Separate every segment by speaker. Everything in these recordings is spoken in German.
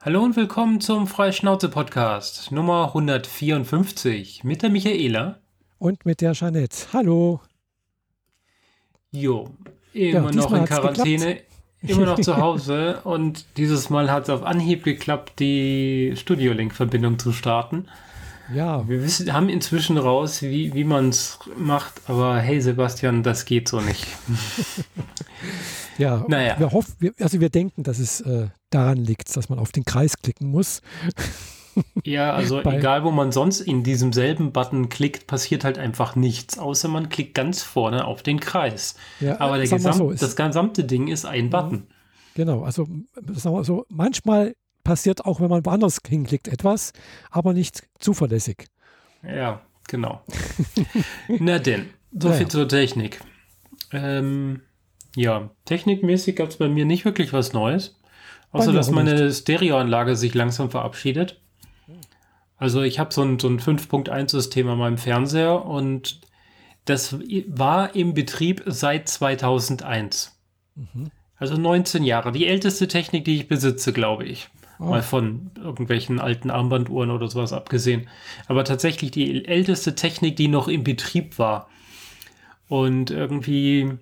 Speaker 1: Hallo und willkommen zum Freischnauze-Podcast Nummer 154 mit der Michaela.
Speaker 2: Und mit der Jeanette. Hallo.
Speaker 1: Jo, immer ja, noch in Quarantäne, immer noch zu Hause und dieses Mal hat es auf Anhieb geklappt, die Studio-Link-Verbindung zu starten. Ja. Wir wissen, haben inzwischen raus, wie, wie man es macht, aber hey Sebastian, das geht so nicht.
Speaker 2: ja, naja. wir hoffen, also wir denken, dass es äh, daran liegt, dass man auf den Kreis klicken muss.
Speaker 1: Ja, also Bei, egal, wo man sonst in diesem selben Button klickt, passiert halt einfach nichts, außer man klickt ganz vorne auf den Kreis. Ja, Aber der Gesamt, so, das gesamte Ding ist ein Button.
Speaker 2: Genau, also sagen wir so, manchmal passiert auch, wenn man woanders hinklickt, etwas, aber nicht zuverlässig.
Speaker 1: Ja, genau. Na denn, so viel ja. zur Technik. Ähm, ja, technikmäßig gab es bei mir nicht wirklich was Neues. Außer, dass meine Stereoanlage sich langsam verabschiedet. Also ich habe so ein, so ein 5.1-System an meinem Fernseher und das war im Betrieb seit 2001. Mhm. Also 19 Jahre. Die älteste Technik, die ich besitze, glaube ich. Oh. Mal von irgendwelchen alten Armbanduhren oder sowas abgesehen. Aber tatsächlich die älteste Technik, die noch im Betrieb war. Und irgendwie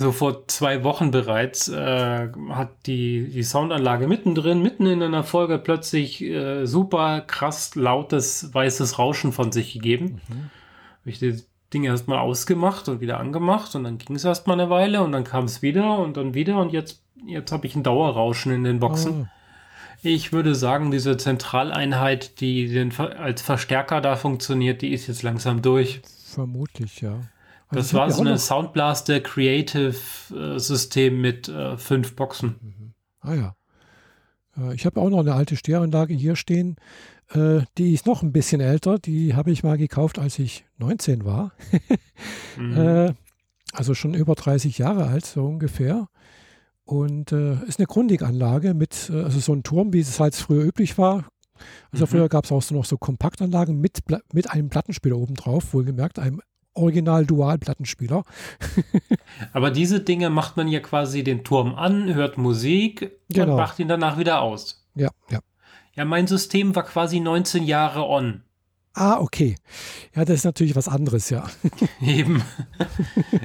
Speaker 1: so vor zwei Wochen bereits äh, hat die, die Soundanlage mittendrin, mitten in einer Folge plötzlich äh, super krass lautes weißes Rauschen von sich gegeben. Mhm. Habe ich das Ding erstmal ausgemacht und wieder angemacht und dann ging es erstmal eine Weile und dann kam es wieder und dann wieder und jetzt, jetzt habe ich ein Dauerrauschen in den Boxen. Oh. Ich würde sagen, diese Zentraleinheit, die den, als Verstärker da funktioniert, die ist jetzt langsam durch.
Speaker 2: Vermutlich, ja.
Speaker 1: Also das war so ein Soundblaster Creative äh, System mit äh, fünf Boxen.
Speaker 2: Mhm. Ah ja. Äh, ich habe auch noch eine alte Stereoanlage hier stehen. Äh, die ist noch ein bisschen älter. Die habe ich mal gekauft, als ich 19 war. mhm. Äh, also schon über 30 Jahre alt, so ungefähr. Und ist eine Grundig-Anlage mit, also so ein Turm, wie es halt früher üblich war. Also mhm. früher gab es auch so noch so Kompaktanlagen mit, mit einem Plattenspieler oben drauf, wohlgemerkt, einem Original-Dual-Plattenspieler.
Speaker 1: Aber diese Dinge macht man ja quasi den Turm an, hört Musik genau. und macht ihn danach wieder aus.
Speaker 2: Ja, ja.
Speaker 1: Ja, mein System war quasi 19 Jahre on.
Speaker 2: Ah, okay. Ja, das ist natürlich was anderes, ja.
Speaker 1: Eben.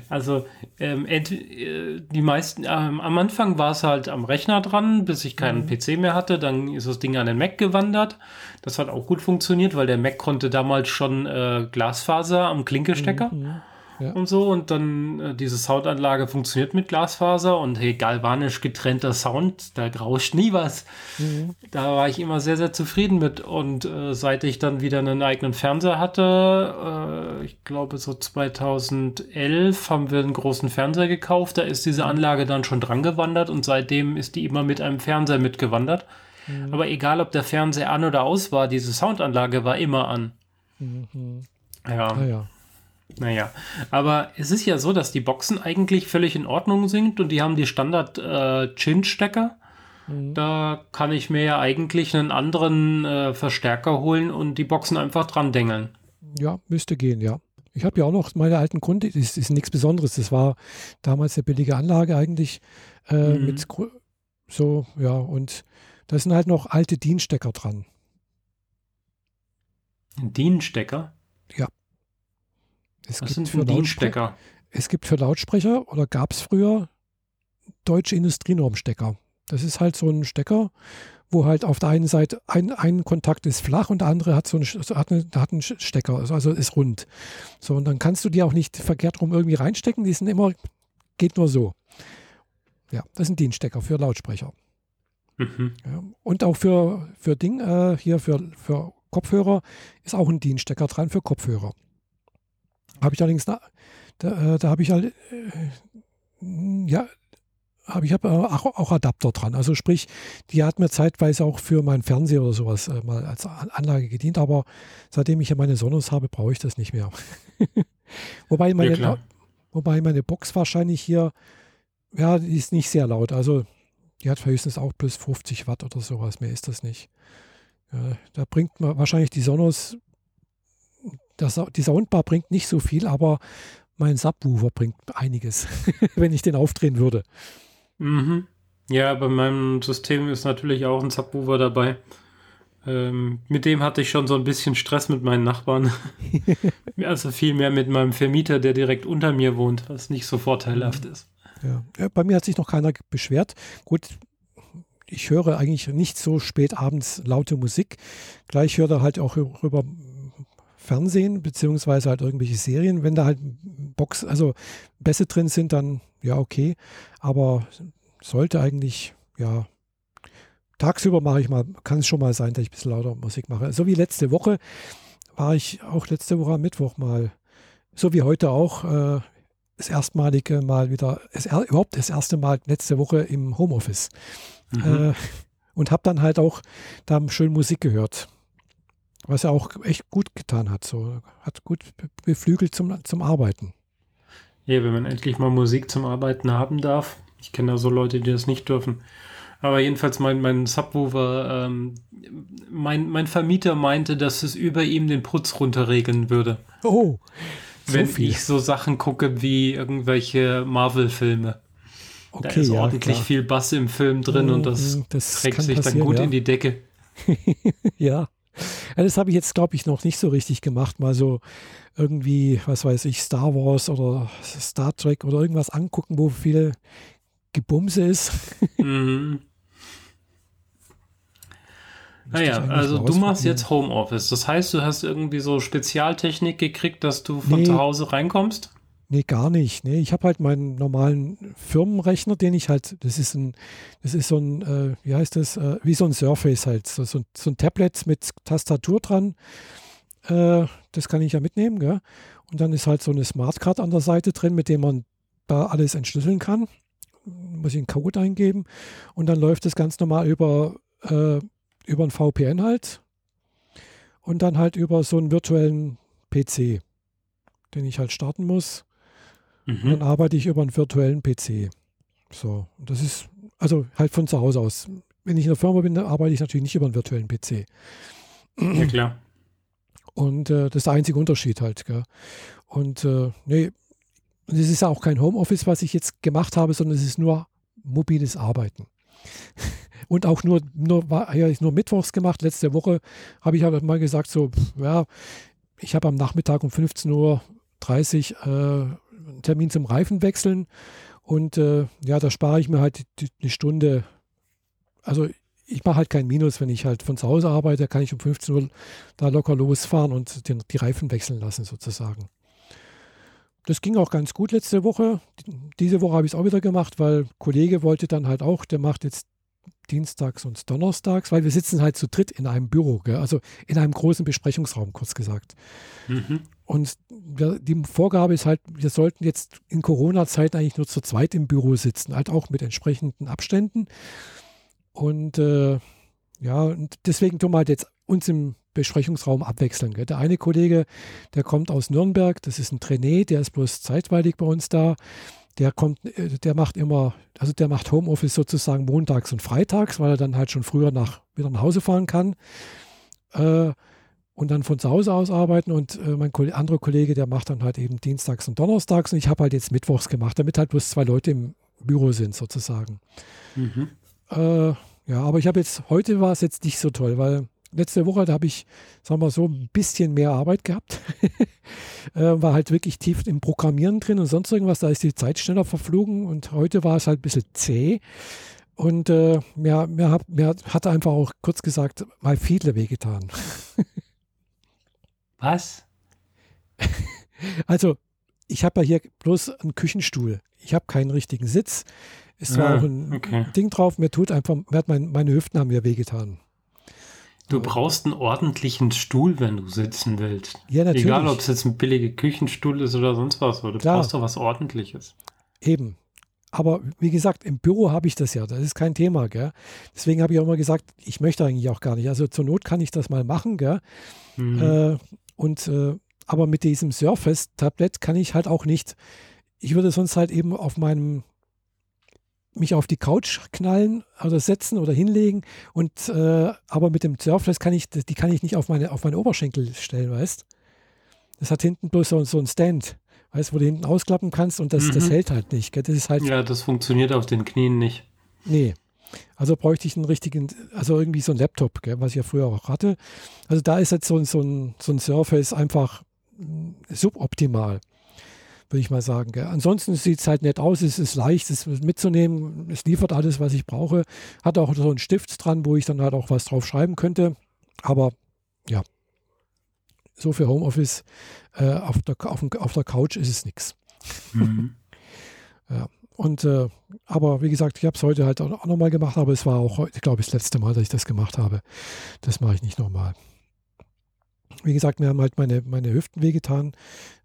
Speaker 1: Also ähm, äh, die meisten, ähm, am Anfang war es halt am Rechner dran, bis ich keinen mhm. PC mehr hatte. Dann ist das Ding an den Mac gewandert. Das hat auch gut funktioniert, weil der Mac konnte damals schon äh, Glasfaser am Klinkestecker. Mhm ja. und so. Und dann äh, diese Soundanlage funktioniert mit Glasfaser und hey, galvanisch getrennter Sound, da rauscht nie was. Mhm. Da war ich immer sehr, sehr zufrieden mit. Und äh, seit ich dann wieder einen eigenen Fernseher hatte, äh, ich glaube so 2011 haben wir einen großen Fernseher gekauft. Da ist diese Anlage dann schon dran gewandert und seitdem ist die immer mit einem Fernseher mitgewandert. Mhm. Aber egal, ob der Fernseher an oder aus war, diese Soundanlage war immer an. Mhm. Ja. Ah, ja. Naja, aber es ist ja so, dass die Boxen eigentlich völlig in Ordnung sind und die haben die Standard äh, Chin-Stecker. Mhm. Da kann ich mir ja eigentlich einen anderen äh, Verstärker holen und die Boxen einfach dran dengeln.
Speaker 2: Ja, müsste gehen, ja. Ich habe ja auch noch meine alten Kunden, das ist, ist nichts Besonderes. Das war damals eine billige Anlage eigentlich äh, mhm. mit so, ja, und da sind halt noch alte DIN-Stecker dran.
Speaker 1: DIN-Stecker?
Speaker 2: Ja.
Speaker 1: Es Was gibt sind DIN-Stecker?
Speaker 2: Es gibt für Lautsprecher oder gab es früher deutsche Industrienormstecker. Das ist halt so ein Stecker, wo halt auf der einen Seite ein, ein Kontakt ist flach und der andere hat so einen, hat eine, hat einen Stecker, also, also ist rund. So, und dann kannst du die auch nicht verkehrt rum irgendwie reinstecken, die sind immer, geht nur so. Ja, das sind DIN-Stecker für Lautsprecher. Mhm. Ja, und auch für, für Ding, äh, hier für, für Kopfhörer ist auch ein DIN-Stecker dran für Kopfhörer. Habe ich allerdings, da, da, äh, da habe ich halt, äh, ja, habe ich hab auch, auch, Adapter dran. Also sprich, die hat mir zeitweise auch für meinen Fernseher oder sowas äh, mal als Anlage gedient, aber seitdem ich ja meine Sonos habe, brauche ich das nicht mehr. wobei, meine, ja, wobei meine Box wahrscheinlich hier, ja, die ist nicht sehr laut. Also die hat höchstens auch plus 50 Watt oder sowas. Mehr ist das nicht. Ja, da bringt man wahrscheinlich die Sonos die Soundbar bringt nicht so viel, aber mein Subwoofer bringt einiges, wenn ich den aufdrehen würde.
Speaker 1: Mhm. Ja, bei meinem System ist natürlich auch ein Subwoofer dabei. Ähm, mit dem hatte ich schon so ein bisschen Stress mit meinen Nachbarn. also viel mehr mit meinem Vermieter, der direkt unter mir wohnt, was nicht so vorteilhaft ist.
Speaker 2: Ja. ja. bei mir hat sich noch keiner beschwert. Gut, ich höre eigentlich nicht so spät abends laute Musik. Gleich höre halt auch über Fernsehen, beziehungsweise halt irgendwelche Serien. Wenn da halt Box, also Bässe drin sind, dann ja, okay. Aber sollte eigentlich, ja, tagsüber mache ich mal, kann es schon mal sein, dass ich ein bisschen lauter Musik mache. So wie letzte Woche war ich auch letzte Woche am Mittwoch mal, so wie heute auch, äh, das erstmalige Mal wieder, das, überhaupt das erste Mal letzte Woche im Homeoffice. Mhm. Äh, und habe dann halt auch da schön Musik gehört. Was ja auch echt gut getan hat. So hat gut beflügelt zum, zum Arbeiten.
Speaker 1: Ja, wenn man endlich mal Musik zum Arbeiten haben darf. Ich kenne da so Leute, die das nicht dürfen. Aber jedenfalls mein, mein Subwoofer, ähm, mein, mein Vermieter meinte, dass es über ihm den Putz runterregeln würde.
Speaker 2: Oh.
Speaker 1: So wenn viel. ich so Sachen gucke wie irgendwelche Marvel-Filme. Okay, da ist ja, ordentlich klar. viel Bass im Film drin oh, und das, das trägt sich dann gut ja. in die Decke.
Speaker 2: ja. Ja. Das habe ich jetzt, glaube ich, noch nicht so richtig gemacht. Mal so irgendwie, was weiß ich, Star Wars oder Star Trek oder irgendwas angucken, wo viel Gebumse ist. mhm.
Speaker 1: Naja, also du machst jetzt Homeoffice. Das heißt, du hast irgendwie so Spezialtechnik gekriegt, dass du von nee, zu Hause reinkommst?
Speaker 2: Nee, gar nicht. Nee, ich habe halt meinen normalen Firmenrechner, den ich halt, das ist ein, das ist so ein, äh, wie heißt das, äh, wie so ein Surface halt, so, so, so, ein Tablet mit Tastatur dran. Äh, das kann ich ja mitnehmen, gell? Und dann ist halt so eine Smartcard an der Seite drin, mit dem man da alles entschlüsseln kann. Muss ich einen Code eingeben und dann läuft das ganz normal über äh, über ein VPN halt und dann halt über so einen virtuellen PC, den ich halt starten muss. Mhm. Dann arbeite ich über einen virtuellen PC. So, das ist also halt von zu Hause aus. Wenn ich in der Firma bin, dann arbeite ich natürlich nicht über einen virtuellen PC.
Speaker 1: Ja, klar.
Speaker 2: Und äh, das ist der einzige Unterschied halt. Gell? Und äh, nee, es ist ja auch kein Homeoffice, was ich jetzt gemacht habe, sondern es ist nur mobiles Arbeiten. und auch nur, nur, war, ja, nur mittwochs gemacht. Letzte Woche habe ich halt mal gesagt, so, ja, ich habe am Nachmittag um 15.30 Uhr äh, Termin zum Reifenwechseln und äh, ja, da spare ich mir halt die Stunde. Also ich mache halt kein Minus, wenn ich halt von zu Hause arbeite, kann ich um 15 Uhr da locker losfahren und den, die Reifen wechseln lassen sozusagen. Das ging auch ganz gut letzte Woche. Diese Woche habe ich es auch wieder gemacht, weil Kollege wollte dann halt auch, der macht jetzt dienstags und donnerstags, weil wir sitzen halt zu dritt in einem Büro, gell? also in einem großen Besprechungsraum, kurz gesagt. Mhm. Und die Vorgabe ist halt, wir sollten jetzt in Corona-Zeiten eigentlich nur zu zweit im Büro sitzen, halt auch mit entsprechenden Abständen. Und äh, ja, und deswegen tun wir halt jetzt uns im Besprechungsraum abwechseln. Gell? Der eine Kollege, der kommt aus Nürnberg, das ist ein Trainee, der ist bloß zeitweilig bei uns da der kommt, äh, der macht immer, also der macht Homeoffice sozusagen montags und freitags, weil er dann halt schon früher nach, wieder nach Hause fahren kann äh, und dann von zu Hause aus arbeiten. Und äh, mein anderer Kollege, der macht dann halt eben dienstags und donnerstags und ich habe halt jetzt mittwochs gemacht, damit halt bloß zwei Leute im Büro sind sozusagen. Mhm. Äh, ja, aber ich habe jetzt, heute war es jetzt nicht so toll, weil letzte Woche, da habe ich, sagen wir so, ein bisschen mehr Arbeit gehabt. äh, war halt wirklich tief im Programmieren drin und sonst irgendwas. Da ist die Zeit schneller verflogen und heute war es halt ein bisschen zäh. Und äh, mir, mir, hab, mir hat einfach auch kurz gesagt mal viele wehgetan.
Speaker 1: Was?
Speaker 2: Also, ich habe ja hier bloß einen Küchenstuhl. Ich habe keinen richtigen Sitz. Es war ah, auch ein okay. Ding drauf, mir tut einfach, mir hat mein, meine Hüften haben mir wehgetan.
Speaker 1: Du brauchst einen ordentlichen Stuhl, wenn du sitzen willst.
Speaker 2: Ja, natürlich.
Speaker 1: Egal, ob es jetzt ein billiger Küchenstuhl ist oder sonst was. Du Klar. brauchst doch was Ordentliches.
Speaker 2: Eben. Aber wie gesagt, im Büro habe ich das ja. Das ist kein Thema. Gell? Deswegen habe ich auch immer gesagt, ich möchte eigentlich auch gar nicht. Also zur Not kann ich das mal machen. Gell? Mhm. Äh, und, äh, aber mit diesem Surface-Tablet kann ich halt auch nicht. Ich würde sonst halt eben auf meinem mich auf die Couch knallen oder setzen oder hinlegen und äh, aber mit dem Surface kann ich, die kann ich nicht auf meine, auf meine Oberschenkel stellen, weißt Das hat hinten bloß so, so ein Stand, weißt wo du hinten ausklappen kannst und das, mhm. das hält halt nicht. Gell? Das ist halt.
Speaker 1: Ja, das funktioniert auf den Knien nicht.
Speaker 2: Nee. Also bräuchte ich einen richtigen, also irgendwie so ein Laptop, gell, was ich ja früher auch hatte. Also da ist jetzt so, so, ein, so ein Surface einfach mm, suboptimal, würde ich mal sagen. Gell. Ansonsten sieht es halt nett aus, es ist leicht, es mitzunehmen, es liefert alles, was ich brauche. Hat auch so einen Stift dran, wo ich dann halt auch was drauf schreiben könnte. Aber ja, so für Homeoffice äh, auf, der, auf, auf, der Couch ist es nichts. Mhm. ja. Und äh, aber wie gesagt, ich habe es heute halt auch nochmal gemacht, aber es war auch heute, glaube ich, das letzte Mal, dass ich das gemacht habe. Das mache ich nicht nochmal. Wie gesagt, mir haben halt meine, meine Hüften wehgetan.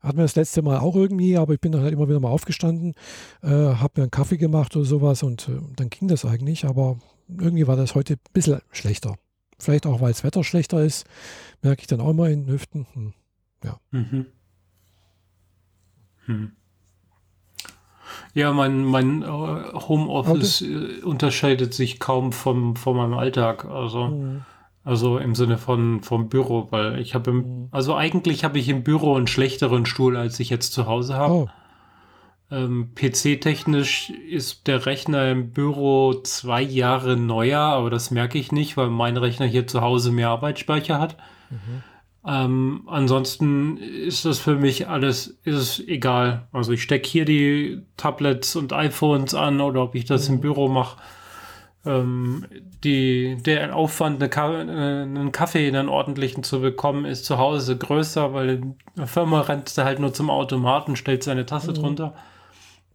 Speaker 2: Hat mir das letzte Mal auch irgendwie, aber ich bin dann halt immer wieder mal aufgestanden, äh, habe mir einen Kaffee gemacht oder sowas und äh, dann ging das eigentlich, aber irgendwie war das heute ein bisschen schlechter. Vielleicht auch, weil das Wetter schlechter ist, merke ich dann auch mal in den Hüften. Hm, ja. Mhm.
Speaker 1: Hm. Ja, mein, mein äh, Homeoffice äh, unterscheidet sich kaum vom, von meinem Alltag. Also, mhm. also im Sinne von vom Büro, weil ich habe mhm. also eigentlich habe ich im Büro einen schlechteren Stuhl, als ich jetzt zu Hause habe. Oh. Ähm, PC-technisch ist der Rechner im Büro zwei Jahre neuer, aber das merke ich nicht, weil mein Rechner hier zu Hause mehr Arbeitsspeicher hat. Mhm. Ähm, ansonsten ist das für mich alles, ist es egal. Also ich stecke hier die Tablets und iPhones an oder ob ich das mhm. im Büro mache. Ähm, die, der Aufwand, eine Ka äh, einen Kaffee, einen ordentlichen zu bekommen, ist zu Hause größer, weil in der Firma rennt er halt nur zum Automaten, stellt seine Tasse mhm. drunter.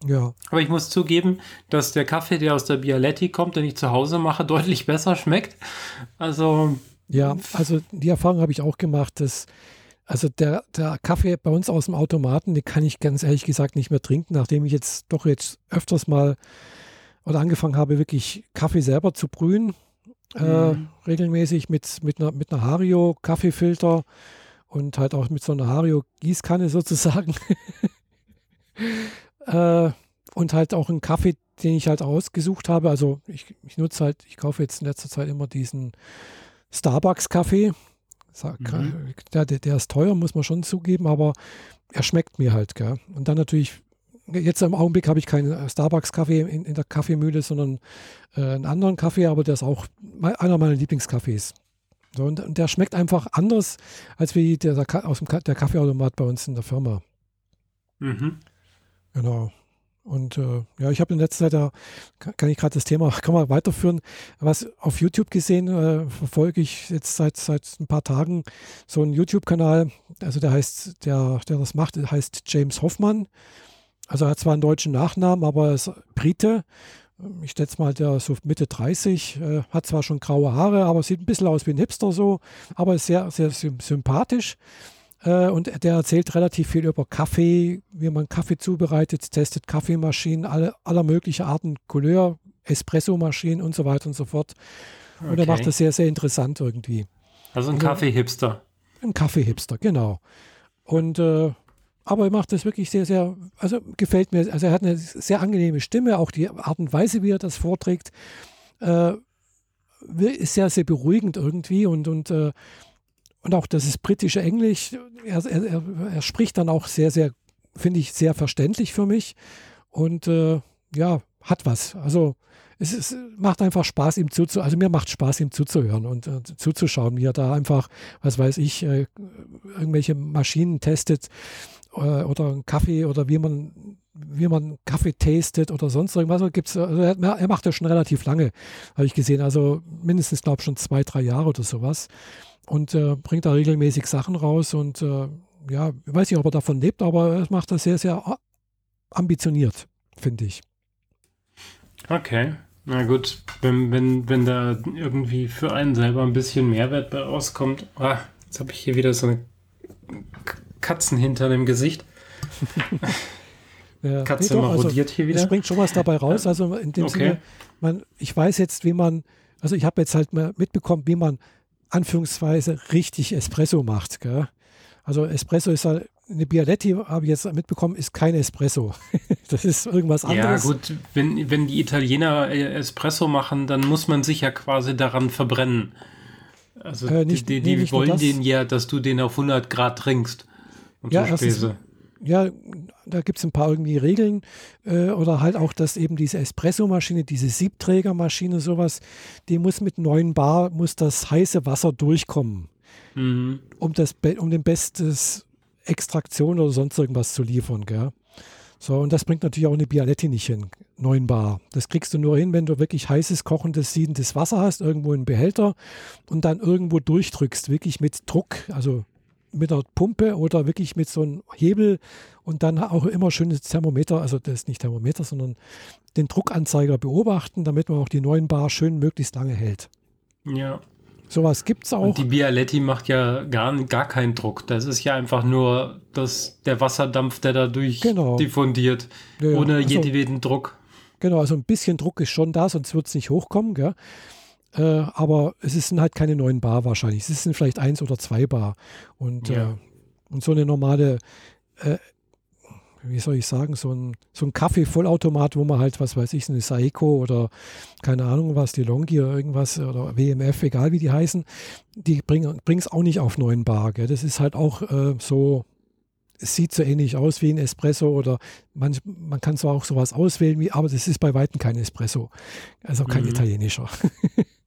Speaker 1: Ja. Aber ich muss zugeben, dass der Kaffee, der aus der Bialetti kommt, den ich zu Hause mache, deutlich besser schmeckt. Also
Speaker 2: ja, also die Erfahrung habe ich auch gemacht, dass also der, der Kaffee bei uns aus dem Automaten, den kann ich ganz ehrlich gesagt nicht mehr trinken, nachdem ich jetzt doch jetzt öfters mal oder angefangen habe, wirklich Kaffee selber zu brühen. Mhm. Äh, regelmäßig mit, mit einer, mit einer Hario Kaffeefilter und halt auch mit so einer Hario Gießkanne sozusagen. äh, und halt auch einen Kaffee, den ich halt ausgesucht habe. Also ich, ich nutze halt, ich kaufe jetzt in letzter Zeit immer diesen Starbucks-Kaffee. Mhm. Der, der, ist teuer, muss man schon zugeben, aber er schmeckt mir halt. Gell? Und dann natürlich, jetzt im Augenblick habe ich keinen Starbucks-Kaffee in, in, der Kaffeemühle, sondern äh, einen anderen Kaffee, aber der ist auch einer meiner Lieblingskaffees. So, und, und, der schmeckt einfach anders als wie der, der, aus dem, der Kaffeeautomat bei uns in der Firma. Mhm. Genau. Und äh, ja, ich habe in letzter Zeit, da kann ich gerade das Thema, kann man weiterführen, was auf YouTube gesehen, äh, verfolge ich jetzt seit, seit ein paar Tagen so einen YouTube-Kanal, also der heißt, der, der das macht, heißt James Hoffmann. Also er hat zwar einen deutschen Nachnamen, aber er ist Brite. Ich schätze mal, der ist so Mitte 30, äh, hat zwar schon graue Haare, aber sieht ein bisschen aus wie ein Hipster so, aber ist sehr, sehr sympathisch. Äh, und der erzählt relativ viel über Kaffee, wie man Kaffee zubereitet, testet Kaffeemaschinen, alle, aller möglichen Arten, Couleur, Espresso-Maschinen und so weiter und so fort. Und okay. er macht das sehr, sehr interessant irgendwie.
Speaker 1: Also ein Kaffee-Hipster.
Speaker 2: Ein Kaffee-Hipster, genau. Und äh, aber er macht das wirklich sehr, sehr, also gefällt mir. Also er hat eine sehr angenehme Stimme, auch die Art und Weise, wie er das vorträgt, äh, ist sehr, sehr beruhigend irgendwie und, und äh, und auch das ist britische Englisch. Er, er, er spricht dann auch sehr, sehr, finde ich, sehr verständlich für mich. Und äh, ja, hat was. Also es ist, macht einfach Spaß, ihm zuzuhören. Also mir macht Spaß, ihm zuzuhören und äh, zuzuschauen, wie er da einfach, was weiß ich, äh, irgendwelche Maschinen testet äh, oder einen Kaffee oder wie man wie man Kaffee tastet oder sonst irgendwas. Also gibt's, also er, er macht das schon relativ lange, habe ich gesehen. Also mindestens, glaube ich, schon zwei, drei Jahre oder sowas und äh, bringt da regelmäßig Sachen raus und äh, ja, ich weiß nicht, ob er davon lebt, aber er macht das sehr, sehr ambitioniert, finde ich.
Speaker 1: Okay. Na gut, wenn, wenn, wenn da irgendwie für einen selber ein bisschen Mehrwert bei rauskommt. Ah, jetzt habe ich hier wieder so eine Katzen hinter dem Gesicht.
Speaker 2: ja, Katze nee, doch, marodiert also, hier wieder. Es bringt schon was dabei raus. Also in dem okay. Sinne, man, ich weiß jetzt, wie man, also ich habe jetzt halt mal mitbekommen, wie man Anführungsweise richtig Espresso macht. Gell? Also Espresso ist halt, eine Bialetti, habe ich jetzt mitbekommen, ist kein Espresso. das ist irgendwas anderes.
Speaker 1: Ja gut, wenn, wenn die Italiener äh, Espresso machen, dann muss man sich ja quasi daran verbrennen. Also äh, nicht, die, die, die nee, wollen den ja, dass du den auf 100 Grad trinkst.
Speaker 2: Und ja, so Späße. Ja, da gibt es ein paar irgendwie Regeln äh, oder halt auch, dass eben diese Espressomaschine, diese Siebträgermaschine, sowas, die muss mit 9 Bar, muss das heiße Wasser durchkommen, mhm. um, das, um den bestes Extraktion oder sonst irgendwas zu liefern, gell? So, und das bringt natürlich auch eine Bialetti nicht hin, 9 Bar. Das kriegst du nur hin, wenn du wirklich heißes, kochendes, siedendes Wasser hast, irgendwo in Behälter und dann irgendwo durchdrückst, wirklich mit Druck, also mit der Pumpe oder wirklich mit so einem Hebel und dann auch immer schönes Thermometer, also das ist nicht Thermometer, sondern den Druckanzeiger beobachten, damit man auch die 9 Bar schön möglichst lange hält.
Speaker 1: Ja.
Speaker 2: Sowas gibt es auch. Und
Speaker 1: die Bialetti macht ja gar, gar keinen Druck. Das ist ja einfach nur das, der Wasserdampf, der dadurch genau. diffundiert, ja, ohne also, jedweden Druck.
Speaker 2: Genau, also ein bisschen Druck ist schon da, sonst wird es nicht hochkommen. Gell? Äh, aber es sind halt keine 9 Bar wahrscheinlich. Es sind vielleicht 1 oder 2 Bar. Und, ja. äh, und so eine normale, äh, wie soll ich sagen, so ein, so ein Kaffee-Vollautomat, wo man halt, was weiß ich, eine Saeco oder keine Ahnung was, die Longi oder irgendwas oder WMF, egal wie die heißen, die bringen es auch nicht auf 9 Bar. Gell? Das ist halt auch äh, so, es sieht so ähnlich aus wie ein Espresso oder man, man kann zwar auch sowas auswählen, wie, aber das ist bei Weitem kein Espresso, also kein mhm. italienischer.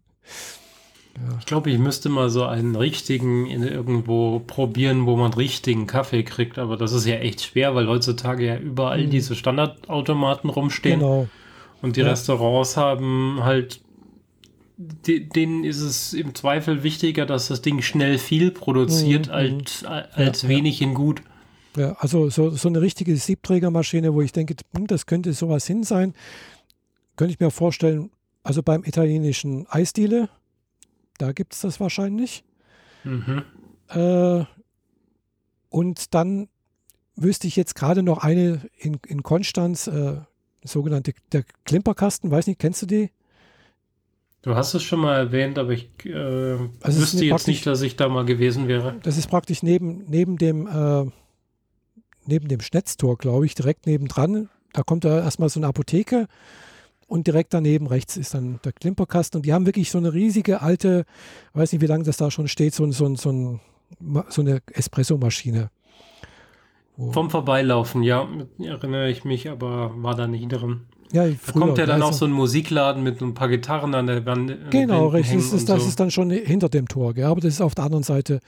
Speaker 1: Ja. Ich glaube, ich müsste mal so einen richtigen irgendwo probieren, wo man richtigen Kaffee kriegt. Aber das ist ja echt schwer, weil heutzutage ja überall mhm. diese Standardautomaten rumstehen. Genau. Und die ja. Restaurants haben halt, denen ist es im Zweifel wichtiger, dass das Ding schnell viel produziert, mhm. als, als ja, wenig in gut.
Speaker 2: Ja, also so, so eine richtige Siebträgermaschine, wo ich denke, hm, das könnte sowas hin sein, könnte ich mir vorstellen, also beim italienischen Eisdiele, da gibt es das wahrscheinlich. Mhm. Äh, und dann wüsste ich jetzt gerade noch eine in, in Konstanz, äh, sogenannte der Klimperkasten, weiß nicht, kennst du die?
Speaker 1: Du hast es schon mal erwähnt, aber ich äh, also wüsste jetzt nicht, dass ich da mal gewesen wäre.
Speaker 2: Das ist praktisch neben, neben dem äh, neben dem Schnetztor, glaube ich, direkt nebendran. Da kommt da erstmal so eine Apotheke und direkt daneben rechts ist dann der Klimperkasten. Und die haben wirklich so eine riesige alte, weiß nicht, wie lange das da schon steht, so, so, so, so eine Espresso-Maschine.
Speaker 1: Vom Vorbeilaufen, ja, erinnere ich mich, aber war da nicht drin.
Speaker 2: Ja,
Speaker 1: da kommt ja dann also, auch so ein Musikladen mit ein paar Gitarren an der Wand.
Speaker 2: Genau, richtig. Das, ist, das so. ist dann schon hinter dem Tor, gell? aber das ist auf der anderen Seite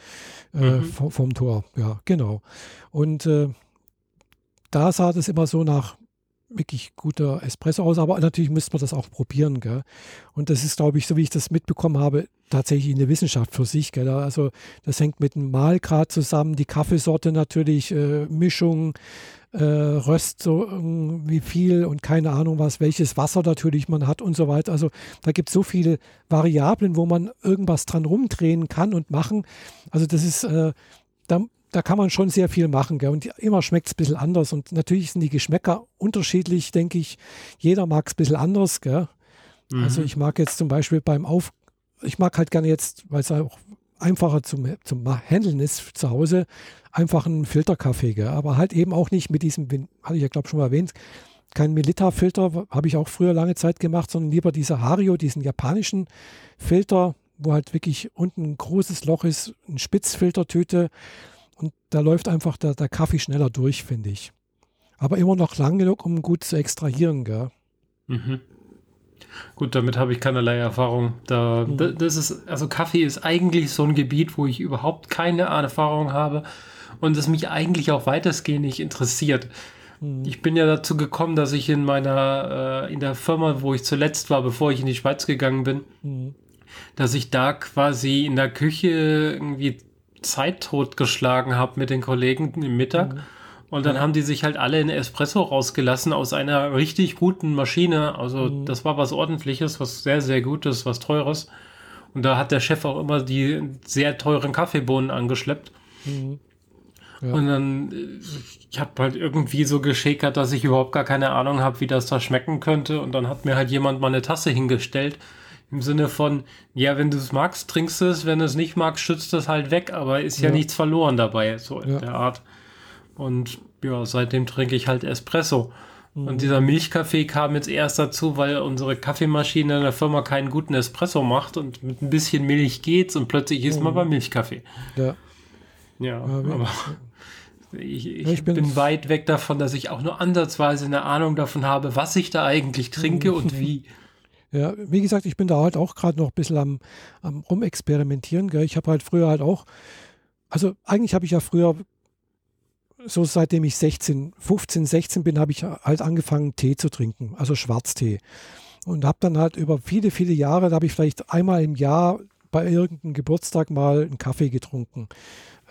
Speaker 2: äh, mhm. vom, vom, Tor. Ja, genau. Und äh, da sah das immer so nach wirklich guter Espresso aus, aber natürlich müsste man das auch probieren. Gell? Und das ist, glaube ich, so wie ich das mitbekommen habe, tatsächlich eine Wissenschaft für sich. Gell? Also das hängt mit dem Mahlgrad zusammen, die Kaffeesorte natürlich, äh, Mischung, äh, Röst, so wie viel und keine Ahnung was, welches Wasser natürlich man hat und so weiter. Also da gibt es so viele Variablen, wo man irgendwas dran rumdrehen kann und machen. Also das ist, äh, da da kann man schon sehr viel machen. Gell? Und immer schmeckt es ein bisschen anders. Und natürlich sind die Geschmäcker unterschiedlich, denke ich. Jeder mag es ein bisschen anders. Gell? Mhm. Also ich mag jetzt zum Beispiel beim Auf, ich mag halt gerne jetzt, weil es auch einfacher zum, zum Handeln ist zu Hause, einfach einen Filterkaffee. Gell? Aber halt eben auch nicht mit diesem, hatte ich ja glaube schon mal erwähnt, kein Melita-Filter, habe ich auch früher lange Zeit gemacht, sondern lieber dieser Hario, diesen japanischen Filter, wo halt wirklich unten ein großes Loch ist, ein Spitzfiltertüte und da läuft einfach der, der Kaffee schneller durch, finde ich. Aber immer noch lang genug, um gut zu extrahieren, gell?
Speaker 1: Mhm. Gut, damit habe ich keinerlei Erfahrung. Da, mhm. das ist, also Kaffee ist eigentlich so ein Gebiet, wo ich überhaupt keine Erfahrung habe und es mich eigentlich auch weitestgehend nicht interessiert. Mhm. Ich bin ja dazu gekommen, dass ich in meiner, äh, in der Firma, wo ich zuletzt war, bevor ich in die Schweiz gegangen bin, mhm. dass ich da quasi in der Küche irgendwie Zeit totgeschlagen habe mit den Kollegen im Mittag. Mhm. Und dann ja. haben die sich halt alle in Espresso rausgelassen aus einer richtig guten Maschine. Also mhm. das war was ordentliches, was sehr, sehr Gutes, was Teures. Und da hat der Chef auch immer die sehr teuren Kaffeebohnen angeschleppt. Mhm. Ja. Und dann, ich habe halt irgendwie so geschäkert, dass ich überhaupt gar keine Ahnung habe, wie das da schmecken könnte. Und dann hat mir halt jemand mal eine Tasse hingestellt im Sinne von, ja, wenn du es magst, trinkst du es, wenn du es nicht magst, schützt es halt weg, aber ist ja, ja nichts verloren dabei, so in ja. der Art. Und ja, seitdem trinke ich halt Espresso. Mhm. Und dieser Milchkaffee kam jetzt erst dazu, weil unsere Kaffeemaschine in der Firma keinen guten Espresso macht und mit ein bisschen Milch geht's und plötzlich ist mhm. man beim Milchkaffee.
Speaker 2: Ja.
Speaker 1: Ja, aber Ich, ich, ich bin, bin, weit weg davon, dass ich auch nur ansatzweise eine Ahnung davon habe, was ich da eigentlich trinke und wie.
Speaker 2: Ja, wie gesagt, ich bin da halt auch gerade noch ein bisschen am, am Rumexperimentieren. Gell. Ich habe halt früher halt auch, also eigentlich habe ich ja früher, so seitdem ich 16, 15, 16 bin, habe ich halt angefangen, Tee zu trinken, also Schwarztee. Und habe dann halt über viele, viele Jahre, da habe ich vielleicht einmal im Jahr bei irgendeinem Geburtstag mal einen Kaffee getrunken.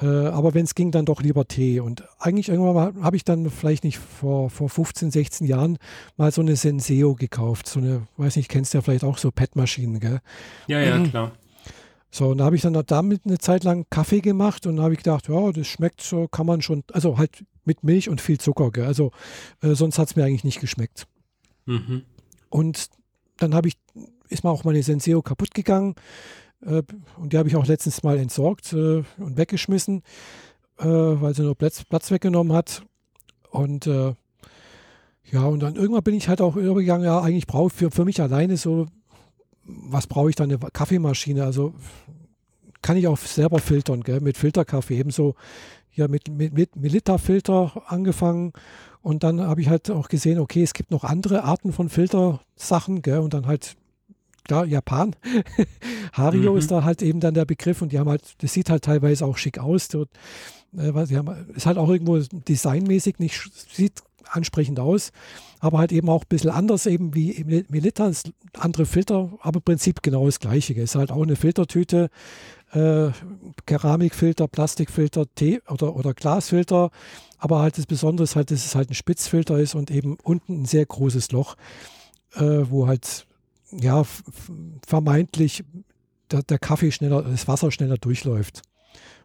Speaker 2: Äh, aber wenn es ging, dann doch lieber Tee. Und eigentlich irgendwann habe ich dann vielleicht nicht vor, vor 15, 16 Jahren mal so eine Senseo gekauft. So eine, weiß nicht, kennst du ja vielleicht auch so PET-Maschinen, gell?
Speaker 1: Ja, ja, mhm. klar.
Speaker 2: So, und da habe ich dann damit eine Zeit lang Kaffee gemacht und habe ich gedacht, ja, das schmeckt so, kann man schon, also halt mit Milch und viel Zucker, gell? Also äh, sonst hat es mir eigentlich nicht geschmeckt. Mhm. Und dann habe ich, ist mir auch meine Senseo kaputt gegangen. Äh, und die habe ich auch letztens mal entsorgt äh, und weggeschmissen, äh, weil sie nur Platz, Platz weggenommen hat. Und ja, und dann irgendwann bin ich halt auch übergegangen, ja, eigentlich brauche ich für, für mich alleine so, was brauche ich dann eine Kaffeemaschine? Also kann ich auch selber filtern, gell, mit Filterkaffee, ebenso ja, mit, mit, mit Milita-Filter angefangen. Und dann habe ich halt auch gesehen, okay, es gibt noch andere Arten von Filtersachen, gell, und dann halt klar, Japan. Hario mhm. ist da halt eben dann der Begriff und die haben halt, das sieht halt teilweise auch schick aus. Dort, äh, haben, ist halt auch irgendwo designmäßig nicht, sieht ansprechend aus, aber halt eben auch ein bisschen anders eben wie Melita, andere Filter, aber im Prinzip genau das gleiche. Ist halt auch eine Filtertüte, äh, Keramikfilter, Plastikfilter, Tee oder, oder Glasfilter, aber halt das Besondere ist halt, dass es halt ein Spitzfilter ist und eben unten ein sehr großes Loch, äh, wo halt ja, vermeintlich der, der, Kaffee schneller, das Wasser schneller durchläuft.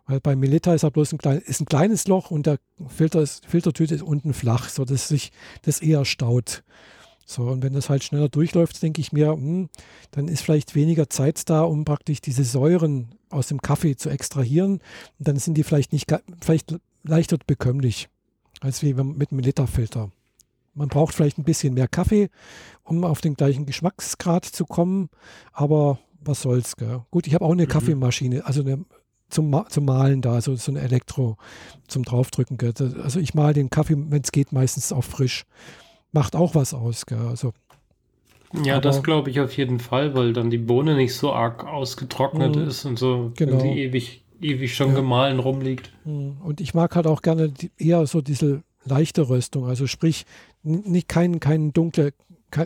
Speaker 2: Weil bei Melita ist er bloß ein, klein, ist ein kleines Loch und der Filter ist, Filtertüte ist unten flach, sodass sich das eher staut. So, und wenn das halt schneller durchläuft, denke ich mir, hm, dann ist vielleicht weniger Zeit da, um praktisch diese Säuren aus dem Kaffee zu extrahieren. Und dann sind die vielleicht nicht vielleicht leichter bekömmlich als wie mit einem Melita-Filter. Man braucht vielleicht ein bisschen mehr Kaffee, um auf den gleichen Geschmacksgrad zu kommen, aber was soll's. Gell? Gut, ich habe auch eine mhm. Kaffeemaschine, also eine zum, zum Malen da, also so ein Elektro zum draufdrücken. Gell? Also ich male den Kaffee, wenn es geht, meistens auch frisch. Macht auch was aus. Gell? Also,
Speaker 1: ja, aber, das glaube ich auf jeden Fall, weil dann die Bohne nicht so arg ausgetrocknet mh, ist und so,
Speaker 2: genau.
Speaker 1: wenn die ewig, ewig schon ja. gemahlen rumliegt.
Speaker 2: Mhm. Und ich mag halt auch gerne die, eher so diese leichte Röstung, also sprich nicht kein, kein dunkle,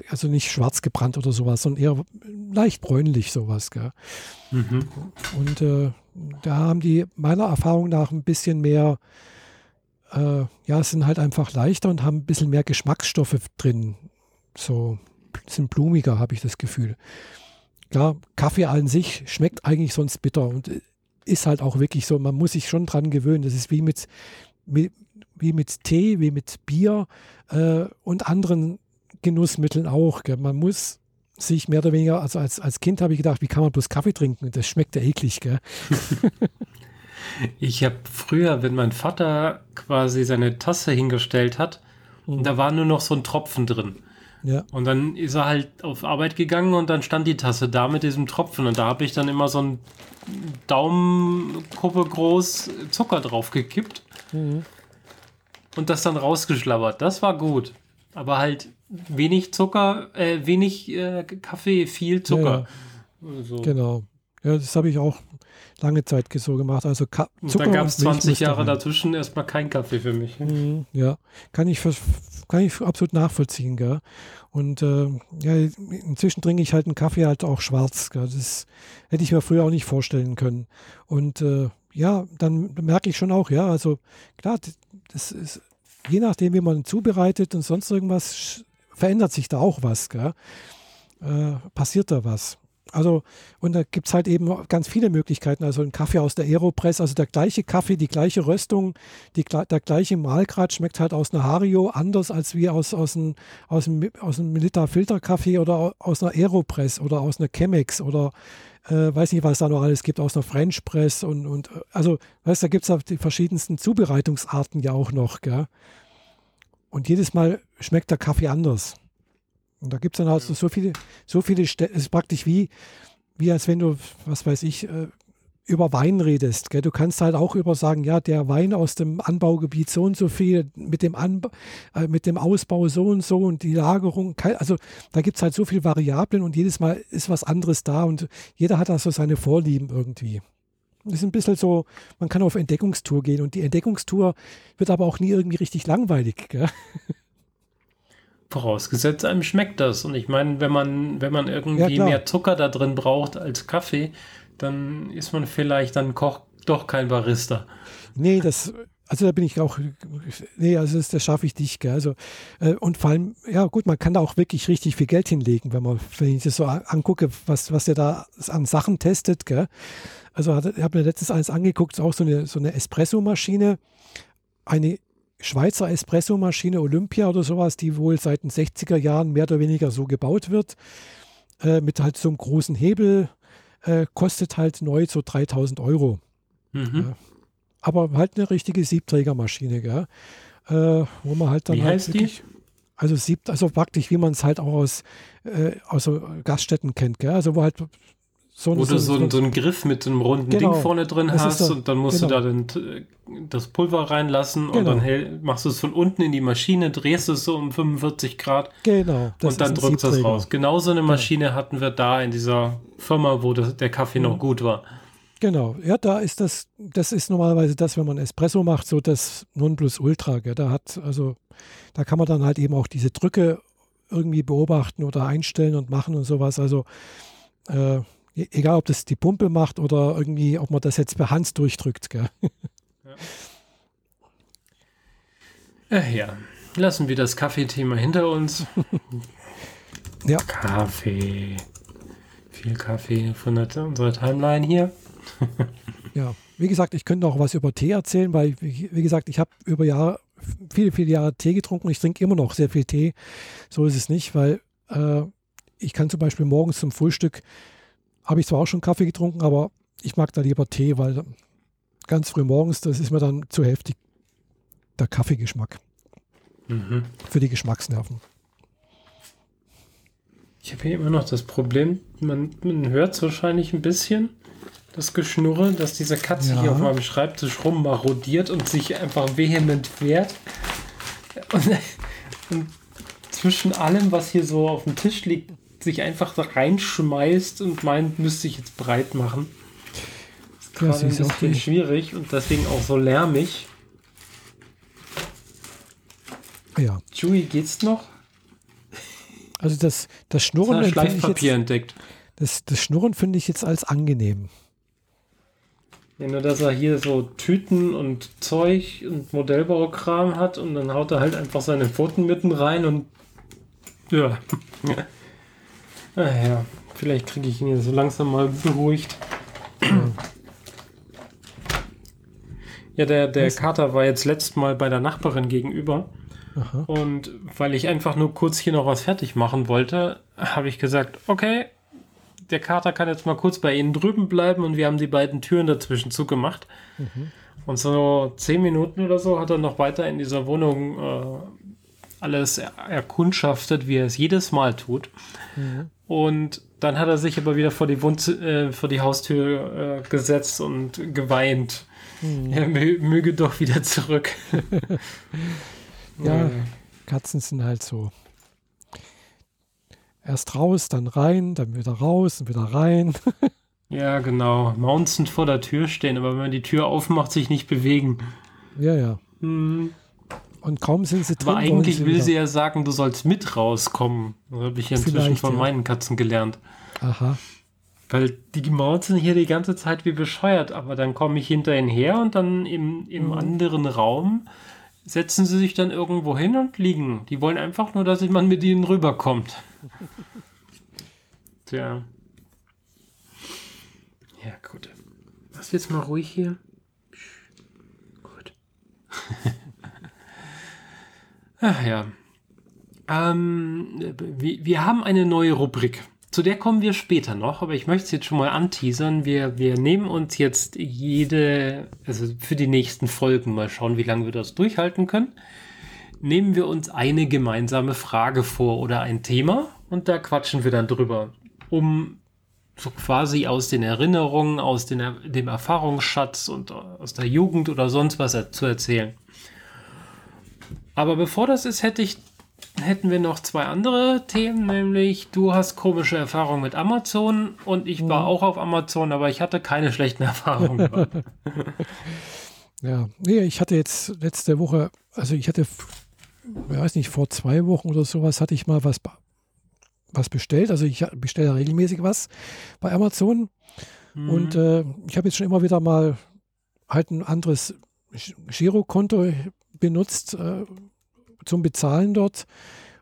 Speaker 2: also nicht schwarz gebrannt oder sowas, sondern eher leicht bräunlich sowas. Mhm. Und äh, da haben die meiner Erfahrung nach ein bisschen mehr, äh, ja, sind halt einfach leichter und haben ein bisschen mehr Geschmacksstoffe drin. So sind blumiger, habe ich das Gefühl. Klar, Kaffee an sich schmeckt eigentlich sonst bitter und ist halt auch wirklich so, man muss sich schon dran gewöhnen. Das ist wie mit, mit wie mit Tee, wie mit Bier äh, und anderen Genussmitteln auch. Gell. Man muss sich mehr oder weniger, also als, als Kind habe ich gedacht, wie kann man bloß Kaffee trinken? Das schmeckt ja eklig, gell?
Speaker 1: ich habe früher, wenn mein Vater quasi seine Tasse hingestellt hat, mhm. da war nur noch so ein Tropfen drin. Ja. Und dann ist er halt auf Arbeit gegangen und dann stand die Tasse da mit diesem Tropfen und da habe ich dann immer so ein Daumenkuppe groß Zucker drauf gekippt. Mhm und das dann rausgeschlabbert. Das war gut. Aber halt wenig Zucker, äh, wenig äh, Kaffee, viel Zucker.
Speaker 2: Ja, ja. So. Genau. Ja, das habe ich auch lange Zeit so gemacht. Also Ka
Speaker 1: Zucker da gab es 20 Jahre dazwischen erstmal kein Kaffee für mich.
Speaker 2: Mhm, ja, kann ich, kann ich absolut nachvollziehen. Gell? Und äh, ja, inzwischen trinke ich halt einen Kaffee halt auch schwarz. Gell? Das hätte ich mir früher auch nicht vorstellen können. Und äh, ja, dann merke ich schon auch, ja, also klar, das ist, je nachdem, wie man zubereitet und sonst irgendwas, verändert sich da auch was? Äh, passiert da was. Also, und da gibt es halt eben ganz viele Möglichkeiten. Also ein Kaffee aus der Aeropress, also der gleiche Kaffee, die gleiche Röstung, die, der gleiche Mahlgrad schmeckt halt aus einer Hario anders als wie aus, aus einem, aus einem, aus einem Liter Filterkaffee oder aus einer Aeropress oder aus einer Chemex oder äh, weiß nicht, was da noch alles gibt, aus einer French Press und, und also, weißt da gibt es die verschiedensten Zubereitungsarten ja auch noch, gell? Und jedes Mal schmeckt der Kaffee anders. Und da gibt es dann halt so viele, so viele Städte, es ist praktisch wie, wie als wenn du, was weiß ich, äh, über Wein redest. Gell? Du kannst halt auch über sagen, ja, der Wein aus dem Anbaugebiet so und so viel, mit dem, Anba äh, mit dem Ausbau so und so und die Lagerung. Also da gibt es halt so viele Variablen und jedes Mal ist was anderes da und jeder hat da so seine Vorlieben irgendwie. Das ist ein bisschen so, man kann auf Entdeckungstour gehen und die Entdeckungstour wird aber auch nie irgendwie richtig langweilig. Gell?
Speaker 1: Vorausgesetzt, einem schmeckt das. Und ich meine, wenn man, wenn man irgendwie ja, mehr Zucker da drin braucht als Kaffee, dann ist man vielleicht dann Koch doch kein Barista.
Speaker 2: Nee, das, also da bin ich auch, nee, also das, das schaffe ich nicht, gell? Also, äh, und vor allem, ja gut, man kann da auch wirklich richtig viel Geld hinlegen, wenn man, wenn ich das so angucke, was, was der da an Sachen testet, gell? Also ich habe mir letztens eins angeguckt, auch so eine, so eine Espresso-Maschine, eine Schweizer Espresso-Maschine Olympia oder sowas, die wohl seit den 60er Jahren mehr oder weniger so gebaut wird, äh, mit halt so einem großen Hebel, äh, kostet halt neu so 3000 Euro. Mhm. Äh, aber halt eine richtige Siebträgermaschine, gell? Äh, wo man halt dann
Speaker 1: Wie
Speaker 2: halt
Speaker 1: heißt wirklich, die?
Speaker 2: Also siebt, also praktisch, wie man es halt auch aus, äh, aus Gaststätten kennt, gell? Also wo halt
Speaker 1: so Wo du so, so, einen Griff mit einem runden genau, Ding vorne drin hast da, und dann musst genau. du da den, das Pulver reinlassen genau. und dann hell, machst du es von unten in die Maschine, drehst es so um 45 Grad
Speaker 2: genau,
Speaker 1: und dann drückst du es raus. Genau so eine Maschine hatten wir da in dieser Firma, wo das, der Kaffee noch gut war.
Speaker 2: Genau, ja, da ist das, das ist normalerweise das, wenn man Espresso macht, so das Nonplusultra. Gell? Da hat, also, da kann man dann halt eben auch diese Drücke irgendwie beobachten oder einstellen und machen und sowas. Also äh, egal ob das die Pumpe macht oder irgendwie, ob man das jetzt per Hand durchdrückt. Gell?
Speaker 1: Ja. ja, lassen wir das Kaffeethema hinter uns. ja. Kaffee. Viel Kaffee von unserer Timeline hier.
Speaker 2: ja, wie gesagt, ich könnte auch was über Tee erzählen, weil, wie, wie gesagt, ich habe über Jahre, viele, viele Jahre Tee getrunken. Ich trinke immer noch sehr viel Tee. So ist es nicht, weil äh, ich kann zum Beispiel morgens zum Frühstück habe ich zwar auch schon Kaffee getrunken, aber ich mag da lieber Tee, weil ganz früh morgens, das ist mir dann zu heftig, der Kaffeegeschmack. Mhm. Für die Geschmacksnerven.
Speaker 1: Ich habe hier immer noch das Problem, man, man hört es wahrscheinlich ein bisschen, das Geschnurre, dass diese Katze ja. hier auf meinem Schreibtisch rummarodiert und sich einfach vehement wehrt. Und, und zwischen allem, was hier so auf dem Tisch liegt, sich einfach da reinschmeißt und meint, müsste ich jetzt breit machen. Das ist ein bisschen schwierig und deswegen auch so lärmig.
Speaker 2: Ja.
Speaker 1: Chewie, geht's noch?
Speaker 2: Also das, das Schnurren
Speaker 1: das Schleifpapier jetzt, entdeckt.
Speaker 2: Das, das Schnurren finde ich jetzt als angenehm.
Speaker 1: Ja, nur dass er hier so Tüten und Zeug und Modellbaukram hat und dann haut er halt einfach seine Pfoten mitten rein und ja. Naja, vielleicht kriege ich ihn jetzt so langsam mal beruhigt. Ja, der, der Kater war jetzt letztes Mal bei der Nachbarin gegenüber. Aha. Und weil ich einfach nur kurz hier noch was fertig machen wollte, habe ich gesagt, okay, der Kater kann jetzt mal kurz bei Ihnen drüben bleiben und wir haben die beiden Türen dazwischen zugemacht. Mhm. Und so zehn Minuten oder so hat er noch weiter in dieser Wohnung äh, alles erkundschaftet, wie er es jedes Mal tut. Mhm. Und dann hat er sich aber wieder vor die, Wund äh, vor die Haustür äh, gesetzt und geweint. Mhm. Er möge doch wieder zurück.
Speaker 2: ja, Katzen sind halt so. Erst raus, dann rein, dann wieder raus und wieder rein.
Speaker 1: ja, genau. Mounts vor der Tür stehen, aber wenn man die Tür aufmacht, sich nicht bewegen.
Speaker 2: Ja, ja. Mhm. Und kaum sind sie
Speaker 1: drin. Aber eigentlich sie will sie ja sagen, du sollst mit rauskommen. Das habe ich inzwischen Vielleicht, von ja. meinen Katzen gelernt.
Speaker 2: Aha.
Speaker 1: Weil die mauzen hier die ganze Zeit wie bescheuert, aber dann komme ich hinter ihnen her und dann im, im mhm. anderen Raum setzen sie sich dann irgendwo hin und liegen. Die wollen einfach nur, dass man mit ihnen rüberkommt. Tja. Ja, gut. Was jetzt mal ruhig hier? Gut. Ach ja. Ähm, wir, haben eine neue Rubrik. Zu der kommen wir später noch, aber ich möchte es jetzt schon mal anteasern. Wir, wir nehmen uns jetzt jede, also für die nächsten Folgen mal schauen, wie lange wir das durchhalten können. Nehmen wir uns eine gemeinsame Frage vor oder ein Thema und da quatschen wir dann drüber, um so quasi aus den Erinnerungen, aus den, dem Erfahrungsschatz und aus der Jugend oder sonst was zu erzählen. Aber bevor das ist, hätte ich, hätten wir noch zwei andere Themen, nämlich du hast komische Erfahrungen mit Amazon und ich war mhm. auch auf Amazon, aber ich hatte keine schlechten Erfahrungen.
Speaker 2: ja, nee, ich hatte jetzt letzte Woche, also ich hatte, ich weiß nicht, vor zwei Wochen oder sowas hatte ich mal was was bestellt. Also ich bestelle regelmäßig was bei Amazon. Mhm. Und äh, ich habe jetzt schon immer wieder mal halt ein anderes Girokonto benutzt äh, zum Bezahlen dort.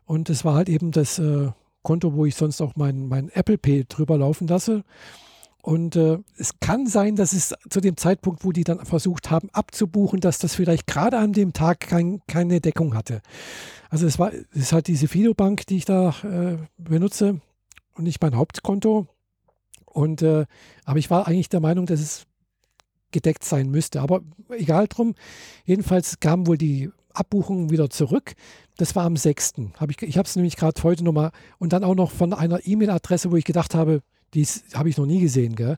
Speaker 2: Und es war halt eben das äh, Konto, wo ich sonst auch mein, mein Apple Pay drüber laufen lasse. Und äh, es kann sein, dass es zu dem Zeitpunkt, wo die dann versucht haben abzubuchen, dass das vielleicht gerade an dem Tag kein, keine Deckung hatte. Also es war, es ist halt diese Fido-Bank, die ich da äh, benutze und nicht mein Hauptkonto. Und äh, aber ich war eigentlich der Meinung, dass es gedeckt sein müsste. Aber egal drum. Jedenfalls kamen wohl die Abbuchungen wieder zurück. Das war am 6. Hab ich ich habe es nämlich gerade heute nochmal und dann auch noch von einer E-Mail-Adresse, wo ich gedacht habe, die habe ich noch nie gesehen. Gell?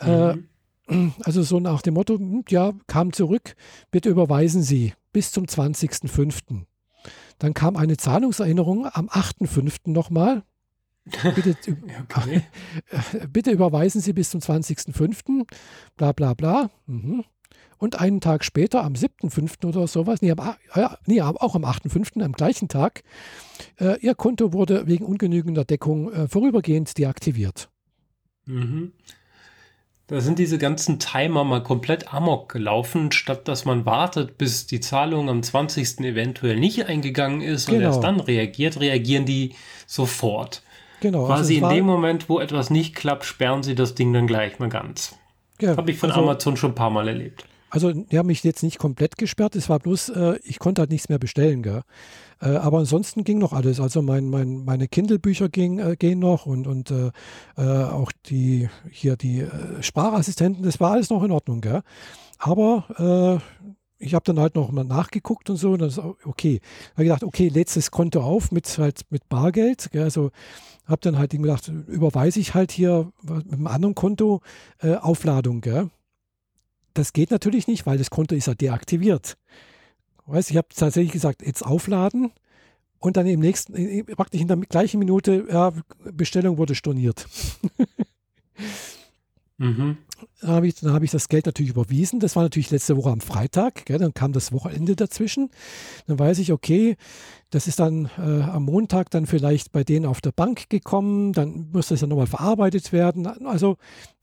Speaker 2: Mhm. Äh, also so nach dem Motto, hm, ja, kam zurück, bitte überweisen Sie bis zum 20.05. Dann kam eine Zahlungserinnerung am 8.05. nochmal. Bitte, okay. bitte, überweisen Sie bis zum 20.05. Bla bla bla. Mhm. Und einen Tag später, am 7.5. oder sowas, nee, am, ja, nee auch am 8.5., am gleichen Tag, äh, Ihr Konto wurde wegen ungenügender Deckung äh, vorübergehend deaktiviert.
Speaker 1: Mhm. Da sind diese ganzen Timer mal komplett amok gelaufen, statt dass man wartet, bis die Zahlung am 20. eventuell nicht eingegangen ist genau. und erst dann reagiert, reagieren die sofort. Genau. Quasi also in dem Moment, wo etwas nicht klappt, sperren sie das Ding dann gleich mal ganz. Ja, Habe ich von also, Amazon schon ein paar Mal erlebt.
Speaker 2: Also die haben mich jetzt nicht komplett gesperrt, es war bloß, äh, ich konnte halt nichts mehr bestellen. Gell? Äh, aber ansonsten ging noch alles. Also mein, mein, meine Kindle-Bücher äh, gehen noch und, und äh, äh, auch die hier die äh, Sprachassistenten, das war alles noch in Ordnung. Gell? Aber ich habe dann halt noch mal nachgeguckt und so und dann ist okay. Da habe ich gedacht, okay, letztes Konto auf mit halt mit Bargeld. Gell? Also habe dann halt gedacht, überweise ich halt hier mit einem anderen Konto Aufladung. Gell? das geht natürlich nicht, weil das Konto ist ja deaktiviert. Weißt, ich habe tatsächlich gesagt, jetzt aufladen und dann im nächsten, praktisch in der gleichen Minute, ja, Bestellung wurde storniert. mhm. Dann habe ich, hab ich das Geld natürlich überwiesen. Das war natürlich letzte Woche am Freitag. Gell, dann kam das Wochenende dazwischen. Dann weiß ich, okay, das ist dann äh, am Montag dann vielleicht bei denen auf der Bank gekommen. Dann muss das ja nochmal verarbeitet werden. Also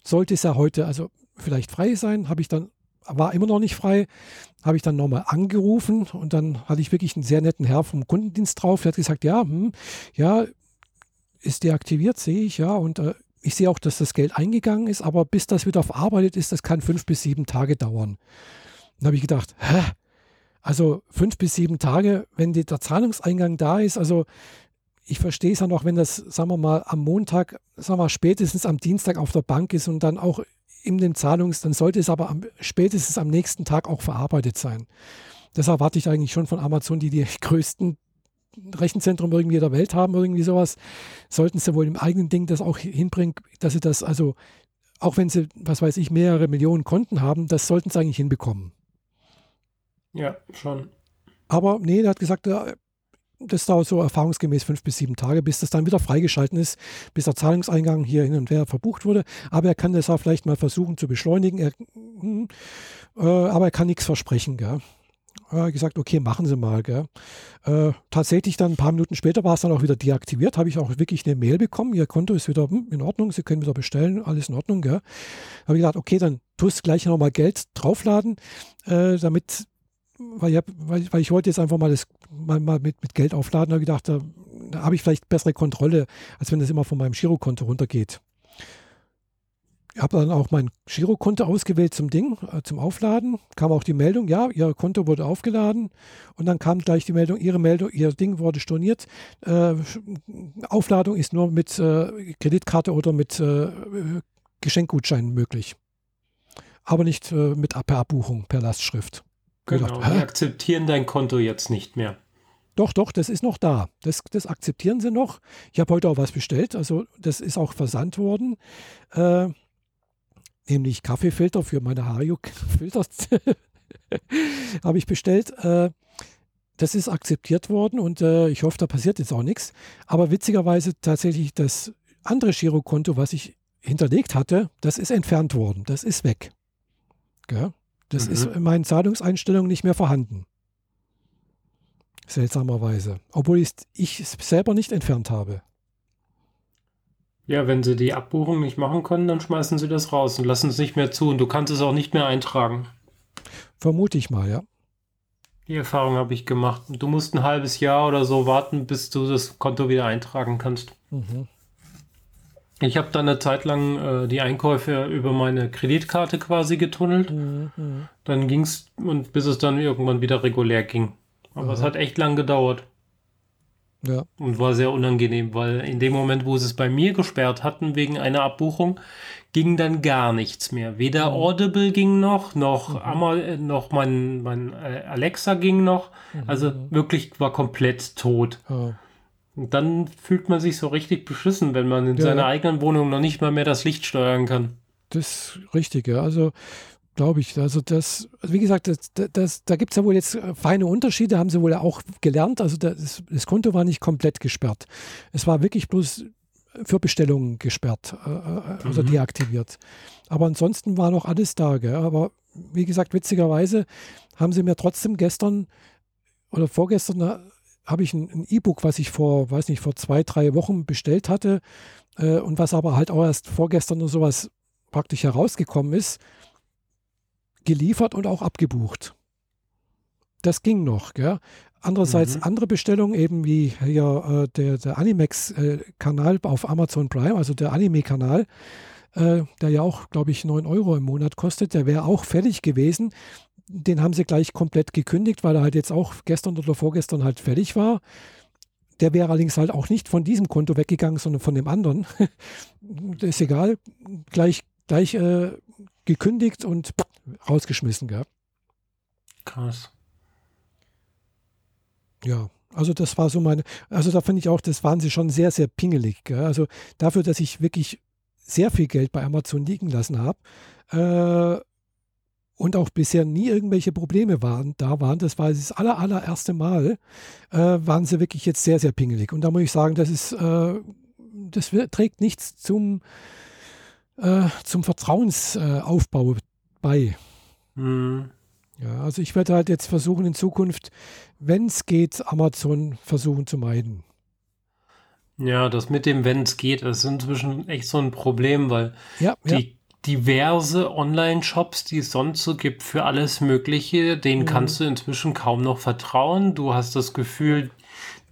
Speaker 2: sollte es ja heute, also vielleicht frei sein, habe ich dann, war immer noch nicht frei, habe ich dann nochmal angerufen und dann hatte ich wirklich einen sehr netten Herr vom Kundendienst drauf, der hat gesagt, ja, hm, ja, ist deaktiviert, sehe ich, ja, und äh, ich sehe auch, dass das Geld eingegangen ist, aber bis das wieder verarbeitet ist, das kann fünf bis sieben Tage dauern. Dann habe ich gedacht, hä? Also fünf bis sieben Tage, wenn der Zahlungseingang da ist, also ich verstehe es ja noch, wenn das, sagen wir mal, am Montag, sagen wir mal, spätestens am Dienstag auf der Bank ist und dann auch in dem Zahlungs, dann sollte es aber am, spätestens am nächsten Tag auch verarbeitet sein. Das erwarte ich eigentlich schon von Amazon, die die größten Rechenzentrum irgendwie der Welt haben, irgendwie sowas, sollten sie wohl im eigenen Ding das auch hinbringen, dass sie das, also auch wenn sie, was weiß ich, mehrere Millionen Konten haben, das sollten sie eigentlich hinbekommen.
Speaker 1: Ja, schon.
Speaker 2: Aber nee, der hat gesagt, das dauert so erfahrungsgemäß fünf bis sieben Tage, bis das dann wieder freigeschalten ist, bis der Zahlungseingang hier hin und her verbucht wurde. Aber er kann das auch vielleicht mal versuchen zu beschleunigen. Er, hm, äh, aber er kann nichts versprechen. Gell? Hat gesagt, okay, machen Sie mal. Äh, tatsächlich dann ein paar Minuten später war es dann auch wieder deaktiviert. Habe ich auch wirklich eine Mail bekommen. Ihr Konto ist wieder hm, in Ordnung. Sie können wieder bestellen. Alles in Ordnung. Gell? Habe ich gedacht, okay, dann tust gleich nochmal Geld draufladen, äh, damit weil ich, weil, weil ich wollte jetzt einfach mal das mal, mal mit, mit Geld aufladen, habe gedacht, da, da habe ich vielleicht bessere Kontrolle, als wenn das immer von meinem Girokonto runtergeht. Ich habe dann auch mein Girokonto ausgewählt zum Ding, äh, zum Aufladen. Kam auch die Meldung, ja, Ihr Konto wurde aufgeladen. Und dann kam gleich die Meldung, Ihre Meldung, Ihr Ding wurde storniert. Äh, Aufladung ist nur mit äh, Kreditkarte oder mit äh, Geschenkgutschein möglich. Aber nicht äh, mit per Abbuchung, per Lastschrift.
Speaker 1: Genau, gedacht, die akzeptieren dein Konto jetzt nicht mehr.
Speaker 2: Doch, doch, das ist noch da. Das, das akzeptieren sie noch. Ich habe heute auch was bestellt. Also das ist auch versandt worden. Äh, nämlich Kaffeefilter für meine Hario-Filter. habe ich bestellt. Äh, das ist akzeptiert worden und äh, ich hoffe, da passiert jetzt auch nichts. Aber witzigerweise tatsächlich das andere Girokonto, was ich hinterlegt hatte, das ist entfernt worden. Das ist weg. Gell? Das mhm. ist in meinen Zahlungseinstellungen nicht mehr vorhanden. Seltsamerweise. Obwohl ich es selber nicht entfernt habe.
Speaker 1: Ja, wenn sie die Abbuchung nicht machen können, dann schmeißen sie das raus und lassen es nicht mehr zu und du kannst es auch nicht mehr eintragen.
Speaker 2: Vermute ich mal, ja.
Speaker 1: Die Erfahrung habe ich gemacht. Du musst ein halbes Jahr oder so warten, bis du das Konto wieder eintragen kannst. Mhm. Ich habe dann eine Zeit lang äh, die Einkäufe über meine Kreditkarte quasi getunnelt. Mhm. Dann ging es und bis es dann irgendwann wieder regulär ging. Aber Aha. es hat echt lang gedauert. Ja. Und war sehr unangenehm, weil in dem Moment, wo sie es bei mir gesperrt hatten wegen einer Abbuchung, ging dann gar nichts mehr. Weder mhm. Audible ging noch, noch, mhm. Amar, äh, noch mein, mein äh, Alexa ging noch. Mhm. Also wirklich war komplett tot. Ja. Und dann fühlt man sich so richtig beschissen, wenn man in ja. seiner eigenen Wohnung noch nicht mal mehr das Licht steuern kann.
Speaker 2: Das ist richtig, ja. Also glaube ich. Also das, wie gesagt, das, das, da gibt es ja wohl jetzt äh, feine Unterschiede, haben sie wohl auch gelernt. Also das, das Konto war nicht komplett gesperrt. Es war wirklich bloß für Bestellungen gesperrt äh, äh oder mhm. deaktiviert. Aber ansonsten war noch alles da. Gell? Aber wie gesagt, witzigerweise haben sie mir trotzdem gestern oder vorgestern äh, habe ich ein E-Book, was ich vor, weiß nicht, vor zwei, drei Wochen bestellt hatte äh, und was aber halt auch erst vorgestern oder sowas praktisch herausgekommen ist geliefert und auch abgebucht. Das ging noch. Gell? Andererseits mhm. andere Bestellungen, eben wie hier äh, der, der Animex-Kanal äh, auf Amazon Prime, also der Anime-Kanal, äh, der ja auch, glaube ich, 9 Euro im Monat kostet, der wäre auch fertig gewesen. Den haben sie gleich komplett gekündigt, weil er halt jetzt auch gestern oder vorgestern halt fertig war. Der wäre allerdings halt auch nicht von diesem Konto weggegangen, sondern von dem anderen. das ist egal. Gleich, gleich äh, gekündigt und rausgeschmissen gehabt.
Speaker 1: Krass.
Speaker 2: Ja, also das war so meine, also da finde ich auch, das waren sie schon sehr, sehr pingelig. Gell? Also dafür, dass ich wirklich sehr viel Geld bei Amazon liegen lassen habe äh, und auch bisher nie irgendwelche Probleme waren, da waren, das war das aller, allererste Mal, äh, waren sie wirklich jetzt sehr, sehr pingelig. Und da muss ich sagen, das ist, äh, das trägt nichts zum, äh, zum Vertrauensaufbau bei. Mhm. Ja, also ich werde halt jetzt versuchen in Zukunft, wenn es geht, Amazon versuchen zu meiden.
Speaker 1: Ja, das mit dem wenn es geht, ist inzwischen echt so ein Problem, weil ja, die ja. diverse Online-Shops, die es sonst so gibt für alles Mögliche, denen mhm. kannst du inzwischen kaum noch vertrauen. Du hast das Gefühl,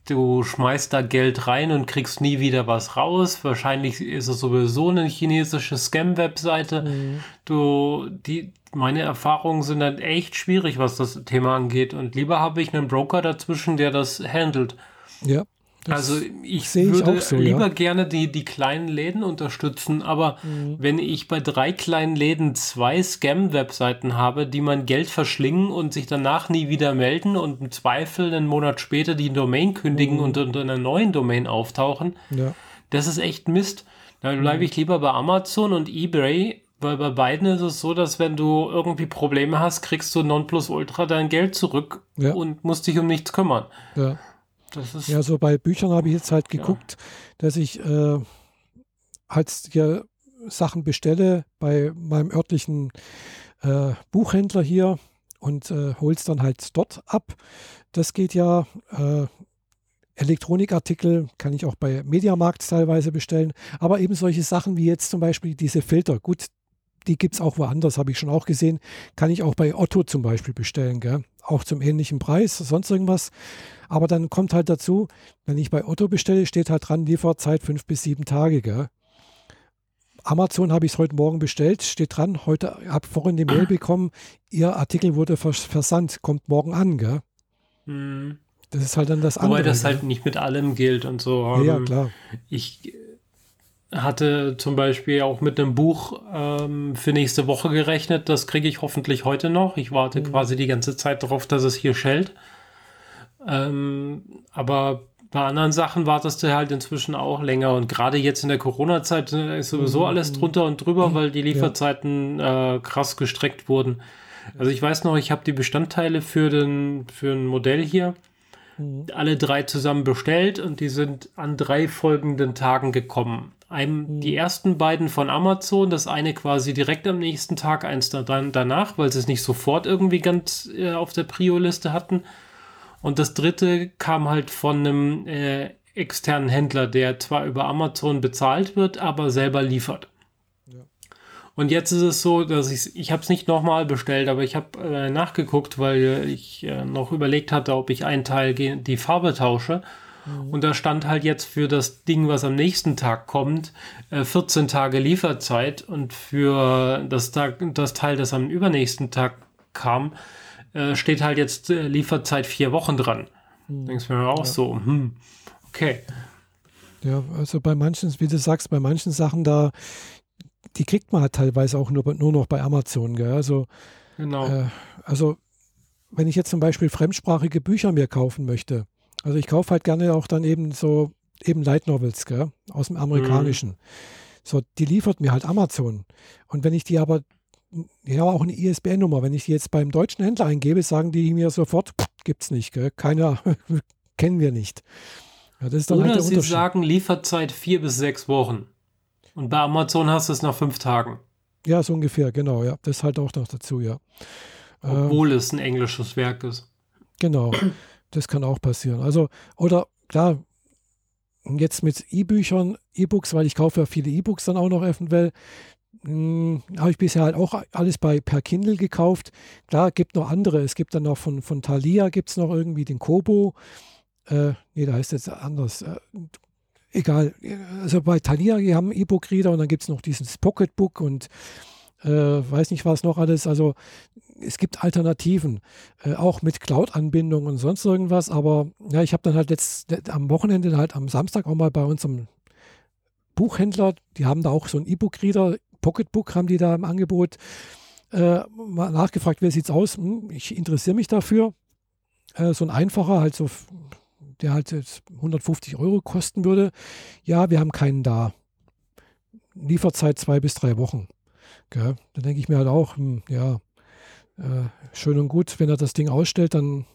Speaker 1: du schmeißt da Geld rein und kriegst nie wieder was raus. Wahrscheinlich ist es sowieso eine chinesische Scam-Webseite. Mhm. Du, die, meine Erfahrungen sind dann echt schwierig, was das Thema angeht. Und lieber habe ich einen Broker dazwischen, der das handelt.
Speaker 2: Ja
Speaker 1: also ich würde ich so, lieber ja. gerne die, die kleinen Läden unterstützen, aber mhm. wenn ich bei drei kleinen Läden zwei Scam-Webseiten habe, die mein Geld verschlingen und sich danach nie wieder melden und im Zweifel einen Monat später die Domain kündigen mhm. und unter einer neuen Domain auftauchen, ja. das ist echt Mist. Da bleibe mhm. ich lieber bei Amazon und eBay, weil bei beiden ist es so, dass wenn du irgendwie Probleme hast, kriegst du Nonplusultra dein Geld zurück ja. und musst dich um nichts kümmern.
Speaker 2: Ja ja, so bei Büchern habe ich jetzt halt geguckt, ja. dass ich äh, halt hier Sachen bestelle bei meinem örtlichen äh, Buchhändler hier und äh, hole es dann halt dort ab. Das geht ja. Äh, Elektronikartikel kann ich auch bei Mediamarkt teilweise bestellen, aber eben solche Sachen wie jetzt zum Beispiel diese Filter. Gut, die gibt es auch woanders, habe ich schon auch gesehen. Kann ich auch bei Otto zum Beispiel bestellen, gell? Auch zum ähnlichen Preis, sonst irgendwas. Aber dann kommt halt dazu, wenn ich bei Otto bestelle, steht halt dran, Lieferzeit fünf bis sieben Tage. Gell? Amazon habe ich es heute Morgen bestellt, steht dran, heute habe vorhin die Mail bekommen, Ihr Artikel wurde vers versandt, kommt morgen an. Gell? Hm. Das ist halt dann das
Speaker 1: andere. Wobei das halt nicht mit allem gilt und so.
Speaker 2: Ja, ja ähm, klar.
Speaker 1: Ich hatte zum Beispiel auch mit einem Buch ähm, für nächste Woche gerechnet. Das kriege ich hoffentlich heute noch. Ich warte mhm. quasi die ganze Zeit darauf, dass es hier schellt. Ähm, aber bei anderen Sachen wartest du halt inzwischen auch länger und gerade jetzt in der Corona-Zeit äh, ist sowieso mhm. alles drunter und drüber, weil die Lieferzeiten ja. äh, krass gestreckt wurden. Also ich weiß noch, ich habe die Bestandteile für, den, für ein Modell hier mhm. alle drei zusammen bestellt und die sind an drei folgenden Tagen gekommen. Einem, mhm. Die ersten beiden von Amazon, das eine quasi direkt am nächsten Tag, eins dann danach, weil sie es nicht sofort irgendwie ganz äh, auf der Prio-Liste hatten. Und das dritte kam halt von einem äh, externen Händler, der zwar über Amazon bezahlt wird, aber selber liefert. Ja. Und jetzt ist es so, dass ich ich habe es nicht nochmal bestellt, aber ich habe äh, nachgeguckt, weil ich äh, noch überlegt hatte, ob ich einen Teil die Farbe tausche. Mhm. Und da stand halt jetzt für das Ding, was am nächsten Tag kommt, 14 äh, Tage Lieferzeit und für das, Tag, das Teil, das am übernächsten Tag kam, äh, steht halt jetzt äh, Lieferzeit vier Wochen dran. Hm. Denkst du mir auch ja. so, hm, okay.
Speaker 2: Ja, also bei manchen, wie du sagst, bei manchen Sachen da, die kriegt man halt teilweise auch nur, nur noch bei Amazon. Gell? Also, genau. Äh, also, wenn ich jetzt zum Beispiel fremdsprachige Bücher mir kaufen möchte, also ich kaufe halt gerne auch dann eben so eben Light Novels gell? aus dem Amerikanischen. Mhm. So, die liefert mir halt Amazon. Und wenn ich die aber ja, auch eine ISBN-Nummer. Wenn ich die jetzt beim deutschen Händler eingebe, sagen die mir sofort, gibt es nicht, gell? keiner, kennen wir nicht.
Speaker 1: Ja, das ist dann Oder halt sie sagen Lieferzeit vier bis sechs Wochen. Und bei Amazon hast du es nach fünf Tagen.
Speaker 2: Ja, so ungefähr, genau, ja. Das halt auch noch dazu, ja.
Speaker 1: Obwohl ähm, es ein englisches Werk ist.
Speaker 2: Genau, das kann auch passieren. Also, oder klar, jetzt mit E-Büchern, E-Books, weil ich kaufe ja viele E-Books dann auch noch eventuell, hm, habe ich bisher halt auch alles bei per Kindle gekauft. Klar, gibt noch andere. Es gibt dann noch von, von Thalia gibt es noch irgendwie den Kobo. Äh, nee, da heißt jetzt anders. Äh, egal. Also bei Thalia, die haben E-Book-Reader und dann gibt es noch dieses Pocketbook und äh, weiß nicht was noch alles. Also es gibt Alternativen, äh, auch mit Cloud-Anbindung und sonst irgendwas. Aber ja, ich habe dann halt jetzt am Wochenende halt am Samstag auch mal bei unserem Buchhändler, die haben da auch so einen E-Book-Reader Pocketbook haben die da im Angebot. Äh, mal nachgefragt, wer sieht's aus? Hm, ich interessiere mich dafür. Äh, so ein einfacher, halt so, der halt 150 Euro kosten würde. Ja, wir haben keinen da. Lieferzeit zwei bis drei Wochen. Gell? Dann denke ich mir halt auch, hm, ja, äh, schön und gut, wenn er das Ding ausstellt, dann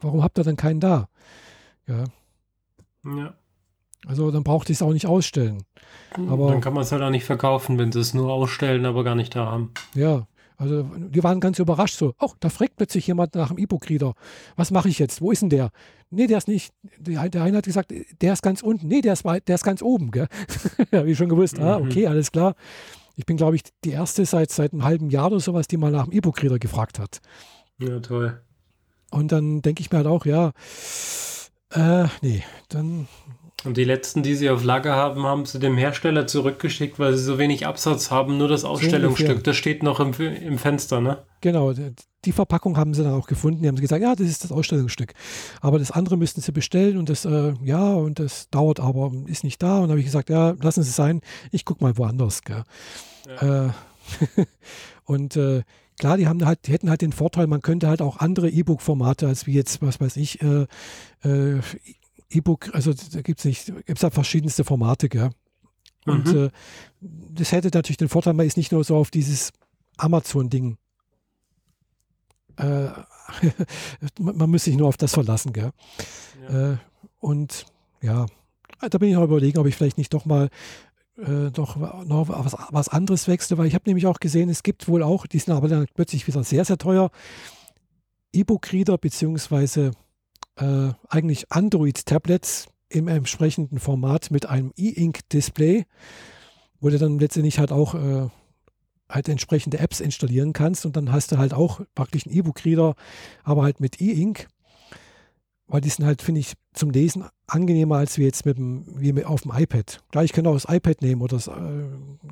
Speaker 2: warum habt ihr dann keinen da? Ja. ja. Also dann braucht ich es auch nicht ausstellen.
Speaker 1: Hm, aber, dann kann man es halt auch nicht verkaufen, wenn sie es nur ausstellen, aber gar nicht da haben.
Speaker 2: Ja, also die waren ganz überrascht so, oh, da fragt plötzlich jemand nach dem E-Book-Reader. Was mache ich jetzt? Wo ist denn der? Nee, der ist nicht. Der, eine hat gesagt, der ist ganz unten. Nee, der ist, der ist ganz oben. Gell? Habe ich schon gewusst. Ah, mhm. okay, alles klar. Ich bin, glaube ich, die erste seit, seit einem halben Jahr oder sowas, die mal nach dem E-Book-Reader gefragt hat.
Speaker 1: Ja, toll.
Speaker 2: Und dann denke ich mir halt auch, ja, äh, nee, dann
Speaker 1: und die letzten, die sie auf Lager haben, haben sie dem Hersteller zurückgeschickt, weil sie so wenig Absatz haben. Nur das Ausstellungsstück, das steht noch im, im Fenster, ne?
Speaker 2: Genau, die Verpackung haben sie dann auch gefunden. Die haben gesagt, ja, das ist das Ausstellungsstück. Aber das andere müssten sie bestellen und das, äh, ja, und das dauert aber, ist nicht da. Und dann habe ich gesagt, ja, lassen Sie es sein, ich gucke mal woanders. Ja. Äh, und äh, klar, die haben halt, die hätten halt den Vorteil, man könnte halt auch andere E-Book-Formate als wie jetzt, was weiß ich, äh, äh, E-Book, also da gibt es nicht, gibt es da verschiedenste Formate, gell? Und mhm. äh, das hätte natürlich den Vorteil, man ist nicht nur so auf dieses Amazon-Ding. Äh, man, man muss sich nur auf das verlassen, gell? Ja. Äh, und ja, da bin ich auch überlegen, ob ich vielleicht nicht doch mal äh, doch noch was, was anderes wechsle, weil ich habe nämlich auch gesehen, es gibt wohl auch, die sind aber dann plötzlich wieder sehr, sehr teuer, E-Book-Reader beziehungsweise äh, eigentlich Android-Tablets im entsprechenden Format mit einem E-Ink-Display, wo du dann letztendlich halt auch äh, halt entsprechende Apps installieren kannst und dann hast du halt auch praktisch einen E-Book-Reader, aber halt mit E-Ink, weil die sind halt, finde ich, zum Lesen angenehmer als wie jetzt mit dem, wie auf dem iPad. Klar, ich kann auch das iPad nehmen oder das, äh,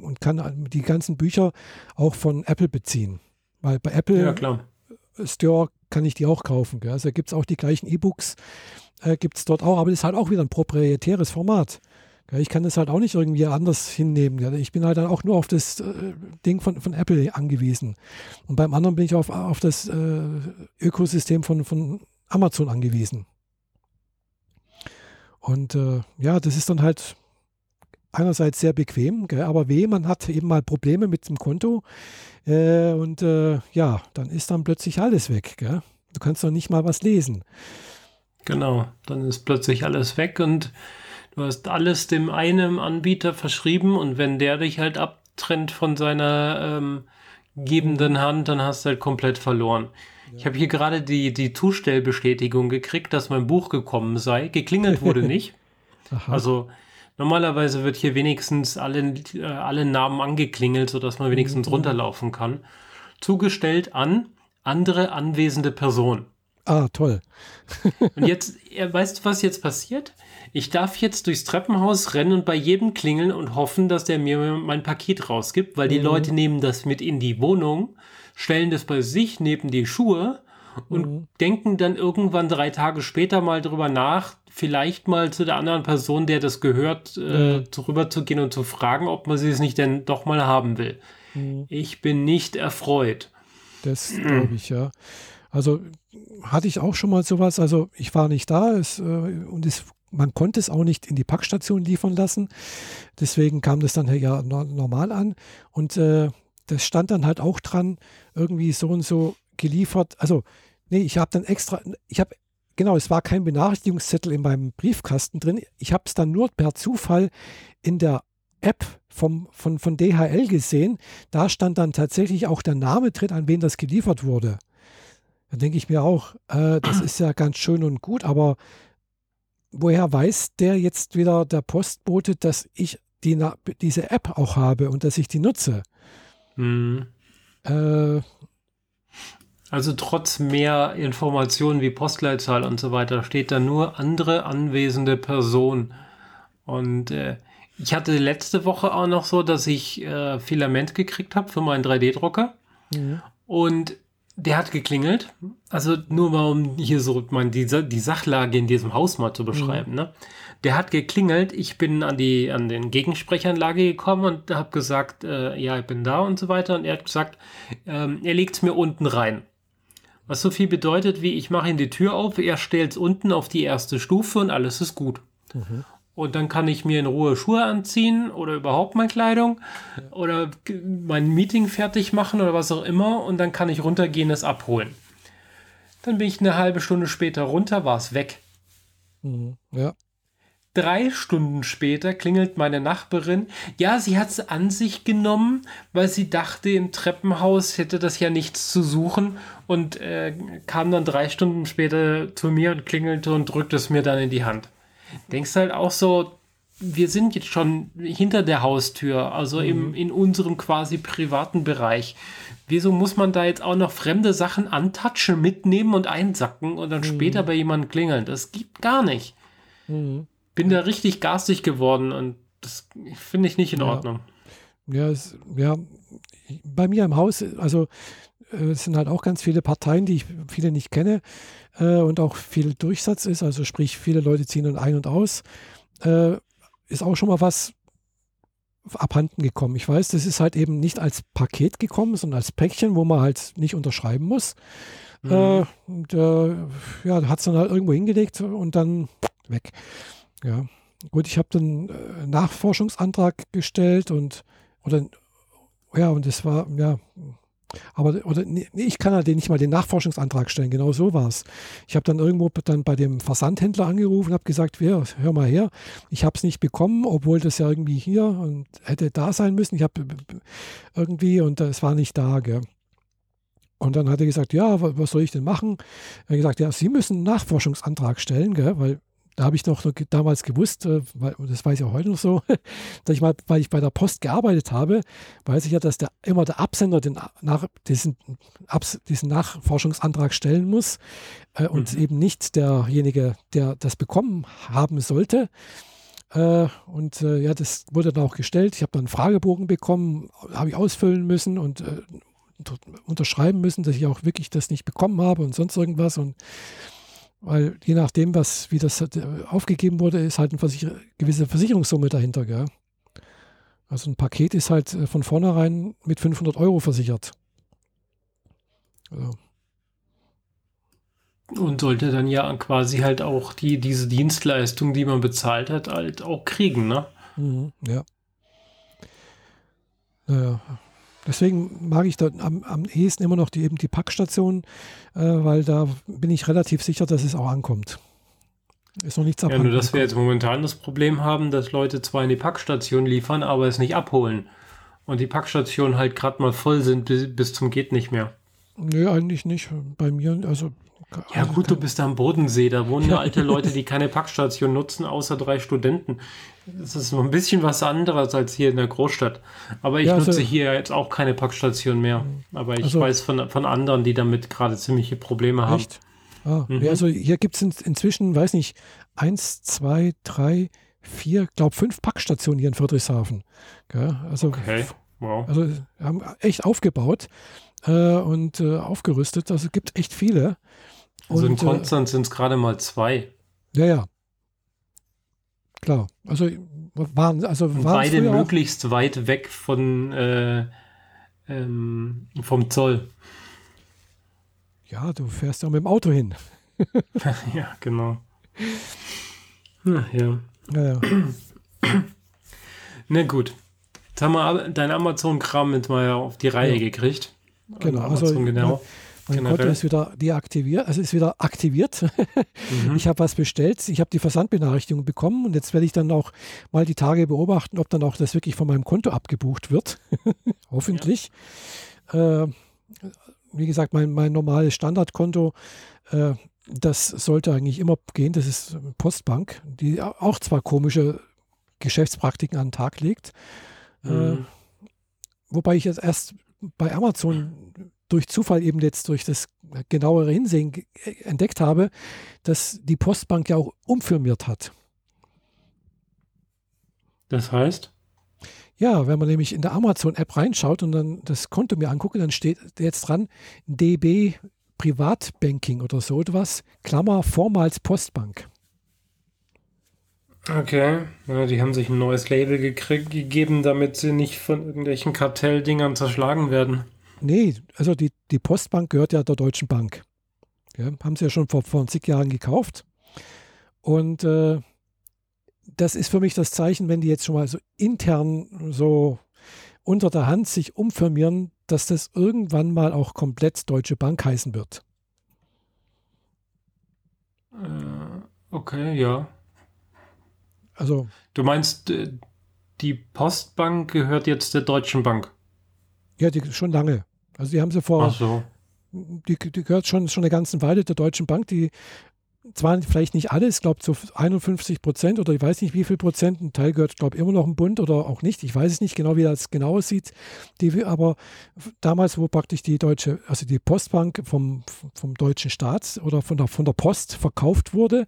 Speaker 2: und kann die ganzen Bücher auch von Apple beziehen. Weil bei Apple ja, Store kann ich die auch kaufen. Gell? Also gibt es auch die gleichen E-Books, äh, gibt es dort auch, aber das ist halt auch wieder ein proprietäres Format. Ich kann das halt auch nicht irgendwie anders hinnehmen. Ich bin halt dann auch nur auf das äh, Ding von, von Apple angewiesen. Und beim anderen bin ich auf, auf das äh, Ökosystem von, von Amazon angewiesen. Und äh, ja, das ist dann halt einerseits sehr bequem, gell, aber weh, man hat eben mal Probleme mit dem Konto äh, und äh, ja, dann ist dann plötzlich alles weg. Gell. Du kannst noch nicht mal was lesen.
Speaker 1: Genau, dann ist plötzlich alles weg und du hast alles dem einen Anbieter verschrieben und wenn der dich halt abtrennt von seiner ähm, gebenden Hand, dann hast du halt komplett verloren. Ja. Ich habe hier gerade die, die Zustellbestätigung gekriegt, dass mein Buch gekommen sei. Geklingelt wurde nicht. also normalerweise wird hier wenigstens alle, äh, alle Namen angeklingelt, sodass man wenigstens mhm. runterlaufen kann. Zugestellt an andere anwesende Person.
Speaker 2: Ah, toll.
Speaker 1: und jetzt, weißt du, was jetzt passiert? Ich darf jetzt durchs Treppenhaus rennen und bei jedem klingeln und hoffen, dass der mir mein Paket rausgibt, weil die mhm. Leute nehmen das mit in die Wohnung, stellen das bei sich neben die Schuhe und mhm. denken dann irgendwann drei Tage später mal drüber nach, vielleicht mal zu der anderen Person, der das gehört, äh, mhm. rüber zu gehen und zu fragen, ob man sie es nicht denn doch mal haben will. Mhm. Ich bin nicht erfreut.
Speaker 2: Das glaube ich, ja. Also hatte ich auch schon mal sowas. Also ich war nicht da es, äh, und es, man konnte es auch nicht in die Packstation liefern lassen. Deswegen kam das dann ja normal an. Und äh, das stand dann halt auch dran, irgendwie so und so geliefert. Also, nee, ich habe dann extra, ich habe, genau, es war kein Benachrichtigungszettel in meinem Briefkasten drin. Ich habe es dann nur per Zufall in der App vom, von, von DHL gesehen. Da stand dann tatsächlich auch der Name drin, an wen das geliefert wurde. Da denke ich mir auch, äh, das ist ja ganz schön und gut, aber woher weiß der jetzt wieder, der Postbote, dass ich die, diese App auch habe und dass ich die nutze?
Speaker 1: Mhm. Äh, also trotz mehr Informationen wie Postleitzahl und so weiter steht da nur andere anwesende Person. Und äh, ich hatte letzte Woche auch noch so, dass ich äh, Filament gekriegt habe für meinen 3D-Drucker. Mhm. Und der hat geklingelt. Also nur mal, um hier so mein, die, die Sachlage in diesem Haus mal zu beschreiben. Mhm. Ne? Der hat geklingelt. Ich bin an, die, an den Gegensprechanlage gekommen und habe gesagt, äh, ja, ich bin da und so weiter. Und er hat gesagt, ähm, er legt es mir unten rein. Was so viel bedeutet, wie ich mache ihn die Tür auf, er stellt es unten auf die erste Stufe und alles ist gut. Mhm. Und dann kann ich mir in Ruhe Schuhe anziehen oder überhaupt meine Kleidung oder mein Meeting fertig machen oder was auch immer und dann kann ich runtergehen, es abholen. Dann bin ich eine halbe Stunde später runter, war es weg.
Speaker 2: Mhm. Ja.
Speaker 1: Drei Stunden später klingelt meine Nachbarin. Ja, sie hat es an sich genommen, weil sie dachte, im Treppenhaus hätte das ja nichts zu suchen und äh, kam dann drei Stunden später zu mir und klingelte und drückte es mir dann in die Hand denkst halt auch so, wir sind jetzt schon hinter der Haustür, also mhm. im, in unserem quasi privaten Bereich. Wieso muss man da jetzt auch noch fremde Sachen antatschen, mitnehmen und einsacken und dann mhm. später bei jemandem klingeln? Das gibt gar nicht. Mhm. Bin da richtig garstig geworden und das finde ich nicht in
Speaker 2: ja.
Speaker 1: Ordnung.
Speaker 2: Ja, es, ja, bei mir im Haus, also äh, es sind halt auch ganz viele Parteien, die ich viele nicht kenne äh, und auch viel Durchsatz ist, also sprich, viele Leute ziehen dann ein und aus, äh, ist auch schon mal was abhanden gekommen. Ich weiß, das ist halt eben nicht als Paket gekommen, sondern als Päckchen, wo man halt nicht unterschreiben muss. Mhm. Äh, und äh, ja, hat es dann halt irgendwo hingelegt und dann weg. Ja, gut, ich habe dann äh, Nachforschungsantrag gestellt und oder ja, und es war, ja, aber oder, nee, ich kann halt nicht mal den Nachforschungsantrag stellen, genau so war es. Ich habe dann irgendwo dann bei dem Versandhändler angerufen und habe gesagt, hör, hör mal her, ich habe es nicht bekommen, obwohl das ja irgendwie hier und hätte da sein müssen. Ich habe irgendwie und es war nicht da. Gell. Und dann hat er gesagt, ja, was soll ich denn machen? Er hat gesagt, ja, Sie müssen einen Nachforschungsantrag stellen, gell, weil da habe ich noch damals gewusst, äh, weil, das weiß ich auch heute noch so, dass ich mal, weil ich bei der Post gearbeitet habe, weiß ich ja, dass der immer der Absender den, nach, diesen, Abs, diesen Nachforschungsantrag stellen muss äh, und mhm. eben nicht derjenige, der das bekommen haben sollte. Äh, und äh, ja, das wurde dann auch gestellt. Ich habe dann einen Fragebogen bekommen, habe ich ausfüllen müssen und äh, unterschreiben müssen, dass ich auch wirklich das nicht bekommen habe und sonst irgendwas. Und Weil je nachdem, was, wie das äh, aufgegeben wurde, ist halt eine Versicher gewisse Versicherungssumme dahinter. Gell? Also ein Paket ist halt äh, von vornherein mit 500 Euro versichert.
Speaker 1: Also. Und sollte dann ja quasi halt auch die, diese Dienstleistung, die man bezahlt hat, halt auch kriegen, ne?
Speaker 2: Mhm, ja. Naja. Deswegen mag ich da am, am ehesten immer noch die, eben die Packstation, äh, weil da bin ich relativ sicher, dass es auch ankommt.
Speaker 1: Ist noch nichts. Ja, nur dass wir jetzt momentan das Problem haben, dass Leute zwar in die Packstation liefern, aber es nicht abholen. Und die Packstationen halt gerade mal voll sind bis, bis zum geht nicht mehr.
Speaker 2: Nö, eigentlich nicht. Bei mir, also.
Speaker 1: Ja, gut, du bist am Bodensee. Da wohnen ja alte Leute, die keine Packstation nutzen, außer drei Studenten. Das ist noch ein bisschen was anderes als hier in der Großstadt. Aber ich ja, also, nutze hier jetzt auch keine Packstation mehr. Aber ich also, weiß von, von anderen, die damit gerade ziemliche Probleme haben. Echt?
Speaker 2: Ah, mhm. Also hier gibt es in, inzwischen, weiß nicht, eins, zwei, drei, vier, glaube fünf Packstationen hier in Friedrichshafen. Ja, also, okay. Wow. also haben echt aufgebaut äh, und äh, aufgerüstet. Also es gibt echt viele.
Speaker 1: Also und, in äh, Konstanz äh, sind es gerade mal zwei.
Speaker 2: Ja, ja. Klar. Also waren, also
Speaker 1: waren beide möglichst weit weg von äh, ähm, vom Zoll.
Speaker 2: Ja, du fährst ja mit dem Auto hin.
Speaker 1: ja, genau. Na, ja. Ja, ja. Na gut. Jetzt haben wir dein Amazon-Kram mit mal auf die Reihe ja. gekriegt.
Speaker 2: Genau, also genau. Mein Generell. Konto ist wieder deaktiviert, also ist wieder aktiviert. Mhm. Ich habe was bestellt, ich habe die Versandbenachrichtigung bekommen und jetzt werde ich dann auch mal die Tage beobachten, ob dann auch das wirklich von meinem Konto abgebucht wird. Hoffentlich. Ja. Äh, wie gesagt, mein, mein normales Standardkonto, äh, das sollte eigentlich immer gehen. Das ist Postbank, die auch zwar komische Geschäftspraktiken an den Tag legt. Äh, mhm. Äh, wobei ich jetzt erst bei Amazon durch Zufall eben jetzt durch das genauere Hinsehen entdeckt habe, dass die Postbank ja auch umfirmiert hat.
Speaker 1: Das heißt?
Speaker 2: Ja, wenn man nämlich in der Amazon-App reinschaut und dann das Konto mir angucke, dann steht jetzt dran DB Privatbanking oder so etwas, Klammer vormals Postbank.
Speaker 1: Okay, ja, die haben sich ein neues Label gegeben, damit sie nicht von irgendwelchen Kartelldingern zerschlagen werden.
Speaker 2: Nee, also die, die Postbank gehört ja der Deutschen Bank. Ja, haben sie ja schon vor, vor zig Jahren gekauft. Und äh, das ist für mich das Zeichen, wenn die jetzt schon mal so intern so unter der Hand sich umfirmieren, dass das irgendwann mal auch komplett Deutsche Bank heißen wird.
Speaker 1: Äh, okay, ja.
Speaker 2: Also.
Speaker 1: Du meinst, äh, die Postbank gehört jetzt der Deutschen Bank?
Speaker 2: Ja, die schon lange. Also die haben sie vor. Ach so. Die, die gehört schon, schon eine ganze Weile der Deutschen Bank. Die zwar vielleicht nicht alles, ich glaube zu 51 Prozent oder ich weiß nicht wie viel Prozent, ein Teil gehört, glaube ich, immer noch im Bund oder auch nicht. Ich weiß es nicht genau, wie das genau aussieht. Die, aber damals, wo praktisch die deutsche, also die Postbank vom, vom deutschen Staat oder von der, von der Post verkauft wurde,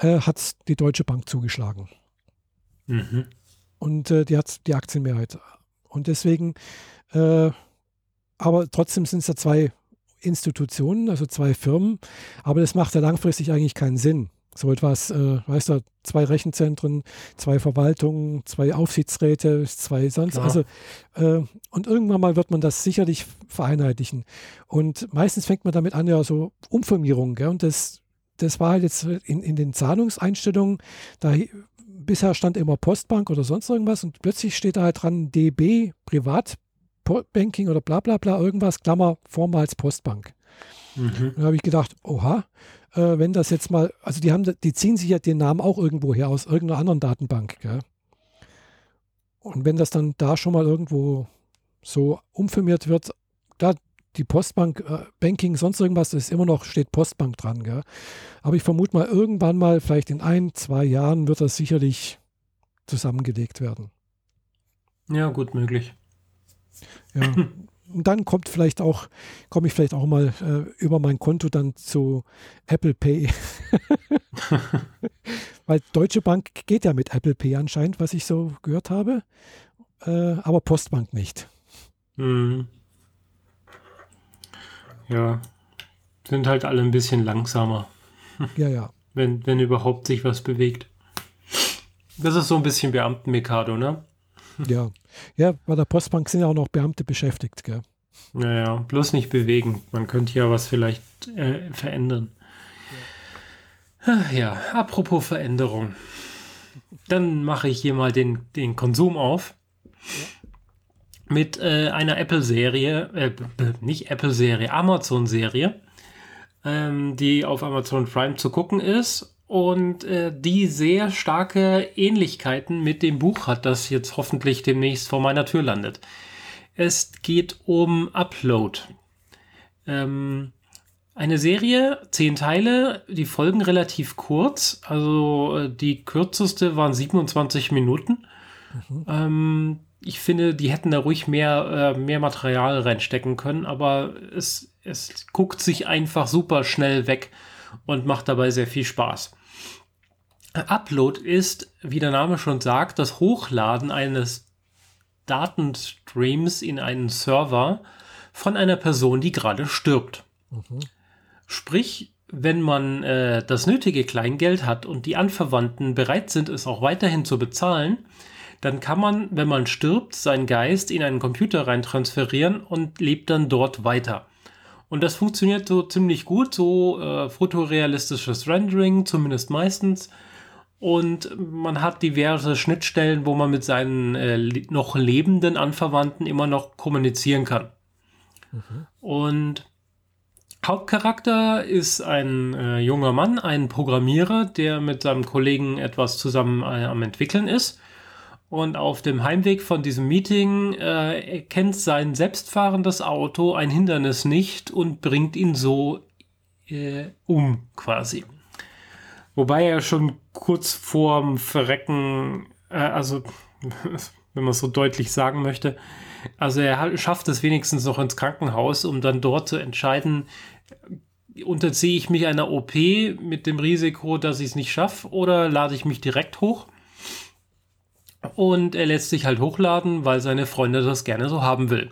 Speaker 2: äh, hat die Deutsche Bank zugeschlagen. Mhm. Und äh, die hat die Aktienmehrheit. Und deswegen, äh, aber trotzdem sind es ja zwei Institutionen, also zwei Firmen, aber das macht ja langfristig eigentlich keinen Sinn. So etwas, äh, weißt du, zwei Rechenzentren, zwei Verwaltungen, zwei Aufsichtsräte, zwei sonst. Klar. Also, äh, und irgendwann mal wird man das sicherlich vereinheitlichen. Und meistens fängt man damit an, ja, so Umfirmierungen. Gell? Und das, das war halt jetzt in, in den Zahlungseinstellungen, da bisher stand immer Postbank oder sonst irgendwas und plötzlich steht da halt dran DB, Privat, Banking oder bla bla bla, irgendwas, Klammer, vormals Postbank. Mhm. Dann habe ich gedacht, oha, äh, wenn das jetzt mal, also die haben, die ziehen sich ja den Namen auch irgendwo her aus irgendeiner anderen Datenbank, gell? Und wenn das dann da schon mal irgendwo so umfirmiert wird, da die Postbank, äh, Banking, sonst irgendwas, ist immer noch, steht Postbank dran, gell? Aber ich vermute mal, irgendwann mal, vielleicht in ein, zwei Jahren, wird das sicherlich zusammengelegt werden.
Speaker 1: Ja, gut möglich.
Speaker 2: Ja. Und dann kommt vielleicht auch, komme ich vielleicht auch mal äh, über mein Konto dann zu Apple Pay. Weil Deutsche Bank geht ja mit Apple Pay anscheinend, was ich so gehört habe. Äh, aber Postbank nicht. Mhm.
Speaker 1: Ja. Sind halt alle ein bisschen langsamer.
Speaker 2: Ja, ja.
Speaker 1: Wenn, wenn überhaupt sich was bewegt. Das ist so ein bisschen Beamten-Mikado, ne?
Speaker 2: Ja. Ja, bei der Postbank sind ja auch noch Beamte beschäftigt, gell?
Speaker 1: Naja, bloß nicht bewegen. Man könnte ja was vielleicht äh, verändern. Ja. ja, apropos Veränderung. Dann mache ich hier mal den, den Konsum auf. Ja. Mit äh, einer Apple-Serie, äh, nicht Apple-Serie, Amazon-Serie, ähm, die auf Amazon Prime zu gucken ist und äh, die sehr starke Ähnlichkeiten mit dem Buch hat, das jetzt hoffentlich demnächst vor meiner Tür landet. Es geht um Upload. Ähm, eine Serie, zehn Teile, die Folgen relativ kurz. Also äh, die kürzeste waren 27 Minuten. Mhm. Ähm, ich finde, die hätten da ruhig mehr, äh, mehr Material reinstecken können, aber es, es guckt sich einfach super schnell weg und macht dabei sehr viel Spaß. Upload ist, wie der Name schon sagt, das Hochladen eines Datenstreams in einen Server von einer Person, die gerade stirbt. Mhm. Sprich, wenn man äh, das nötige Kleingeld hat und die Anverwandten bereit sind, es auch weiterhin zu bezahlen, dann kann man, wenn man stirbt, seinen Geist in einen Computer rein transferieren und lebt dann dort weiter. Und das funktioniert so ziemlich gut, so äh, fotorealistisches Rendering, zumindest meistens. Und man hat diverse Schnittstellen, wo man mit seinen äh, noch lebenden Anverwandten immer noch kommunizieren kann. Mhm. Und Hauptcharakter ist ein äh, junger Mann, ein Programmierer, der mit seinem Kollegen etwas zusammen äh, am entwickeln ist. Und auf dem Heimweg von diesem Meeting äh, erkennt sein selbstfahrendes Auto ein Hindernis nicht und bringt ihn so äh, um quasi. Wobei er schon kurz vorm Verrecken, äh, also wenn man es so deutlich sagen möchte, also er schafft es wenigstens noch ins Krankenhaus, um dann dort zu entscheiden, unterziehe ich mich einer OP mit dem Risiko, dass ich es nicht schaffe, oder lade ich mich direkt hoch? Und er lässt sich halt hochladen, weil seine Freunde das gerne so haben will.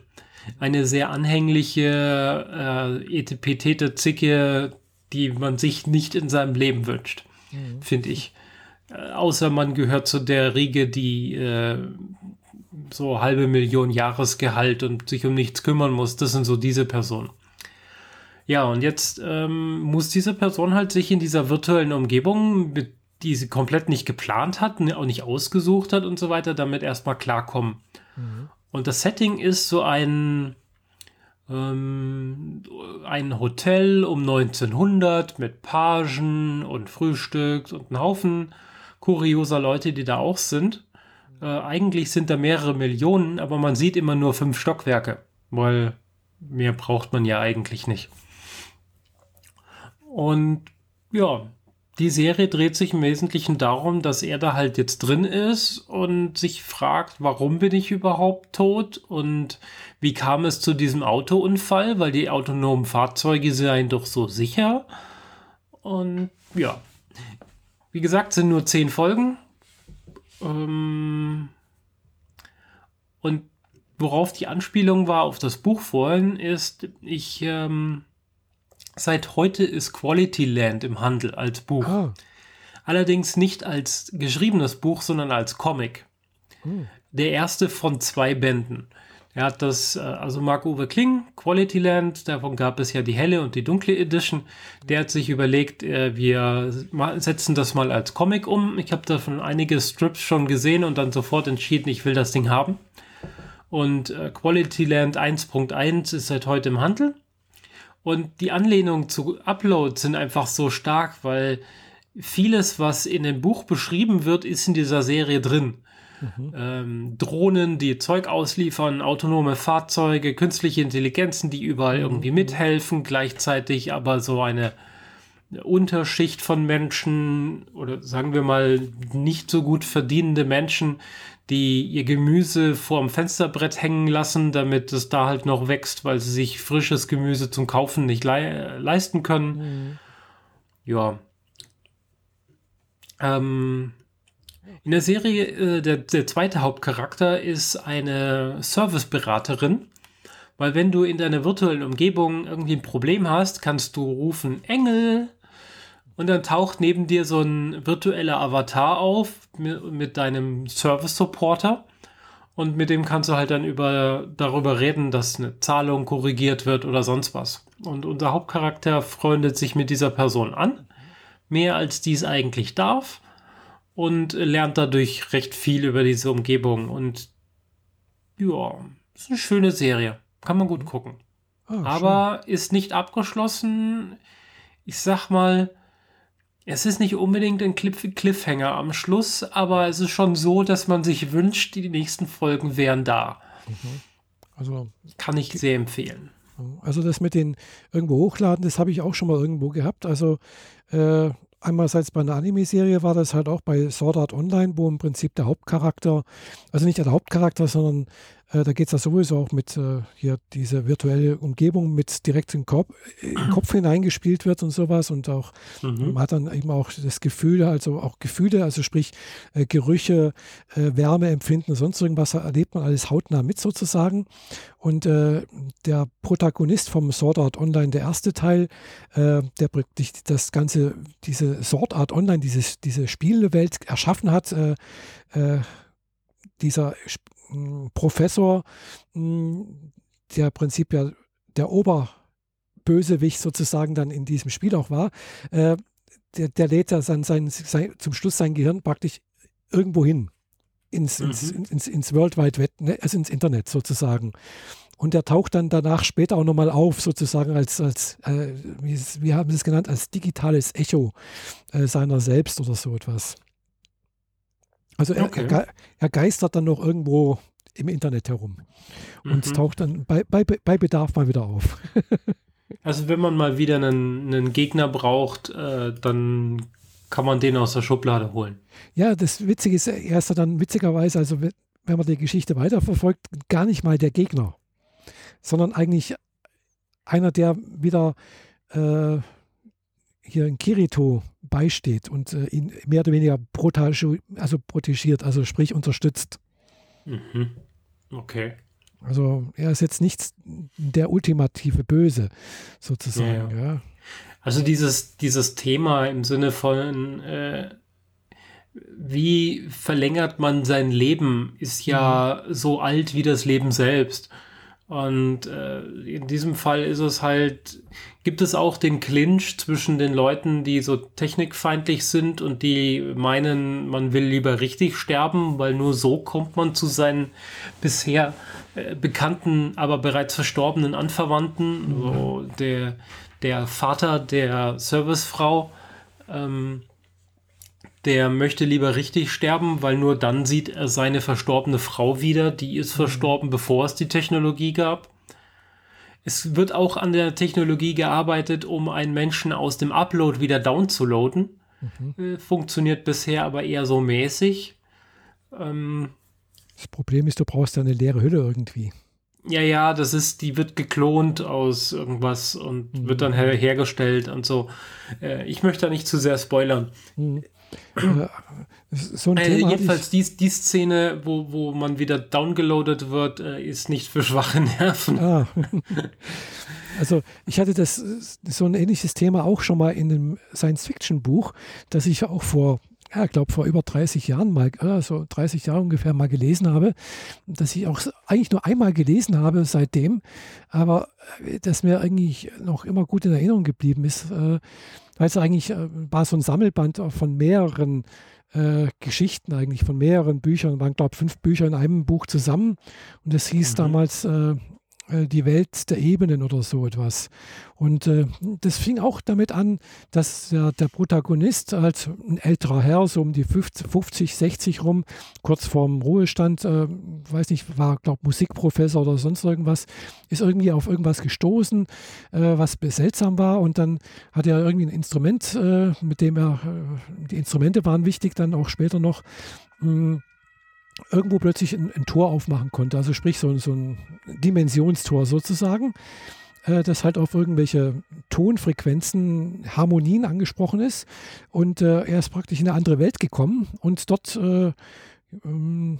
Speaker 1: Eine sehr anhängliche, äh, etipetete Zicke, die man sich nicht in seinem Leben wünscht mhm. finde ich. Äh, außer man gehört zu der Riege, die äh, so halbe Million Jahresgehalt und sich um nichts kümmern muss. Das sind so diese Personen. Ja, und jetzt ähm, muss diese Person halt sich in dieser virtuellen Umgebung, mit, die sie komplett nicht geplant hat, auch nicht ausgesucht hat und so weiter, damit erstmal klarkommen. Mhm. Und das Setting ist so ein, ähm, ein Hotel um 1900 mit Pagen und Frühstück und einen Haufen kurioser Leute, die da auch sind. Äh, eigentlich sind da mehrere Millionen, aber man sieht immer nur fünf Stockwerke, weil mehr braucht man ja eigentlich nicht. Und ja, die Serie dreht sich im Wesentlichen darum, dass er da halt jetzt drin ist und sich fragt, warum bin ich überhaupt tot und wie kam es zu diesem Autounfall, weil die autonomen Fahrzeuge seien doch so sicher. Und ja, wie gesagt, sind nur zehn Folgen. Ähm und worauf die Anspielung war auf das Buch vorhin, ist, ich ähm, Seit heute ist Quality Land im Handel als Buch. Ah. Allerdings nicht als geschriebenes Buch, sondern als Comic. Hm. Der erste von zwei Bänden. Er hat das, äh, also Marc-Uwe Kling, Quality Land, davon gab es ja die helle und die dunkle Edition. Der hat sich überlegt, äh, wir setzen das mal als Comic um. Ich habe davon einige Strips schon gesehen und dann sofort entschieden, ich will das Ding haben. Und äh, Quality Land 1.1 ist seit heute im Handel. Und die Anlehnungen zu Upload sind einfach so stark, weil vieles, was in dem Buch beschrieben wird, ist in dieser Serie drin. Mhm. Ähm, Drohnen, die Zeug ausliefern, autonome Fahrzeuge, künstliche Intelligenzen, die überall mhm. irgendwie mithelfen, gleichzeitig aber so eine Unterschicht von Menschen oder sagen wir mal nicht so gut verdienende Menschen, die ihr Gemüse vorm Fensterbrett hängen lassen, damit es da halt noch wächst, weil sie sich frisches Gemüse zum Kaufen nicht le leisten können. Mhm. Ja. Ähm, in der Serie, äh, der, der zweite Hauptcharakter ist eine Serviceberaterin, weil wenn du in deiner virtuellen Umgebung irgendwie ein Problem hast, kannst du rufen Engel und dann taucht neben dir so ein virtueller Avatar auf mit, mit deinem Service-Supporter und mit dem kannst du halt dann über, darüber reden, dass eine Zahlung korrigiert wird oder sonst was. Und unser Hauptcharakter freundet sich mit dieser Person an, mehr als dies eigentlich darf und lernt dadurch recht viel über diese Umgebung und ja, ist eine schöne Serie. Kann man gut gucken. Oh, Aber schön. ist nicht abgeschlossen. Ich sag mal, es ist nicht unbedingt ein Cliffhanger am Schluss, aber es ist schon so, dass man sich wünscht, die nächsten Folgen wären da. Mhm. Also kann ich sehr empfehlen.
Speaker 2: Also das mit den irgendwo hochladen, das habe ich auch schon mal irgendwo gehabt. Also äh, einerseits bei einer Anime-Serie war das halt auch bei Sword Art Online, wo im Prinzip der Hauptcharakter, also nicht der Hauptcharakter, sondern da geht es ja sowieso auch mit äh, hier diese virtuelle Umgebung mit direkt im, Korb, im Kopf hineingespielt wird und sowas und auch mhm. man hat dann eben auch das Gefühl, also auch Gefühle, also sprich äh, Gerüche, äh, Wärme empfinden, sonst irgendwas erlebt man alles hautnah mit sozusagen. Und äh, der Protagonist vom Sword Art Online, der erste Teil, äh, der das ganze, diese Sword Art Online, dieses, diese Spielewelt erschaffen hat, dieser Professor, der Prinzip ja der Oberbösewicht sozusagen dann in diesem Spiel auch war, äh, der, der lädt ja sein, sein, sein, zum Schluss sein Gehirn praktisch irgendwo hin. Ins, mhm. ins, ins, ins World Wide Web, ne, also ins Internet sozusagen. Und der taucht dann danach später auch nochmal auf, sozusagen als, als äh, wie, wie, haben sie es genannt, als digitales Echo äh, seiner selbst oder so etwas. Also er, okay. er, er, geistert dann noch irgendwo im Internet herum und mhm. taucht dann bei, bei, bei Bedarf mal wieder auf.
Speaker 1: also wenn man mal wieder einen, einen Gegner braucht, äh, dann kann man den aus der Schublade holen.
Speaker 2: Ja, das Witzige ist, er ist dann witzigerweise, also wenn man die Geschichte weiterverfolgt, gar nicht mal der Gegner, sondern eigentlich einer, der wieder äh, hier in Kirito beisteht und äh, ihn mehr oder weniger also protegiert, also sprich unterstützt.
Speaker 1: Mhm. Okay.
Speaker 2: Also er ist jetzt nicht der ultimative Böse, sozusagen. Ja, ja.
Speaker 1: Also dieses, dieses Thema im Sinne von, äh, wie verlängert man sein Leben, ist ja mhm. so alt wie das Leben selbst. Und äh, in diesem Fall ist es halt, gibt es auch den Clinch zwischen den Leuten, die so technikfeindlich sind und die meinen, man will lieber richtig sterben, weil nur so kommt man zu seinen bisher äh, bekannten, aber bereits verstorbenen Anverwandten. Mhm. So der, der Vater der Servicefrau. Ähm, der möchte lieber richtig sterben, weil nur dann sieht er seine verstorbene Frau wieder. Die ist mhm. verstorben, bevor es die Technologie gab. Es wird auch an der Technologie gearbeitet, um einen Menschen aus dem Upload wieder downzuladen. Mhm. Äh, funktioniert bisher aber eher so mäßig. Ähm,
Speaker 2: das Problem ist, du brauchst eine leere Hülle irgendwie.
Speaker 1: Ja, ja, das ist, die wird geklont aus irgendwas und mhm. wird dann her hergestellt und so. Äh, ich möchte da nicht zu sehr spoilern. Mhm. Äh, so ein äh, Thema jedenfalls die, die Szene, wo, wo man wieder downgeloadet wird, äh, ist nicht für schwache Nerven. Ah.
Speaker 2: Also ich hatte das so ein ähnliches Thema auch schon mal in einem Science-Fiction-Buch, das ich auch vor ja, ich glaube, vor über 30 Jahren mal, äh, so 30 Jahre ungefähr mal gelesen habe, dass ich auch eigentlich nur einmal gelesen habe seitdem, aber das mir eigentlich noch immer gut in Erinnerung geblieben ist, äh, weil es eigentlich äh, war so ein Sammelband von mehreren äh, Geschichten eigentlich, von mehreren Büchern, waren glaube ich fünf Bücher in einem Buch zusammen und es hieß mhm. damals äh, äh, die Welt der Ebenen oder so etwas. Und äh, das fing auch damit an, dass der, der, Protagonist als ein älterer Herr, so um die 50, 50 60 rum, kurz vorm Ruhestand, äh, weiß nicht, war, glaube Musikprofessor oder sonst irgendwas, ist irgendwie auf irgendwas gestoßen, äh, was seltsam war. Und dann hat er irgendwie ein Instrument, äh, mit dem er, äh, die Instrumente waren wichtig, dann auch später noch. Mh, hm, irgendwo plötzlich ein, ein, Tor aufmachen konnte. Also sprich so, so ein Dimensionstor sozusagen, äh, das halt auf irgendwelche Tonfrequenzen, Harmonien angesprochen ist. Und äh, er ist praktisch in eine andere Welt gekommen und dort äh, ähm,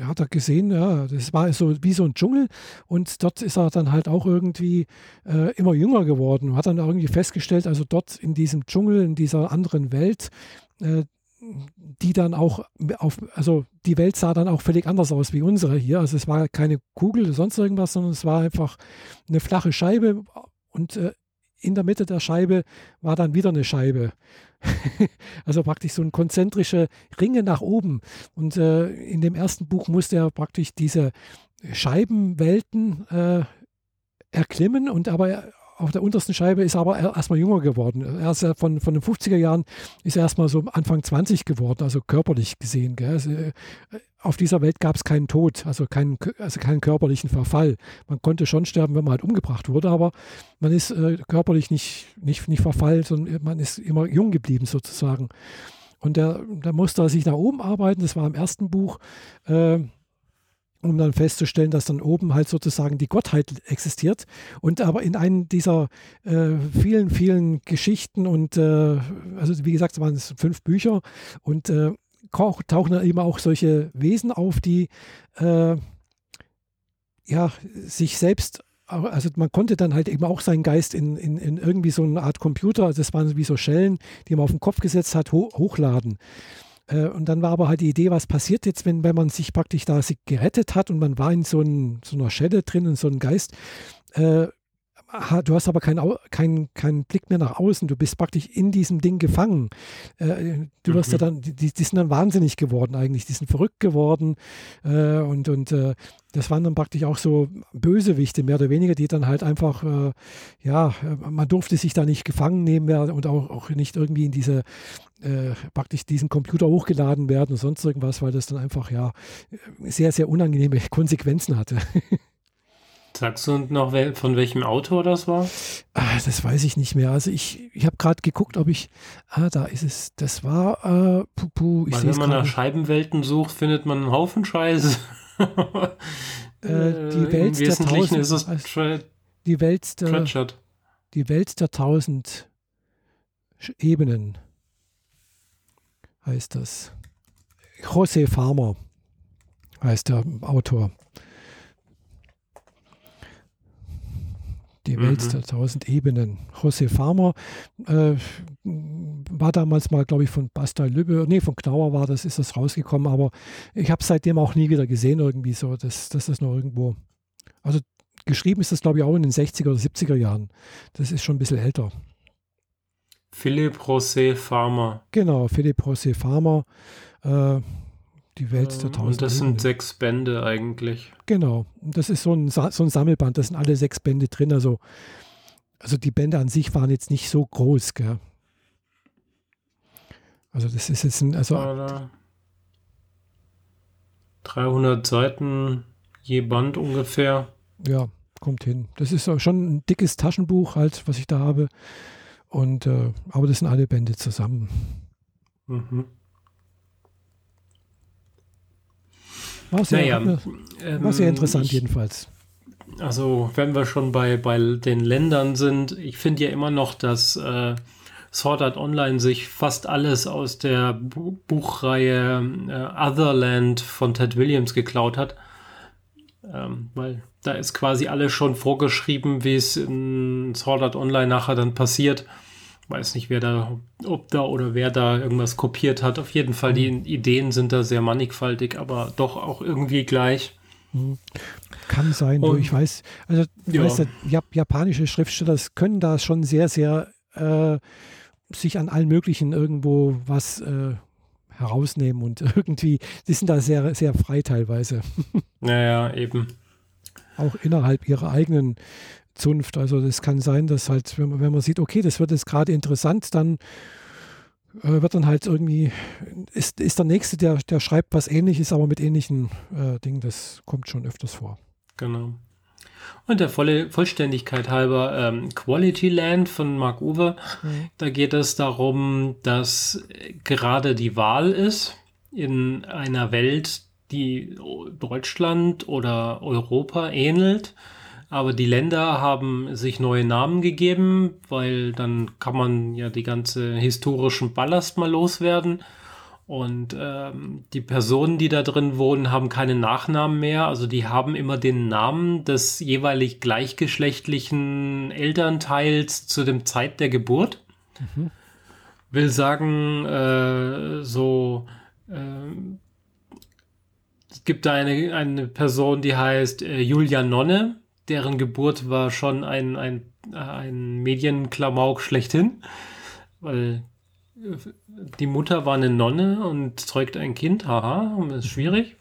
Speaker 2: hat er gesehen, ja, das war so wie so ein Dschungel und dort ist er dann halt auch irgendwie äh, immer jünger geworden. Hat dann irgendwie festgestellt, also dort in diesem Dschungel, in dieser anderen Welt, äh, die dann auch auf, also die Welt sah dann auch völlig anders aus wie unsere hier. Also es war keine Kugel oder sonst irgendwas, sondern es war einfach eine flache Scheibe und äh, in der Mitte der Scheibe war dann wieder eine Scheibe. also praktisch so ein konzentrische Ringe nach oben. Und äh, in dem ersten Buch musste er praktisch diese Scheibenwelten äh, erklimmen und aber auf der untersten Scheibe ist er aber erstmal jünger geworden. Er ist ja von, von den 50er Jahren ist er erstmal so Anfang 20 geworden, also körperlich gesehen. Also, äh, auf dieser Welt gab es keinen Tod, also keinen, also keinen körperlichen Verfall. Man konnte schon sterben, wenn man halt umgebracht wurde, aber man ist äh, körperlich nicht, nicht, nicht verfallen, sondern man ist immer jung geblieben sozusagen. Und da musste er sich nach oben arbeiten, das war im ersten Buch. Äh, um dann festzustellen, dass dann oben halt sozusagen die Gottheit existiert. Und aber in einem dieser äh, vielen, vielen Geschichten und äh, also wie gesagt, es waren fünf Bücher und äh, tauchen dann immer auch solche Wesen auf, die äh, ja sich selbst also man konnte dann halt eben auch seinen Geist in, in, in irgendwie so eine Art Computer, also das waren wie so Schellen, die man auf den Kopf gesetzt hat, ho hochladen. Äh, und dann war aber halt die Idee, was passiert jetzt, wenn, wenn man sich praktisch da gerettet hat und man war in so, ein, so einer Schelle drin, in so einem Geist. Äh, du hast aber keinen kein, kein Blick mehr nach außen, du bist praktisch in diesem Ding gefangen. Äh, du wirst mhm. ja dann, die, die, sind dann wahnsinnig geworden eigentlich, die sind verrückt geworden äh, und, und äh, das waren dann praktisch auch so Bösewichte, mehr oder weniger, die dann halt einfach, äh, ja, man durfte sich da nicht gefangen nehmen mehr und auch, auch nicht irgendwie in diese, äh, praktisch diesen Computer hochgeladen werden und sonst irgendwas, weil das dann einfach, ja, sehr, sehr unangenehme Konsequenzen hatte.
Speaker 1: Sagst du noch, von welchem Autor das war?
Speaker 2: Ah, das weiß ich nicht mehr. Also ich, ich habe gerade geguckt, ob ich. Ah, da ist es. Das war. Äh, puh, puh,
Speaker 1: ich Weil wenn man nach Scheibenwelten sucht, findet man einen Haufen Scheiße.
Speaker 2: äh, die Welt der tausend. Ist es also, die Welt der. Pratchett. Die Welt der tausend Ebenen heißt das. José Farmer heißt der Autor. Die mhm. Welt der tausend Ebenen. José Farmer äh, war damals mal, glaube ich, von Basta Lübbe, nee, von Knauer war das, ist das rausgekommen, aber ich habe seitdem auch nie wieder gesehen, irgendwie so, dass, dass das noch irgendwo. Also geschrieben ist das, glaube ich, auch in den 60er oder 70er Jahren. Das ist schon ein bisschen älter.
Speaker 1: Philipp José Farmer.
Speaker 2: Genau, Philipp José Farmer. Äh, die Welt der ähm, Tausend.
Speaker 1: Und das sind sechs Bände eigentlich.
Speaker 2: Genau. Das ist so ein, so ein Sammelband. Da sind alle sechs Bände drin. Also, also die Bände an sich waren jetzt nicht so groß. Gell? Also das ist jetzt ein. Also,
Speaker 1: 300 Seiten je Band ungefähr.
Speaker 2: Ja, kommt hin. Das ist schon ein dickes Taschenbuch halt, was ich da habe. Und äh, aber das sind alle Bände zusammen. Mhm. War sehr, naja, war sehr ähm, interessant ich, jedenfalls.
Speaker 1: Also, wenn wir schon bei, bei den Ländern sind, ich finde ja immer noch, dass äh, Sword Art Online sich fast alles aus der Bu Buchreihe äh, Otherland von Ted Williams geklaut hat. Ähm, weil da ist quasi alles schon vorgeschrieben, wie es in Sword Art Online nachher dann passiert. Weiß nicht, wer da, ob da oder wer da irgendwas kopiert hat. Auf jeden Fall, die mhm. Ideen sind da sehr mannigfaltig, aber doch auch irgendwie gleich.
Speaker 2: Mhm. Kann sein, Und, ich weiß, also ja. weißt du, japanische Schriftsteller können da schon sehr, sehr äh, sich an allen möglichen irgendwo was äh, herausnehmen und irgendwie, die sind da sehr, sehr frei teilweise.
Speaker 1: Naja, eben.
Speaker 2: Auch innerhalb ihrer eigenen Zunft. Also das kann sein, dass halt, wenn man, wenn man sieht, okay, das wird jetzt gerade interessant, dann äh, wird dann halt irgendwie, ist, ist der Nächste, der, der schreibt was ähnliches, aber mit ähnlichen äh, Dingen, das kommt schon öfters vor.
Speaker 1: Genau. Und der volle Vollständigkeit halber ähm, Quality Land von Mark Uwe. Mhm. Da geht es darum, dass gerade die Wahl ist in einer Welt, die Deutschland oder Europa ähnelt. Aber die Länder haben sich neue Namen gegeben, weil dann kann man ja die ganze historischen Ballast mal loswerden. Und ähm, die Personen, die da drin wohnen, haben keine Nachnamen mehr. Also die haben immer den Namen des jeweilig gleichgeschlechtlichen Elternteils zu dem Zeit der Geburt. Mhm. Will sagen, äh, so, äh, es gibt da eine, eine Person, die heißt äh, Julia Nonne. Deren Geburt war schon ein, ein, ein Medienklamauk schlechthin. Weil die Mutter war eine Nonne und zeugt ein Kind, haha, ist schwierig.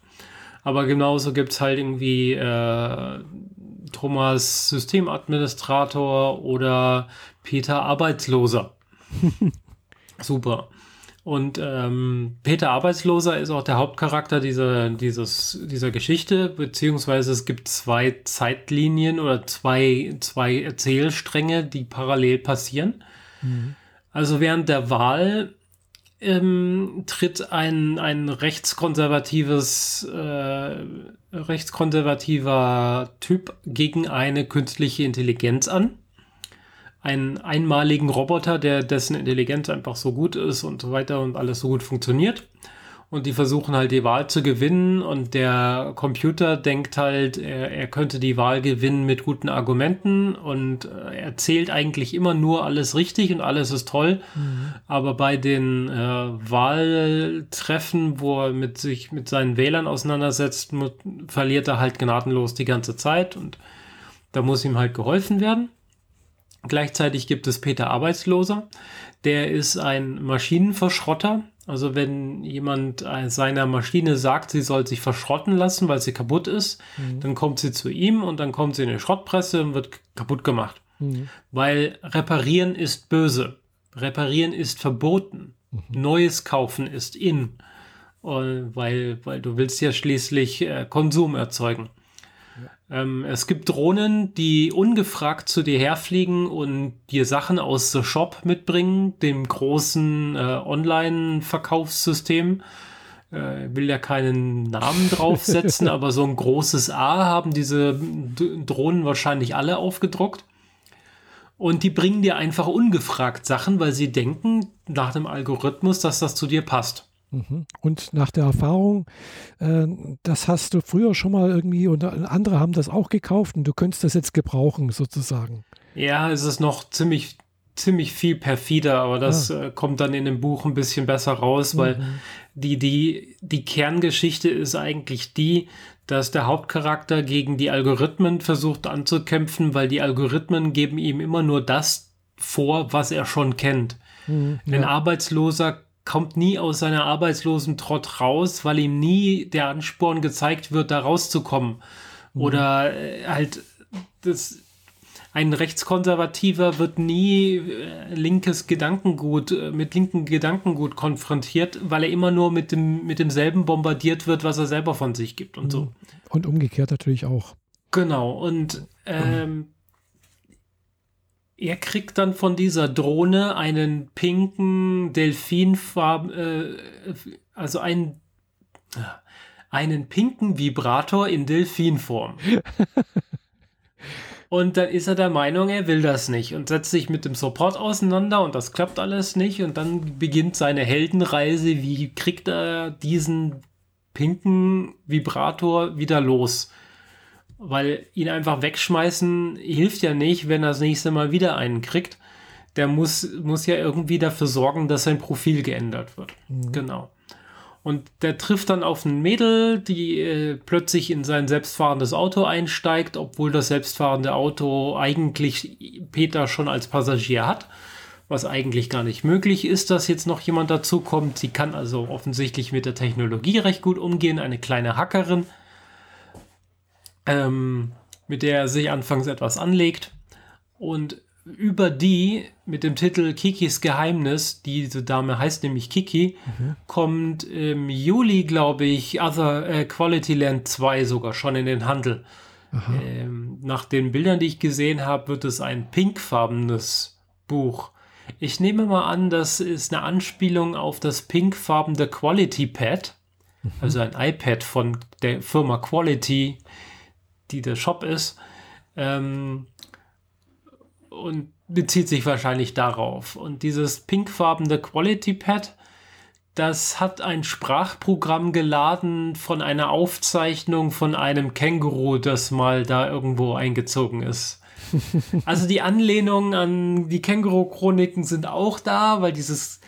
Speaker 1: Aber genauso gibt es halt irgendwie äh, Thomas Systemadministrator oder Peter Arbeitsloser. Super. Und ähm, Peter Arbeitsloser ist auch der Hauptcharakter dieser, dieses, dieser Geschichte, beziehungsweise es gibt zwei Zeitlinien oder zwei, zwei Erzählstränge, die parallel passieren. Mhm. Also während der Wahl ähm, tritt ein, ein rechtskonservatives, äh, rechtskonservativer Typ gegen eine künstliche Intelligenz an. Einen einmaligen Roboter, der dessen Intelligenz einfach so gut ist und so weiter und alles so gut funktioniert und die versuchen halt die Wahl zu gewinnen und der Computer denkt halt, er, er könnte die Wahl gewinnen mit guten Argumenten und äh, er zählt eigentlich immer nur alles richtig und alles ist toll, mhm. aber bei den äh, Wahltreffen, wo er mit sich mit seinen Wählern auseinandersetzt, verliert er halt gnadenlos die ganze Zeit und da muss ihm halt geholfen werden. Gleichzeitig gibt es Peter Arbeitsloser, der ist ein Maschinenverschrotter, also wenn jemand äh, seiner Maschine sagt, sie soll sich verschrotten lassen, weil sie kaputt ist, mhm. dann kommt sie zu ihm und dann kommt sie in die Schrottpresse und wird kaputt gemacht. Mhm. Weil reparieren ist böse. Reparieren ist verboten. Mhm. Neues kaufen ist in. Weil, weil du willst ja schließlich äh, Konsum erzeugen. Ähm, es gibt Drohnen, die ungefragt zu dir herfliegen und dir Sachen aus The Shop mitbringen, dem großen äh, Online-Verkaufssystem. Äh, will ja keinen Namen draufsetzen, aber so ein großes A haben diese Drohnen wahrscheinlich alle aufgedruckt. Und die bringen dir einfach ungefragt Sachen, weil sie denken nach dem Algorithmus, dass das zu dir passt.
Speaker 2: Mhm. Und nach der Erfahrung, äh, das hast du früher schon mal irgendwie und andere haben das auch gekauft und du könntest das jetzt gebrauchen, sozusagen.
Speaker 1: Ja, es ist noch ziemlich, ziemlich viel perfider, aber das ah. äh, kommt dann in dem Buch ein bisschen besser raus, weil mhm. die, die, die Kerngeschichte ist eigentlich die, dass der Hauptcharakter gegen die Algorithmen versucht anzukämpfen, weil die Algorithmen geben ihm immer nur das vor, was er schon kennt. Mhm, ja. Ein Arbeitsloser kommt nie aus seiner arbeitslosen Trott raus, weil ihm nie der Ansporn gezeigt wird, da rauszukommen. Mhm. Oder äh, halt das ein Rechtskonservativer wird nie äh, linkes Gedankengut äh, mit linken Gedankengut konfrontiert, weil er immer nur mit dem mit demselben bombardiert wird, was er selber von sich gibt und mhm. so.
Speaker 2: Und umgekehrt natürlich auch.
Speaker 1: Genau und ähm, er kriegt dann von dieser Drohne einen pinken Delfinfarben, äh, also einen, einen pinken Vibrator in Delfinform. und dann ist er der Meinung, er will das nicht und setzt sich mit dem Support auseinander und das klappt alles nicht und dann beginnt seine Heldenreise. Wie kriegt er diesen pinken Vibrator wieder los? Weil ihn einfach wegschmeißen hilft ja nicht, wenn er das nächste Mal wieder einen kriegt. Der muss, muss ja irgendwie dafür sorgen, dass sein Profil geändert wird. Mhm. Genau. Und der trifft dann auf ein Mädel, die äh, plötzlich in sein selbstfahrendes Auto einsteigt, obwohl das selbstfahrende Auto eigentlich Peter schon als Passagier hat. Was eigentlich gar nicht möglich ist, dass jetzt noch jemand dazukommt. Sie kann also offensichtlich mit der Technologie recht gut umgehen, eine kleine Hackerin ähm, mit der er sich anfangs etwas anlegt. Und über die mit dem Titel Kikis Geheimnis, diese Dame heißt nämlich Kiki, mhm. kommt im Juli, glaube ich, Other äh, Quality Land 2 sogar schon in den Handel. Ähm, nach den Bildern, die ich gesehen habe, wird es ein pinkfarbenes Buch. Ich nehme mal an, das ist eine Anspielung auf das pinkfarbene Quality Pad, mhm. also ein iPad von der Firma Quality, die der Shop ist. Ähm, und bezieht sich wahrscheinlich darauf. Und dieses pinkfarbene Quality Pad, das hat ein Sprachprogramm geladen von einer Aufzeichnung von einem Känguru, das mal da irgendwo eingezogen ist. Also die Anlehnungen an die Känguru-Chroniken sind auch da, weil dieses,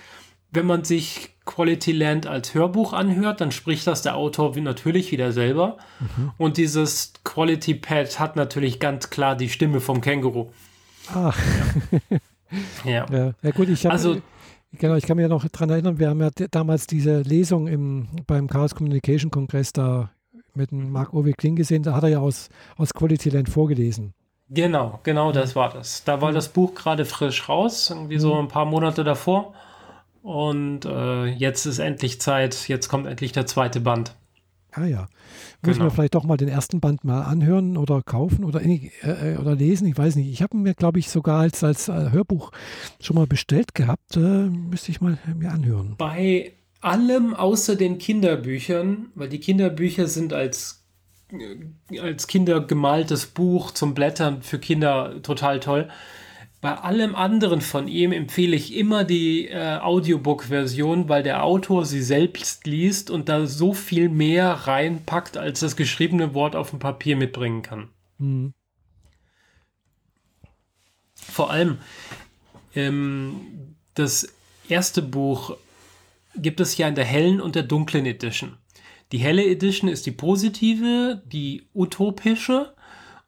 Speaker 1: wenn man sich Quality Land als Hörbuch anhört, dann spricht das der Autor natürlich wieder selber. Mhm. Und dieses Quality Pad hat natürlich ganz klar die Stimme vom Känguru.
Speaker 2: Ach. Ja. ja. ja. gut, ich habe. Also, genau, ich kann mich ja noch daran erinnern, wir haben ja damals diese Lesung im, beim Chaos Communication Kongress da mit dem Marc Owe Kling gesehen, da hat er ja aus, aus Quality Land vorgelesen.
Speaker 1: Genau, genau das war das. Da war das Buch gerade frisch raus, irgendwie so ein paar Monate davor. Und äh, jetzt ist endlich Zeit, jetzt kommt endlich der zweite Band.
Speaker 2: Ah ja. Muss genau. mir vielleicht doch mal den ersten Band mal anhören oder kaufen oder, äh, äh, oder lesen? Ich weiß nicht. Ich habe mir, glaube ich, sogar als, als äh, Hörbuch schon mal bestellt gehabt. Äh, müsste ich mal mir anhören.
Speaker 1: Bei allem außer den Kinderbüchern, weil die Kinderbücher sind als, äh, als Kinder gemaltes Buch zum Blättern für Kinder total toll. Bei allem anderen von ihm empfehle ich immer die äh, Audiobook-Version, weil der Autor sie selbst liest und da so viel mehr reinpackt, als das geschriebene Wort auf dem Papier mitbringen kann. Mhm. Vor allem ähm, das erste Buch gibt es ja in der hellen und der dunklen Edition. Die helle Edition ist die positive, die utopische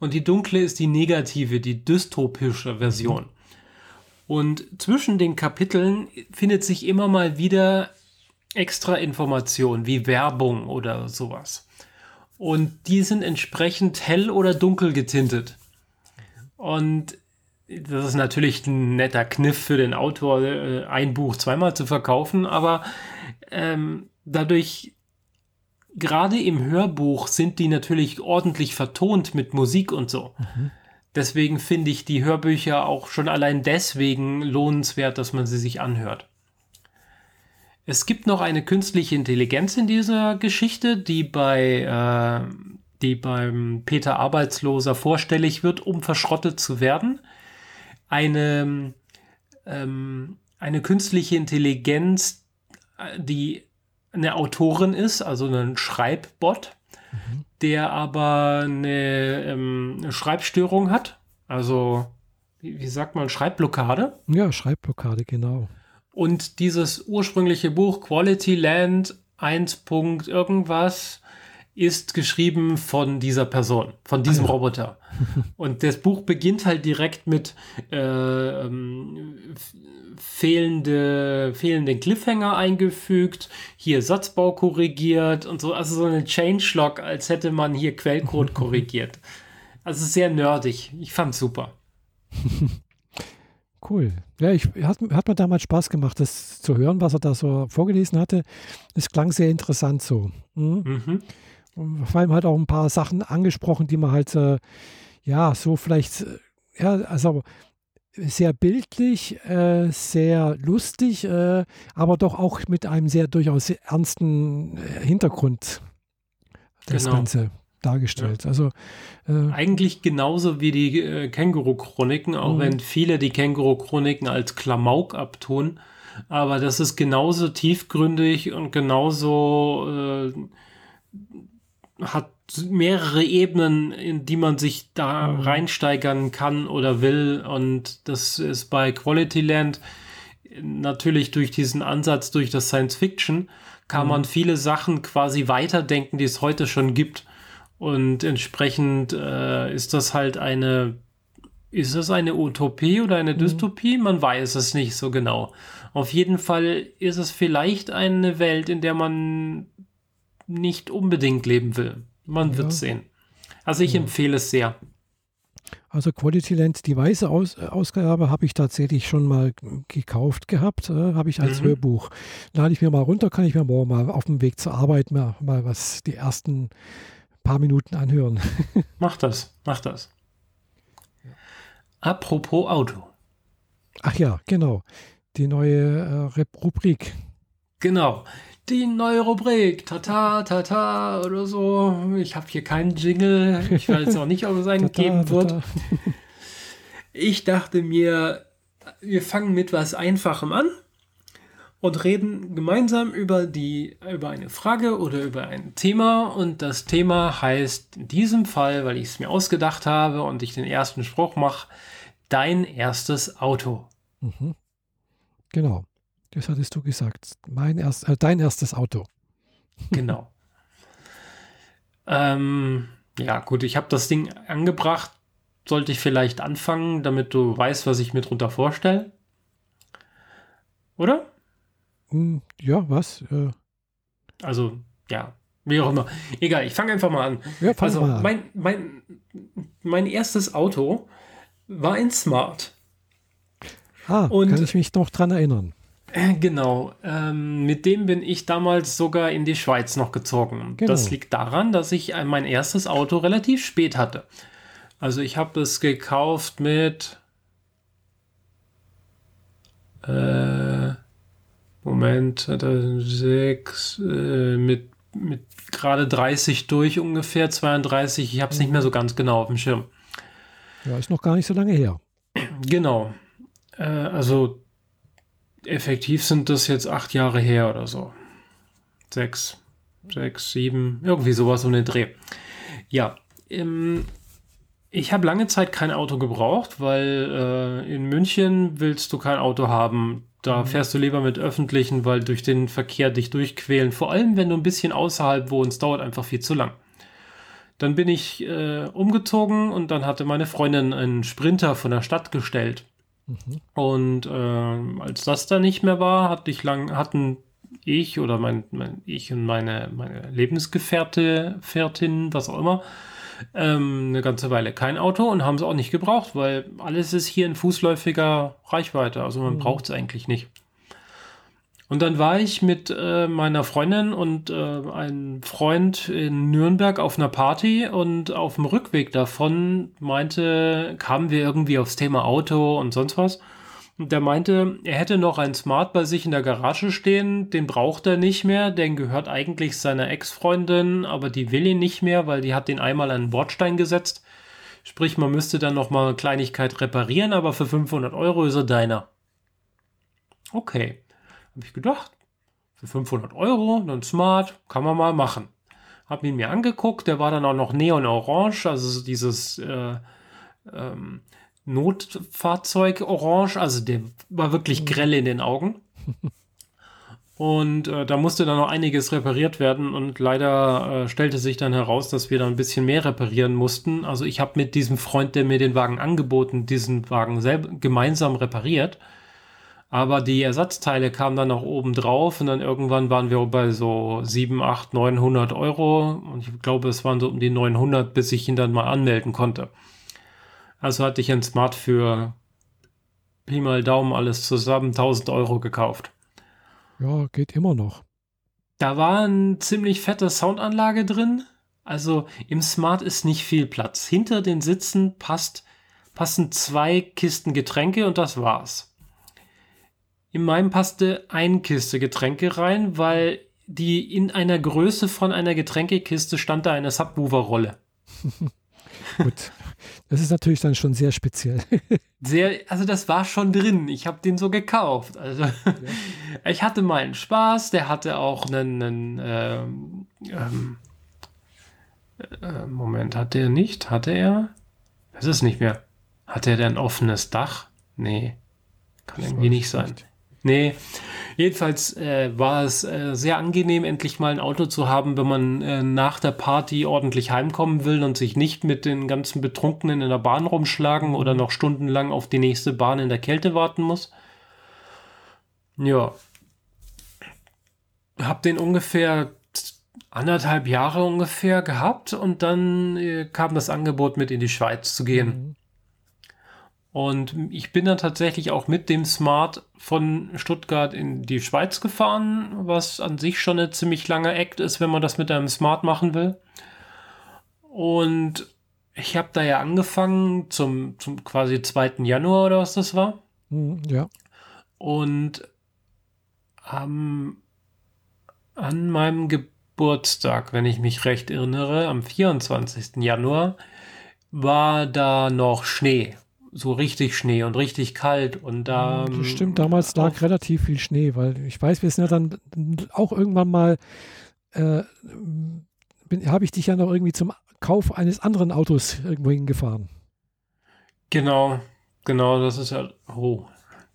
Speaker 1: und die dunkle ist die negative, die dystopische Version. Und zwischen den Kapiteln findet sich immer mal wieder extra Informationen wie Werbung oder sowas. Und die sind entsprechend hell oder dunkel getintet. Und das ist natürlich ein netter Kniff für den Autor, äh, ein Buch zweimal zu verkaufen, aber ähm, dadurch gerade im Hörbuch sind die natürlich ordentlich vertont mit Musik und so. Mhm. Deswegen finde ich die Hörbücher auch schon allein deswegen lohnenswert, dass man sie sich anhört. Es gibt noch eine künstliche Intelligenz in dieser Geschichte, die bei äh, die beim Peter Arbeitsloser vorstellig wird, um verschrottet zu werden. Eine, ähm, eine künstliche Intelligenz, äh, die eine Autorin ist, also ein Schreibbot, mhm. der aber eine, ähm, eine, Schreibstörung hat. Also, wie, wie sagt man, Schreibblockade?
Speaker 2: Ja, Schreibblockade, genau.
Speaker 1: Und dieses ursprüngliche Buch Quality Land 1. irgendwas ist geschrieben von dieser Person, von diesem ja. Roboter. Und das Buch beginnt halt direkt mit äh, ähm, fehlende, fehlenden Cliffhanger eingefügt, hier Satzbau korrigiert und so, also so eine Changelog, als hätte man hier Quellcode korrigiert. Also sehr nerdig. Ich fand's super.
Speaker 2: Cool. Ja, ich, hat, hat mir damals Spaß gemacht, das zu hören, was er da so vorgelesen hatte. Es klang sehr interessant so. Mhm. Mhm. Vor allem halt auch ein paar Sachen angesprochen, die man halt, äh, ja, so vielleicht, äh, ja, also sehr bildlich, äh, sehr lustig, äh, aber doch auch mit einem sehr durchaus ernsten äh, Hintergrund das genau. Ganze dargestellt. Ja. Also
Speaker 1: äh, eigentlich genauso wie die äh, Känguru-Chroniken, auch mhm. wenn viele die Känguru-Chroniken als Klamauk abtun, aber das ist genauso tiefgründig und genauso hat mehrere Ebenen, in die man sich da mhm. reinsteigern kann oder will. Und das ist bei Quality Land natürlich durch diesen Ansatz, durch das Science Fiction, kann mhm. man viele Sachen quasi weiterdenken, die es heute schon gibt. Und entsprechend äh, ist das halt eine, ist es eine Utopie oder eine mhm. Dystopie? Man weiß es nicht so genau. Auf jeden Fall ist es vielleicht eine Welt, in der man nicht unbedingt leben will. Man ja. wird sehen. Also ich ja. empfehle es sehr.
Speaker 2: Also Quality Land, die weiße Aus äh, Ausgabe habe ich tatsächlich schon mal gekauft gehabt, äh, habe ich als mhm. Hörbuch. Lade ich mir mal runter, kann ich mir morgen mal auf dem Weg zur Arbeit mal, mal was die ersten paar Minuten anhören.
Speaker 1: mach das, mach das. Apropos Auto.
Speaker 2: Ach ja, genau. Die neue äh, Rubrik.
Speaker 1: Genau die neue Rubrik, tata, tata oder so. Ich habe hier keinen Jingle. Ich weiß auch nicht, ob es einen geben wird. Ich dachte mir, wir fangen mit was Einfachem an. und reden gemeinsam über die über eine Frage oder über ein Thema und das Thema heißt in diesem Fall, weil ich es mir ausgedacht habe und ich den ersten Spruch mache, dein erstes Auto.
Speaker 2: Mhm. Genau, das hattest du gesagt. Mein erst, äh, dein erstes Auto.
Speaker 1: Genau. ähm, ja, gut, ich habe das Ding angebracht. Sollte ich vielleicht anfangen, damit du weißt, was ich mir darunter vorstelle? Oder?
Speaker 2: Hm, ja, was? Äh.
Speaker 1: Also, ja, wie auch immer. Egal, ich fange einfach mal an.
Speaker 2: Ja, fang
Speaker 1: also,
Speaker 2: mal an.
Speaker 1: Mein, mein, mein erstes Auto war ein Smart.
Speaker 2: Ah, Und, kann ich mich noch dran erinnern.
Speaker 1: Äh, genau, ähm, mit dem bin ich damals sogar in die Schweiz noch gezogen. Genau. Das liegt daran, dass ich mein erstes Auto relativ spät hatte. Also ich habe es gekauft mit äh, Moment, 2006 äh, mit, mit gerade 30 durch ungefähr, 32. Ich habe es nicht mehr so ganz genau auf dem Schirm.
Speaker 2: Ja, ist noch gar nicht so lange her.
Speaker 1: Genau. Äh, also effektiv sind das jetzt acht Jahre her oder so. Sechs, sechs, sieben, irgendwie sowas um den Dreh. Ja, ähm, ich habe lange Zeit kein Auto gebraucht, weil äh, in München willst du kein Auto haben. Da mhm. fährst du lieber mit öffentlichen, weil durch den Verkehr dich durchquälen. Vor allem, wenn du ein bisschen außerhalb wohnst, dauert einfach viel zu lang. Dann bin ich äh, umgezogen und dann hatte meine Freundin einen Sprinter von der Stadt gestellt. Mhm. Und äh, als das da nicht mehr war, hatte ich lang, hatten ich oder mein, mein ich und meine, meine Lebensgefährte, Fährtin, was auch immer, ähm, eine ganze Weile kein Auto und haben es auch nicht gebraucht, weil alles ist hier in fußläufiger Reichweite. Also man mhm. braucht es eigentlich nicht. Und dann war ich mit äh, meiner Freundin und äh, einem Freund in Nürnberg auf einer Party und auf dem Rückweg davon meinte, kamen wir irgendwie aufs Thema Auto und sonst was. Und der meinte, er hätte noch ein Smart bei sich in der Garage stehen, den braucht er nicht mehr, den gehört eigentlich seiner Ex-Freundin, aber die will ihn nicht mehr, weil die hat den einmal an den Bordstein gesetzt. Sprich, man müsste dann noch mal eine Kleinigkeit reparieren, aber für 500 Euro ist er deiner. Okay, habe ich gedacht, für 500 Euro, dann Smart, kann man mal machen. Hab ihn mir angeguckt, der war dann auch noch neon-orange, also dieses äh, ähm, Notfahrzeug orange, also der war wirklich mhm. grell in den Augen. Und äh, da musste dann noch einiges repariert werden und leider äh, stellte sich dann heraus, dass wir da ein bisschen mehr reparieren mussten. Also ich habe mit diesem Freund, der mir den Wagen angeboten, diesen Wagen selber gemeinsam repariert. Aber die Ersatzteile kamen dann noch oben drauf und dann irgendwann waren wir bei so 7, 8, 900 Euro und ich glaube, es waren so um die 900, bis ich ihn dann mal anmelden konnte. Also hatte ich ein Smart für Pi mal Daumen alles zusammen 1000 Euro gekauft.
Speaker 2: Ja, geht immer noch.
Speaker 1: Da war eine ziemlich fette Soundanlage drin. Also im Smart ist nicht viel Platz. Hinter den Sitzen passt, passen zwei Kisten Getränke und das war's. In meinem passte eine Kiste Getränke rein, weil die in einer Größe von einer Getränkekiste stand da eine Subwoofer-Rolle.
Speaker 2: Gut. Das ist natürlich dann schon sehr speziell.
Speaker 1: Sehr, also das war schon drin. Ich habe den so gekauft. Also ja. ich hatte meinen Spaß. Der hatte auch einen, einen ähm, ähm, äh, Moment, hat der nicht? Hatte er? Das ist nicht mehr. Hatte er denn ein offenes Dach? Nee, kann das irgendwie nicht sein. Nicht. Nee, jedenfalls äh, war es äh, sehr angenehm, endlich mal ein Auto zu haben, wenn man äh, nach der Party ordentlich heimkommen will und sich nicht mit den ganzen Betrunkenen in der Bahn rumschlagen oder noch stundenlang auf die nächste Bahn in der Kälte warten muss. Ja. Hab den ungefähr anderthalb Jahre ungefähr gehabt und dann äh, kam das Angebot mit in die Schweiz zu gehen. Mhm. Und ich bin dann tatsächlich auch mit dem Smart von Stuttgart in die Schweiz gefahren, was an sich schon eine ziemlich lange Act ist, wenn man das mit einem Smart machen will. Und ich habe da ja angefangen zum, zum quasi 2. Januar oder was das war.
Speaker 2: Mhm, ja.
Speaker 1: Und ähm, an meinem Geburtstag, wenn ich mich recht erinnere, am 24. Januar, war da noch Schnee so richtig Schnee und richtig kalt und da.
Speaker 2: das stimmt, damals lag relativ viel Schnee, weil ich weiß, wir sind ja dann auch irgendwann mal, äh, habe ich dich ja noch irgendwie zum Kauf eines anderen Autos irgendwo hingefahren.
Speaker 1: Genau, genau, das ist ja, oh,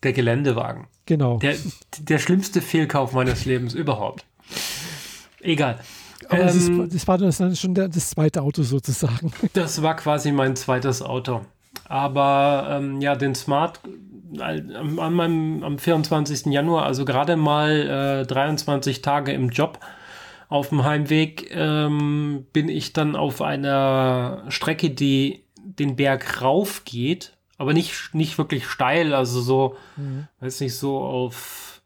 Speaker 1: der Geländewagen.
Speaker 2: Genau.
Speaker 1: Der, der schlimmste Fehlkauf meines Lebens überhaupt. Egal.
Speaker 2: Aber ähm, das, ist, das, war dann schon der, das zweite Auto sozusagen.
Speaker 1: Das war quasi mein zweites Auto. Aber ähm, ja, den Smart am, an meinem, am 24. Januar, also gerade mal äh, 23 Tage im Job, auf dem Heimweg ähm, bin ich dann auf einer Strecke, die den Berg rauf geht, aber nicht, nicht wirklich steil, also so, mhm. weiß nicht, so auf,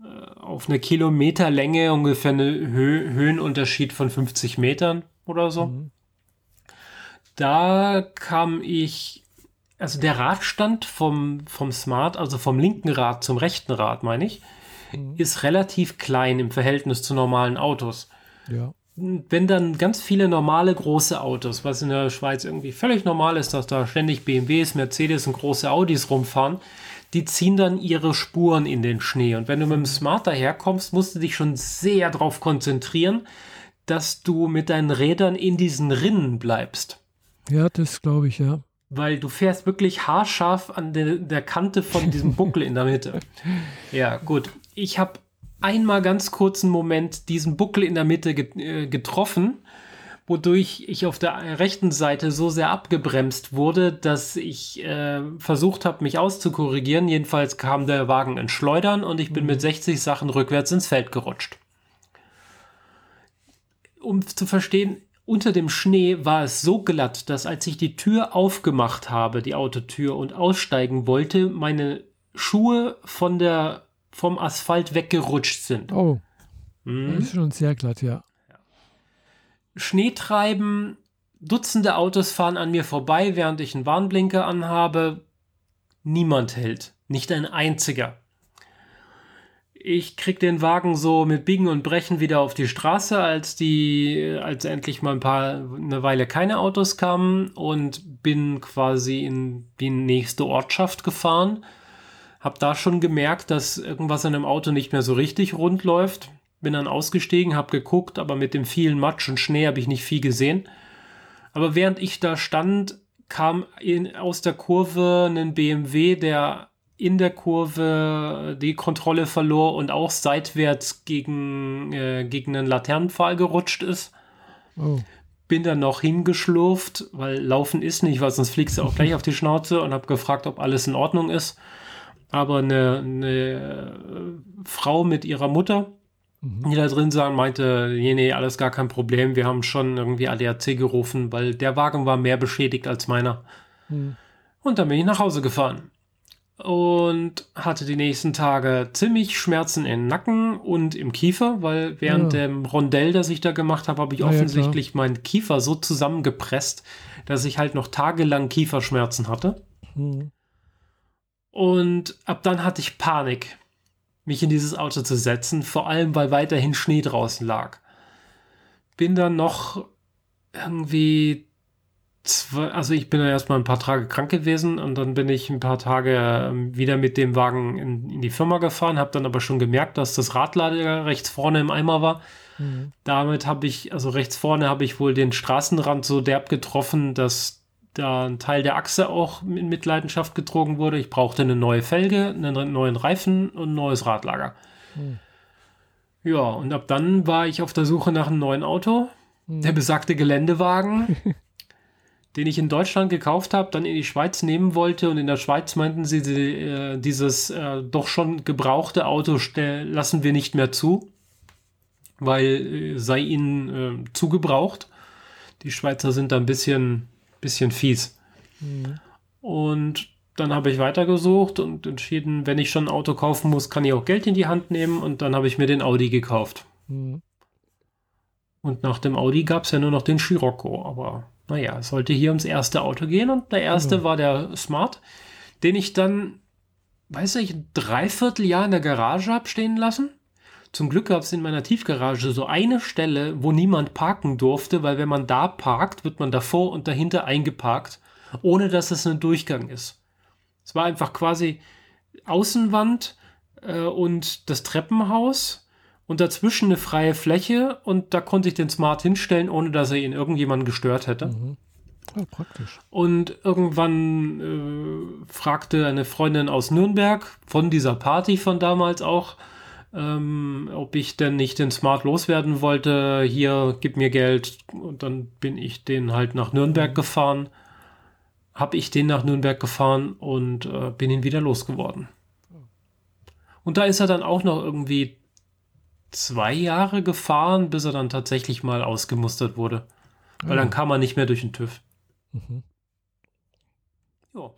Speaker 1: äh, auf eine Kilometerlänge ungefähr eine Hö Höhenunterschied von 50 Metern oder so. Mhm. Da kam ich, also der Radstand vom, vom Smart, also vom linken Rad zum rechten Rad, meine ich, mhm. ist relativ klein im Verhältnis zu normalen Autos.
Speaker 2: Ja.
Speaker 1: Wenn dann ganz viele normale große Autos, was in der Schweiz irgendwie völlig normal ist, dass da ständig BMWs, Mercedes und große Audis rumfahren, die ziehen dann ihre Spuren in den Schnee. Und wenn du mit dem Smart daherkommst, musst du dich schon sehr darauf konzentrieren, dass du mit deinen Rädern in diesen Rinnen bleibst.
Speaker 2: Ja, das glaube ich, ja.
Speaker 1: Weil du fährst wirklich haarscharf an der, der Kante von diesem Buckel in der Mitte. Ja, gut. Ich habe einmal ganz kurzen Moment diesen Buckel in der Mitte äh, getroffen, wodurch ich auf der rechten Seite so sehr abgebremst wurde, dass ich äh, versucht habe, mich auszukorrigieren. Jedenfalls kam der Wagen ins Schleudern und ich bin mhm. mit 60 Sachen rückwärts ins Feld gerutscht. Um zu verstehen, unter dem Schnee war es so glatt, dass als ich die Tür aufgemacht habe, die Autotür, und aussteigen wollte, meine Schuhe von der vom Asphalt weggerutscht sind.
Speaker 2: Oh. Mhm. Das ist schon sehr glatt, ja.
Speaker 1: Schneetreiben, Dutzende Autos fahren an mir vorbei, während ich einen Warnblinker anhabe. Niemand hält. Nicht ein einziger. Ich krieg den Wagen so mit Biegen und Brechen wieder auf die Straße, als die, als endlich mal ein paar, eine Weile keine Autos kamen und bin quasi in die nächste Ortschaft gefahren hab da schon gemerkt, dass irgendwas an dem Auto nicht mehr so richtig rund läuft. Bin dann ausgestiegen, hab geguckt, aber mit dem vielen Matsch und Schnee habe ich nicht viel gesehen. Aber während ich da stand, kam in, aus der Kurve ein BMW, der in der Kurve die Kontrolle verlor und auch seitwärts gegen, äh, gegen einen Laternenpfahl gerutscht ist. Oh. Bin dann noch hingeschlurft, weil Laufen ist nicht, weil sonst fliegst du auch gleich auf die Schnauze und habe gefragt, ob alles in Ordnung ist aber eine, eine Frau mit ihrer Mutter, mhm. die da drin saß, meinte, nee, nee, alles gar kein Problem, wir haben schon irgendwie ADAC gerufen, weil der Wagen war mehr beschädigt als meiner. Mhm. Und dann bin ich nach Hause gefahren und hatte die nächsten Tage ziemlich Schmerzen im Nacken und im Kiefer, weil während ja. dem Rondell, das ich da gemacht habe, habe ich ja, offensichtlich ja, meinen Kiefer so zusammengepresst, dass ich halt noch tagelang Kieferschmerzen hatte. Mhm. Und ab dann hatte ich Panik, mich in dieses Auto zu setzen, vor allem weil weiterhin Schnee draußen lag. Bin dann noch irgendwie, zwei, also ich bin dann erstmal ein paar Tage krank gewesen und dann bin ich ein paar Tage ähm, wieder mit dem Wagen in, in die Firma gefahren, habe dann aber schon gemerkt, dass das Radlader rechts vorne im Eimer war. Mhm. Damit habe ich, also rechts vorne habe ich wohl den Straßenrand so derb getroffen, dass da ein Teil der Achse auch in Mitleidenschaft getrogen wurde. Ich brauchte eine neue Felge, einen neuen Reifen und ein neues Radlager. Hm. Ja, und ab dann war ich auf der Suche nach einem neuen Auto. Hm. Der besagte Geländewagen, den ich in Deutschland gekauft habe, dann in die Schweiz nehmen wollte. Und in der Schweiz meinten sie, sie äh, dieses äh, doch schon gebrauchte Auto lassen wir nicht mehr zu, weil äh, sei ihnen äh, zugebraucht. Die Schweizer sind da ein bisschen bisschen fies. Mhm. Und dann habe ich weitergesucht und entschieden, wenn ich schon ein Auto kaufen muss, kann ich auch Geld in die Hand nehmen und dann habe ich mir den Audi gekauft. Mhm. Und nach dem Audi gab es ja nur noch den Scirocco, aber naja, es sollte hier ums erste Auto gehen und der erste mhm. war der Smart, den ich dann, weiß ich, ein Dreivierteljahr in der Garage habe stehen lassen. Zum Glück gab es in meiner Tiefgarage so eine Stelle, wo niemand parken durfte, weil wenn man da parkt, wird man davor und dahinter eingeparkt, ohne dass es ein Durchgang ist. Es war einfach quasi Außenwand äh, und das Treppenhaus und dazwischen eine freie Fläche und da konnte ich den Smart hinstellen, ohne dass er ihn irgendjemand gestört hätte. Mhm.
Speaker 2: Ja, praktisch.
Speaker 1: Und irgendwann äh, fragte eine Freundin aus Nürnberg von dieser Party von damals auch, ähm, ob ich denn nicht den Smart loswerden wollte. Hier, gib mir Geld. Und dann bin ich den halt nach Nürnberg gefahren. Habe ich den nach Nürnberg gefahren und äh, bin ihn wieder losgeworden. Und da ist er dann auch noch irgendwie zwei Jahre gefahren, bis er dann tatsächlich mal ausgemustert wurde. Weil ja. dann kam er nicht mehr durch den TÜV. Mhm.
Speaker 2: Ja.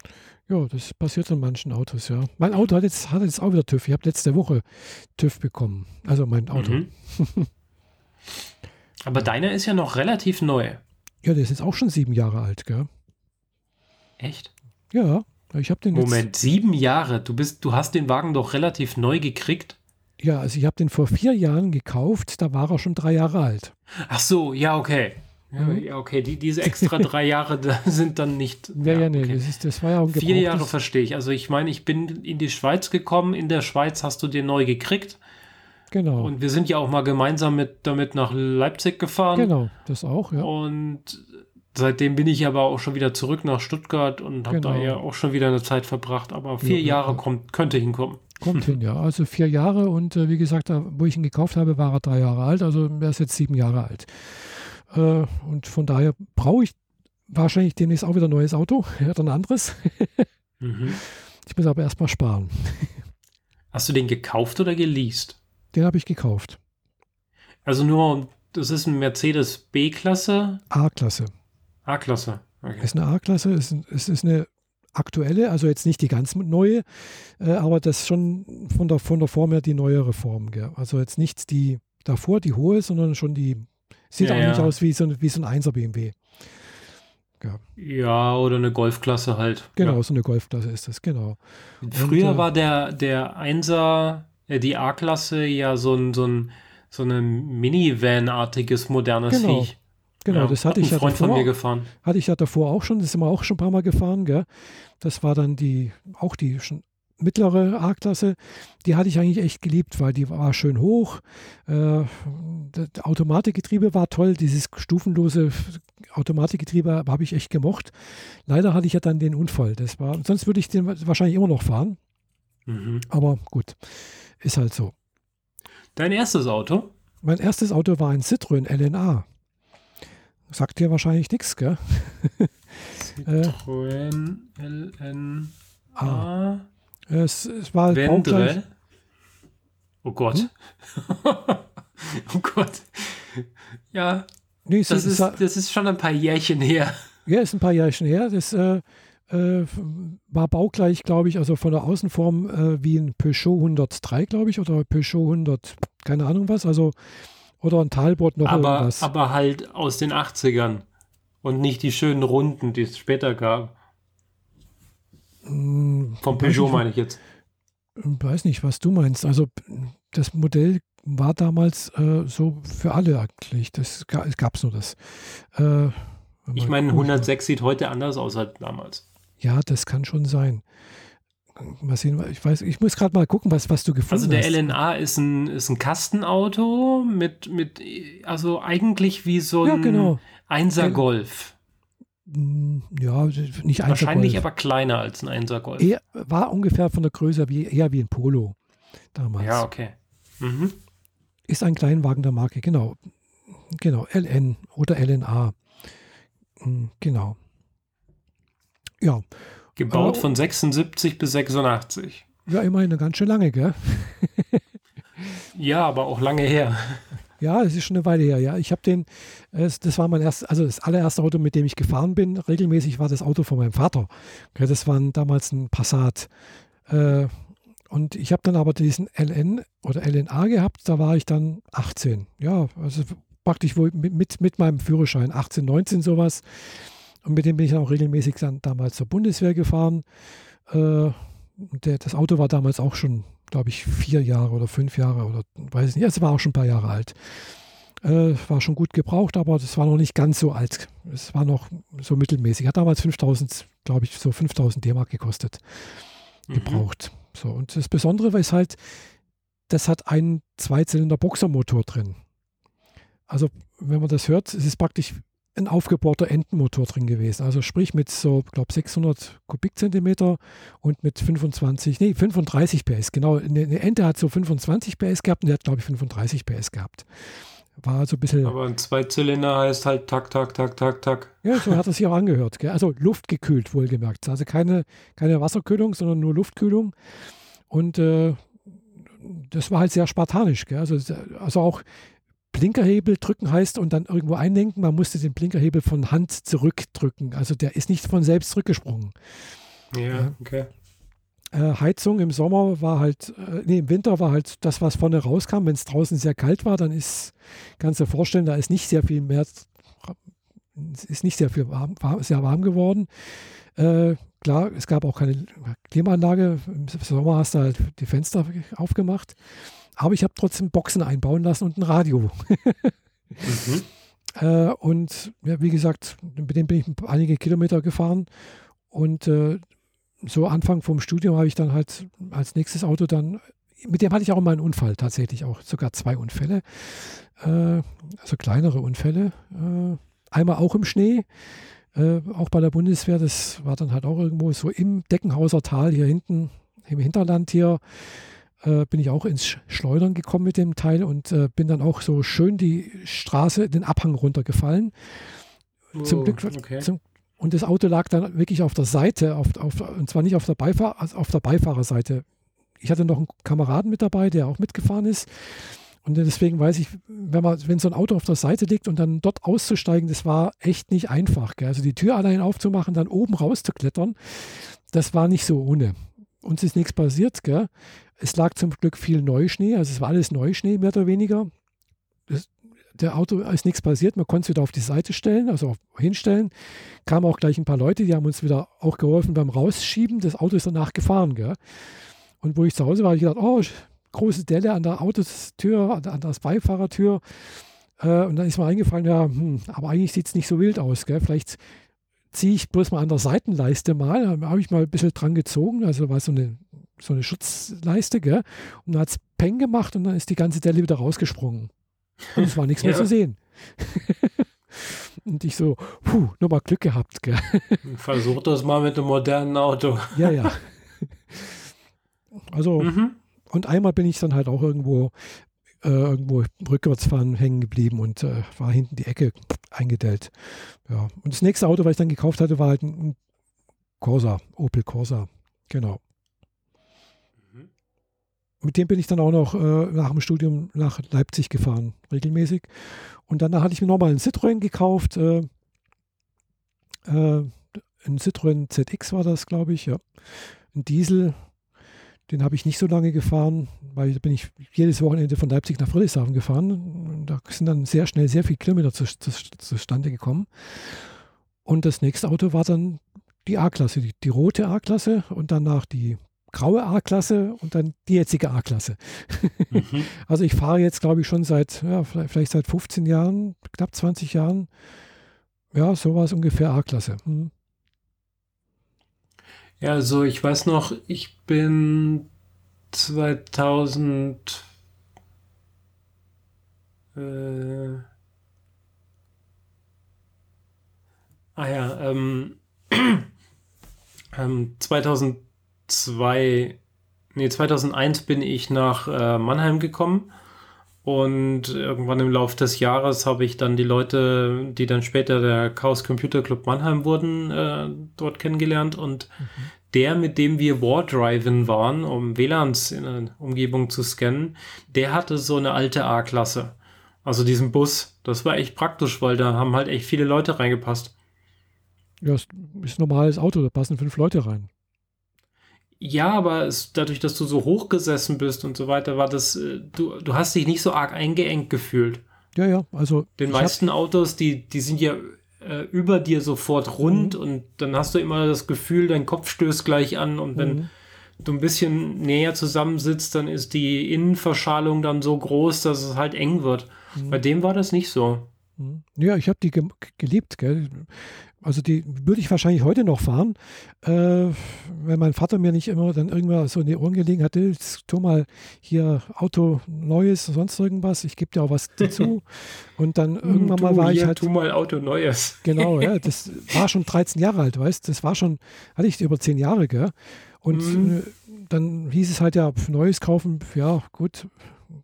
Speaker 2: Ja, das passiert in manchen Autos, ja. Mein Auto hat jetzt, hat jetzt auch wieder TÜV. Ich habe letzte Woche TÜV bekommen. Also mein Auto. Mhm.
Speaker 1: Aber deiner ist ja noch relativ neu.
Speaker 2: Ja, der ist jetzt auch schon sieben Jahre alt, gell?
Speaker 1: Echt?
Speaker 2: Ja, ich habe den
Speaker 1: Moment, sieben Jahre? Du, bist, du hast den Wagen doch relativ neu gekriegt?
Speaker 2: Ja, also ich habe den vor vier Jahren gekauft, da war er schon drei Jahre alt.
Speaker 1: Ach so, ja, okay. Mhm. Ja, okay, die, diese extra drei Jahre sind dann nicht.
Speaker 2: Ja, ja, ja nee, okay. das, ist, das war ja auch
Speaker 1: Vier Jahre verstehe ich. Also ich meine, ich bin in die Schweiz gekommen. In der Schweiz hast du den neu gekriegt.
Speaker 2: Genau.
Speaker 1: Und wir sind ja auch mal gemeinsam mit, damit nach Leipzig gefahren.
Speaker 2: Genau, das auch, ja.
Speaker 1: Und seitdem bin ich aber auch schon wieder zurück nach Stuttgart und habe genau. da ja auch schon wieder eine Zeit verbracht. Aber vier ja, Jahre ja. Kommt, könnte hinkommen.
Speaker 2: Kommt hin, ja. Also vier Jahre und äh, wie gesagt, da, wo ich ihn gekauft habe, war er drei Jahre alt. Also er ist jetzt sieben Jahre alt. Äh, und von daher brauche ich wahrscheinlich demnächst auch wieder ein neues Auto. Er hat ein anderes. mhm. Ich muss aber erstmal sparen.
Speaker 1: Hast du den gekauft oder geleast?
Speaker 2: Den habe ich gekauft.
Speaker 1: Also nur, das ist ein Mercedes B-Klasse?
Speaker 2: A-Klasse.
Speaker 1: A-Klasse.
Speaker 2: Okay. Ist eine A-Klasse, es ist, ist eine aktuelle, also jetzt nicht die ganz neue, äh, aber das schon von der, von der Form her die neuere Form. Gell? Also jetzt nicht die davor, die hohe, sondern schon die Sieht ja, auch nicht aus wie so, ein, wie so ein 1er BMW.
Speaker 1: Ja. ja, oder eine Golfklasse halt.
Speaker 2: Genau,
Speaker 1: ja.
Speaker 2: so eine Golfklasse ist das, genau.
Speaker 1: Früher Und, äh, war der, der 1er, äh, die A-Klasse ja so ein, so ein, so ein Minivan-artiges, modernes
Speaker 2: genau.
Speaker 1: Viech.
Speaker 2: Genau, ja, das hatte ich ja
Speaker 1: Freund davor, von mir gefahren.
Speaker 2: Hatte ich ja davor auch schon, das sind wir auch schon ein paar Mal gefahren, gell? Das war dann die, auch die schon mittlere A-Klasse, die hatte ich eigentlich echt geliebt, weil die war schön hoch. Äh, das Automatikgetriebe war toll, dieses stufenlose Automatikgetriebe habe ich echt gemocht. Leider hatte ich ja dann den Unfall. Das war, sonst würde ich den wahrscheinlich immer noch fahren. Mhm. Aber gut, ist halt so.
Speaker 1: Dein erstes Auto?
Speaker 2: Mein erstes Auto war ein Citroën LNA. Sagt dir wahrscheinlich nichts, gell?
Speaker 1: Citroën LNA. Ah.
Speaker 2: Es, es war Wendre.
Speaker 1: Oh Gott. Hm? oh Gott. Ja.
Speaker 2: Nee,
Speaker 1: das, ist, das ist schon ein paar Jährchen her.
Speaker 2: Ja, ist ein paar Jährchen her. Das äh, äh, war baugleich, glaube ich, also von der Außenform äh, wie ein Peugeot 103, glaube ich, oder Peugeot 100, keine Ahnung was. Also, oder ein Talbot noch
Speaker 1: aber,
Speaker 2: irgendwas.
Speaker 1: Aber halt aus den 80ern und nicht die schönen Runden, die es später gab. Vom Peugeot meine ich jetzt.
Speaker 2: Weiß nicht, was du meinst. Also das Modell war damals äh, so für alle eigentlich. Das gab es nur das. Äh,
Speaker 1: ich meine, 106 sieht heute anders aus als damals.
Speaker 2: Ja, das kann schon sein. Mal sehen, ich weiß, ich muss gerade mal gucken, was, was du gefunden hast.
Speaker 1: Also der hast. LNA ist ein, ist ein Kastenauto mit, mit, also eigentlich wie so ein ja, genau. Einser Golf.
Speaker 2: Hm, ja, nicht
Speaker 1: ein Wahrscheinlich aber kleiner als ein 1er Golf.
Speaker 2: Er war ungefähr von der Größe wie, eher wie ein Polo damals.
Speaker 1: Ja, okay. Mhm.
Speaker 2: Ist ein Kleinwagen der Marke, genau. Genau, LN oder LNA. Hm, genau. Ja.
Speaker 1: Gebaut äh, von 76 bis 86.
Speaker 2: Ja, immerhin eine ganz schön lange, gell?
Speaker 1: ja, aber auch lange her.
Speaker 2: Ja, es ist schon eine Weile her, ja. Ich habe den, das war mein erstes, also das allererste Auto, mit dem ich gefahren bin. Regelmäßig war das Auto von meinem Vater. Das war damals ein Passat. Äh, und ich habe dann aber diesen LN oder LNA gehabt, da war ich dann 18. Ja, also praktisch wohl mit, mit meinem Führerschein, 18, 19 sowas. Und mit dem bin ich dann auch regelmäßig dann damals zur Bundeswehr gefahren. Äh, der, das Auto war damals auch schon glaube ich, vier Jahre oder fünf Jahre oder weiß ich nicht. Es war auch schon ein paar Jahre alt. Äh, war schon gut gebraucht, aber das war noch nicht ganz so alt. Es war noch so mittelmäßig. Hat damals 5000, glaube ich, so 5000 D-Mark gekostet. Mhm. Gebraucht. So, und das Besondere ist halt, das hat einen Zweizylinder-Boxermotor drin. Also, wenn man das hört, es ist praktisch ein aufgebohrter Entenmotor drin gewesen. Also sprich mit so, glaube 600 Kubikzentimeter und mit 25, nee, 35 PS. Genau, eine Ente hat so 25 PS gehabt und der hat, glaube ich, 35 PS gehabt. War so ein bisschen.
Speaker 1: Aber ein Zweizylinder heißt halt tak, tak, tak, tak, tak.
Speaker 2: Ja, so hat es sich auch angehört. Gell? Also luftgekühlt, wohlgemerkt. Also keine, keine Wasserkühlung, sondern nur Luftkühlung. Und äh, das war halt sehr spartanisch. Gell? Also, also auch Blinkerhebel drücken heißt und dann irgendwo einlenken. Man musste den Blinkerhebel von Hand zurückdrücken. Also der ist nicht von selbst zurückgesprungen.
Speaker 1: Ja, okay.
Speaker 2: Äh, Heizung im Sommer war halt, äh, nee, im Winter war halt das, was vorne rauskam. Wenn es draußen sehr kalt war, dann ist, kannst du dir vorstellen, da ist nicht sehr viel mehr, ist nicht sehr viel warm, sehr warm geworden. Äh, klar, es gab auch keine Klimaanlage. Im Sommer hast du halt die Fenster aufgemacht. Aber ich habe trotzdem Boxen einbauen lassen und ein Radio. mhm. äh, und ja, wie gesagt, mit dem bin ich einige Kilometer gefahren. Und äh, so Anfang vom Studium habe ich dann halt als nächstes Auto dann, mit dem hatte ich auch mal einen Unfall, tatsächlich auch sogar zwei Unfälle, äh, also kleinere Unfälle. Äh, einmal auch im Schnee, äh, auch bei der Bundeswehr, das war dann halt auch irgendwo so im Deckenhauser Tal hier hinten, im Hinterland hier, äh, bin ich auch ins Schleudern gekommen mit dem Teil und äh, bin dann auch so schön die Straße, den Abhang runtergefallen. Oh, zum Glück, okay. zum, und das Auto lag dann wirklich auf der Seite, auf, auf, und zwar nicht auf der, Beifahr also auf der Beifahrerseite. Ich hatte noch einen Kameraden mit dabei, der auch mitgefahren ist. Und deswegen weiß ich, wenn, man, wenn so ein Auto auf der Seite liegt und dann dort auszusteigen, das war echt nicht einfach. Gell? Also die Tür allein aufzumachen, dann oben rauszuklettern, das war nicht so ohne. Uns ist nichts passiert. Gell? Es lag zum Glück viel Neuschnee, also es war alles Neuschnee mehr oder weniger. Das, der Auto ist nichts passiert, man konnte es wieder auf die Seite stellen, also hinstellen. Kamen auch gleich ein paar Leute, die haben uns wieder auch geholfen beim Rausschieben. Das Auto ist danach gefahren. Gell? Und wo ich zu Hause war, habe ich gedacht, oh, große Delle an der Autotür, an der Beifahrertür. Äh, und dann ist mir eingefallen, ja, hm, aber eigentlich sieht es nicht so wild aus. Gell? Vielleicht ziehe ich bloß mal an der Seitenleiste mal. Da habe ich mal ein bisschen dran gezogen, also war so eine, so eine Schutzleiste, gell? Und dann hat es Peng gemacht und dann ist die ganze Delle wieder rausgesprungen. Und es war nichts ja. mehr zu sehen. und ich so, puh, nochmal Glück gehabt, gell?
Speaker 1: Versuch das mal mit einem modernen Auto.
Speaker 2: ja, ja. Also, mhm. und einmal bin ich dann halt auch irgendwo äh, irgendwo rückwärts fahren hängen geblieben und äh, war hinten die Ecke eingedellt. Ja. Und das nächste Auto, was ich dann gekauft hatte, war halt ein, Corsa, Opel Corsa. Genau. Mit dem bin ich dann auch noch äh, nach dem Studium nach Leipzig gefahren, regelmäßig. Und danach hatte ich mir nochmal einen Citroën gekauft. Äh, äh, ein Citroën ZX war das, glaube ich, ja. Ein Diesel, den habe ich nicht so lange gefahren, weil da bin ich jedes Wochenende von Leipzig nach Friedrichshafen gefahren. Da sind dann sehr schnell sehr viele Kilometer zu, zu, zustande gekommen. Und das nächste Auto war dann die A-Klasse, die, die, rote A-Klasse und danach die graue A-Klasse und dann die jetzige A-Klasse. Mhm. also ich fahre jetzt, glaube ich, schon seit, ja, vielleicht, vielleicht, seit 15 Jahren, knapp 20 Jahren. Ja, sowas ungefähr A-Klasse. Mhm.
Speaker 1: Ja, also ich weiß noch, ich bin 2000 äh, ah ja, ähm, ähm, 2002, nee, 2001 bin ich nach äh, Mannheim gekommen und irgendwann im Laufe des Jahres habe ich dann die Leute, die dann später der Chaos Computer Club Mannheim wurden, äh, dort kennengelernt. Und mhm. der, mit dem wir Wardriven waren, um WLANs in der Umgebung zu scannen, der hatte so eine alte A-Klasse. Also diesen Bus. Das war echt praktisch, weil da haben halt echt viele Leute reingepasst.
Speaker 2: Ja, ist ein normales Auto, da passen fünf Leute rein.
Speaker 1: Ja, aber es, dadurch, dass du so hoch gesessen bist und so weiter, war das, äh, du, du hast dich nicht so arg eingeengt gefühlt.
Speaker 2: Ja, ja, also.
Speaker 1: Den meisten Autos, die, die sind ja äh, über dir sofort rund mhm. und dann hast du immer das Gefühl, dein Kopf stößt gleich an und wenn mhm. du ein bisschen näher zusammensitzt, dann ist die Innenverschalung dann so groß, dass es halt eng wird. Mhm. Bei dem war das nicht so.
Speaker 2: Mhm. Ja, ich habe die ge geliebt. Gell? Also die würde ich wahrscheinlich heute noch fahren, äh, wenn mein Vater mir nicht immer dann irgendwann so in die Ohren gelegen hat, tu mal hier Auto Neues, sonst irgendwas, ich gebe dir auch was dazu. Und dann hm, irgendwann mal war ich halt.
Speaker 1: Tu mal Auto Neues.
Speaker 2: Genau, ja, das war schon 13 Jahre alt, weißt das war schon, hatte ich über 10 Jahre, gell? Und mhm. dann hieß es halt ja, Neues kaufen, ja gut,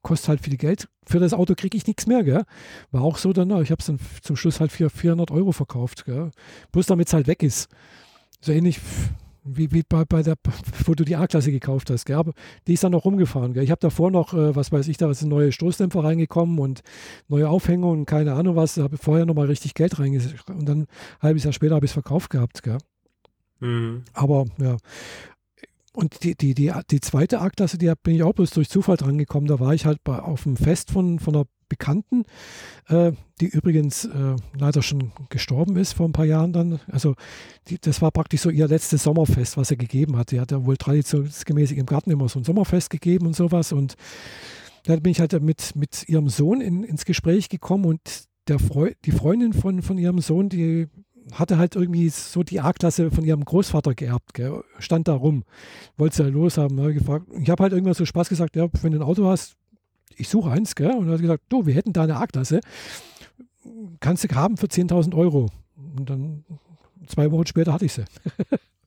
Speaker 2: kostet halt viel Geld. Für das Auto kriege ich nichts mehr, gell? War auch so dann, ich habe es dann zum Schluss halt für 400 Euro verkauft, gell? Bloß damit es halt weg ist. So ähnlich wie, wie bei, bei der, wo du die A-Klasse gekauft hast, gell? Aber die ist dann noch rumgefahren, gell? Ich habe davor noch, äh, was weiß ich, da ist ein neuer Stoßdämpfer reingekommen und neue Aufhängung und keine Ahnung was. Da habe ich vorher nochmal richtig Geld reingesetzt und dann ein halbes Jahr später habe ich es verkauft gehabt, gell? Mhm. Aber ja, und die, die, die, die zweite A-Klasse, die bin ich auch bloß durch Zufall dran gekommen. Da war ich halt bei, auf dem Fest von, von einer Bekannten, äh, die übrigens äh, leider schon gestorben ist vor ein paar Jahren dann. Also die, das war praktisch so ihr letztes Sommerfest, was er gegeben hat. Die hat ja wohl traditionsgemäß im Garten immer so ein Sommerfest gegeben und sowas. Und da bin ich halt mit, mit ihrem Sohn in, ins Gespräch gekommen und der Freu die Freundin von, von ihrem Sohn, die hatte halt irgendwie so die A-Klasse von ihrem Großvater geerbt, gell? stand da rum, wollte sie ja loshaben. Hab ich gefragt. ich habe halt irgendwas so Spaß gesagt, ja, wenn du ein Auto hast, ich suche eins, gell? und er hat gesagt, du, wir hätten da eine A-Klasse, kannst du haben für 10.000 Euro. Und dann zwei Wochen später hatte ich sie.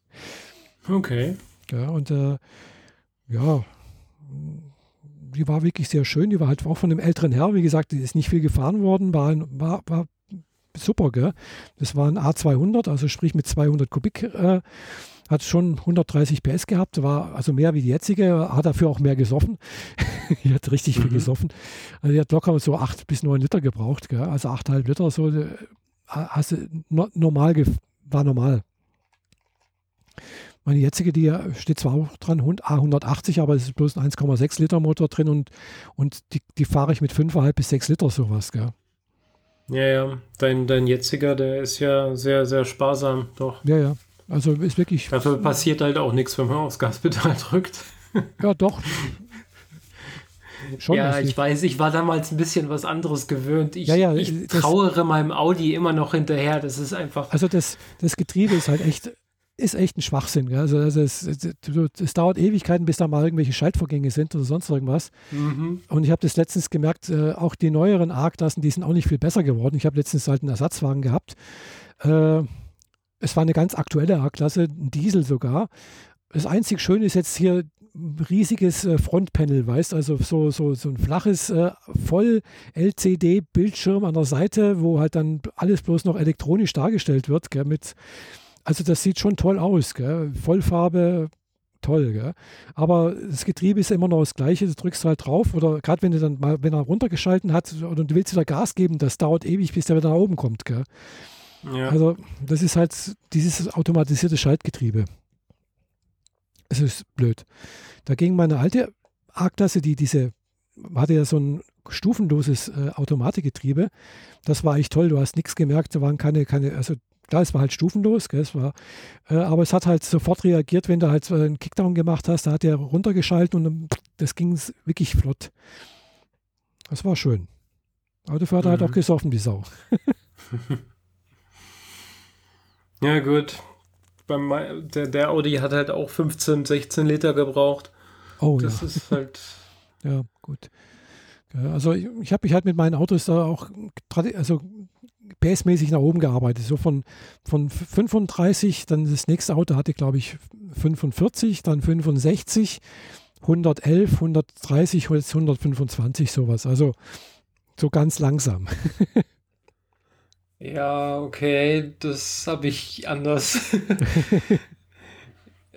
Speaker 1: okay.
Speaker 2: Ja, und äh, ja, die war wirklich sehr schön. Die war halt auch von einem älteren Herr. Wie gesagt, die ist nicht viel gefahren worden, war, war, war super, gell? Das war ein A200, also sprich mit 200 Kubik. Äh, hat schon 130 PS gehabt, war also mehr wie die jetzige, hat dafür auch mehr gesoffen. die hat richtig mhm. viel gesoffen. Also die hat locker so 8 bis 9 Liter gebraucht, gell? also 8,5 Liter, so äh, hast du no, normal, war normal. Meine jetzige, die steht zwar auch dran, A180, aber es ist bloß ein 1,6 Liter Motor drin und, und die, die fahre ich mit 5,5 bis 6 Liter sowas. Gell?
Speaker 1: Ja, ja. Dein, dein jetziger, der ist ja sehr, sehr sparsam, doch.
Speaker 2: Ja, ja. Also ist wirklich.
Speaker 1: Dafür passiert halt auch nichts, wenn man aufs Gaspedal drückt.
Speaker 2: Ja, doch.
Speaker 1: Schon ja, ich weiß, ich war damals ein bisschen was anderes gewöhnt. Ich, ja, ja, ich trauere meinem Audi immer noch hinterher. Das ist einfach.
Speaker 2: Also das, das Getriebe ist halt echt ist echt ein Schwachsinn. Gell? Also, also es, es, es, dauert Ewigkeiten, bis da mal irgendwelche Schaltvorgänge sind oder sonst irgendwas. Mhm. Und ich habe das letztens gemerkt, äh, auch die neueren A-Klassen, die sind auch nicht viel besser geworden. Ich habe letztens halt einen Ersatzwagen gehabt. Äh, es war eine ganz aktuelle A-Klasse, ein Diesel sogar. Das einzig Schöne ist jetzt hier riesiges äh, Frontpanel, weißt also so, so, so ein flaches, äh, voll LCD-Bildschirm an der Seite, wo halt dann alles bloß noch elektronisch dargestellt wird, gell, mit also das sieht schon toll aus, gell? Vollfarbe, toll, gell? Aber das Getriebe ist immer noch das gleiche, du drückst halt drauf oder gerade wenn du dann mal, wenn er runtergeschalten hat oder du willst wieder Gas geben, das dauert ewig, bis der wieder nach oben kommt, gell? Ja. Also das ist halt dieses automatisierte Schaltgetriebe. Es ist blöd. Dagegen meine alte A-Klasse, die diese hatte ja so ein stufenloses äh, Automatikgetriebe. Das war echt toll. Du hast nichts gemerkt. Da waren keine, keine, also Klar, es war halt stufenlos, gell, es war, äh, aber es hat halt sofort reagiert, wenn du halt einen Kickdown gemacht hast, da hat er runtergeschalten und das ging wirklich flott. Das war schön. Aber dafür hat er halt auch mhm. gesoffen, die Sau.
Speaker 1: ja, gut. Beim, der, der Audi hat halt auch 15, 16 Liter gebraucht.
Speaker 2: Oh, das ja. ist halt. ja, gut. Also ich, ich habe mich halt mit meinen Autos da auch also PS-mäßig nach oben gearbeitet. So von, von 35, dann das nächste Auto hatte, glaube ich, 45, dann 65, 111, 130, 125, sowas. Also so ganz langsam.
Speaker 1: ja, okay, das habe ich anders.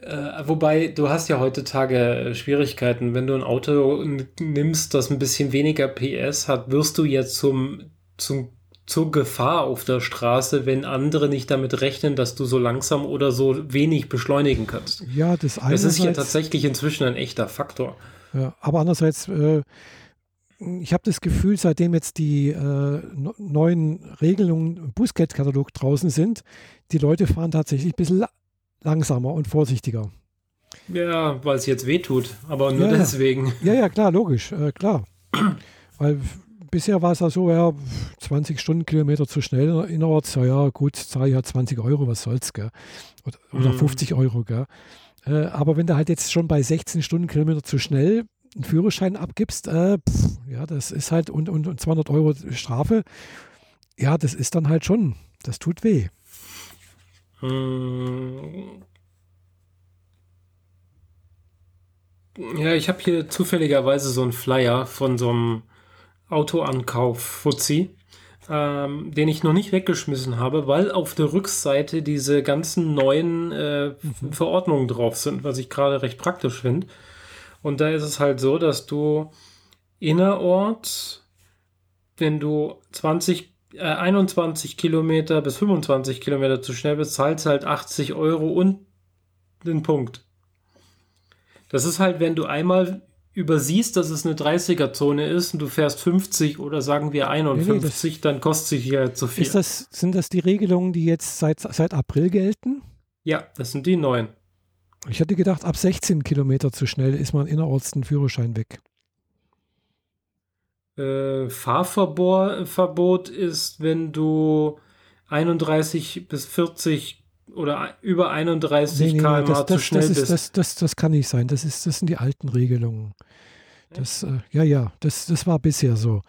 Speaker 1: Äh, wobei, du hast ja heutzutage Schwierigkeiten. Wenn du ein Auto nimmst, das ein bisschen weniger PS hat, wirst du jetzt zum, zum zur Gefahr auf der Straße, wenn andere nicht damit rechnen, dass du so langsam oder so wenig beschleunigen kannst.
Speaker 2: Ja, das
Speaker 1: Das ist ja tatsächlich inzwischen ein echter Faktor.
Speaker 2: Ja, aber andererseits, äh, ich habe das Gefühl, seitdem jetzt die äh, neuen Regelungen im Bußgeldkatalog draußen sind, die Leute fahren tatsächlich ein bisschen langsamer und vorsichtiger.
Speaker 1: Ja, weil es jetzt wehtut, aber nur
Speaker 2: ja,
Speaker 1: deswegen.
Speaker 2: Ja, ja, klar, logisch, äh, klar. weil bisher war es ja so, ja, 20 Stundenkilometer zu schnell innerorts, ja, ja gut, zahle ich ja 20 Euro, was soll's, gell? Oder, oder 50 mhm. Euro, gell? Äh, aber wenn du halt jetzt schon bei 16 Stundenkilometer zu schnell einen Führerschein abgibst, äh, pff, ja, das ist halt und, und, und 200 Euro Strafe, ja, das ist dann halt schon, das tut weh.
Speaker 1: Hm. Ja, ich habe hier zufälligerweise so einen Flyer von so einem Autoankauf-Fuzzi, ähm, den ich noch nicht weggeschmissen habe, weil auf der Rückseite diese ganzen neuen äh, mhm. Verordnungen drauf sind, was ich gerade recht praktisch finde. Und da ist es halt so, dass du innerorts, wenn du 20, äh, 21 Kilometer bis 25 Kilometer zu schnell bist, zahlst halt 80 Euro und den Punkt. Das ist halt, wenn du einmal übersiehst, dass es eine 30er-Zone ist und du fährst 50 oder sagen wir 51, nee, nee, dann kostet sich ja zu viel.
Speaker 2: Das, sind das die Regelungen, die jetzt seit, seit April gelten?
Speaker 1: Ja, das sind die neuen.
Speaker 2: Ich hätte gedacht, ab 16 Kilometer zu schnell ist man innerorts den Führerschein weg.
Speaker 1: Äh, Fahrverbot ist, wenn du 31 bis 40 oder über 31 nee, nee, km/h das,
Speaker 2: das,
Speaker 1: zu schnell
Speaker 2: das
Speaker 1: ist,
Speaker 2: bist. Das, das, das kann nicht sein. Das, ist, das sind die alten Regelungen. Das, äh, ja, ja, das, das war bisher so.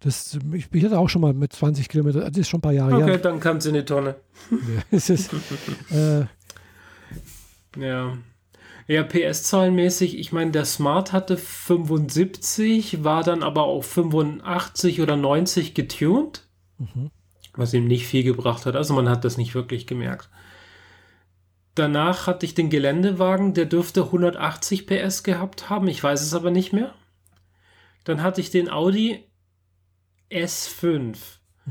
Speaker 2: Das, ich, ich hatte auch schon mal mit 20 Kilometern, das ist schon ein paar Jahre
Speaker 1: her. Okay, dann kam es in die Tonne.
Speaker 2: Ja, es ist, äh,
Speaker 1: ja. Ja, PS-Zahlenmäßig, ich meine, der Smart hatte 75, war dann aber auf 85 oder 90 getuned, mhm. was ihm nicht viel gebracht hat. Also man hat das nicht wirklich gemerkt. Danach hatte ich den Geländewagen, der dürfte 180 PS gehabt haben, ich weiß es aber nicht mehr. Dann hatte ich den Audi S5 mhm.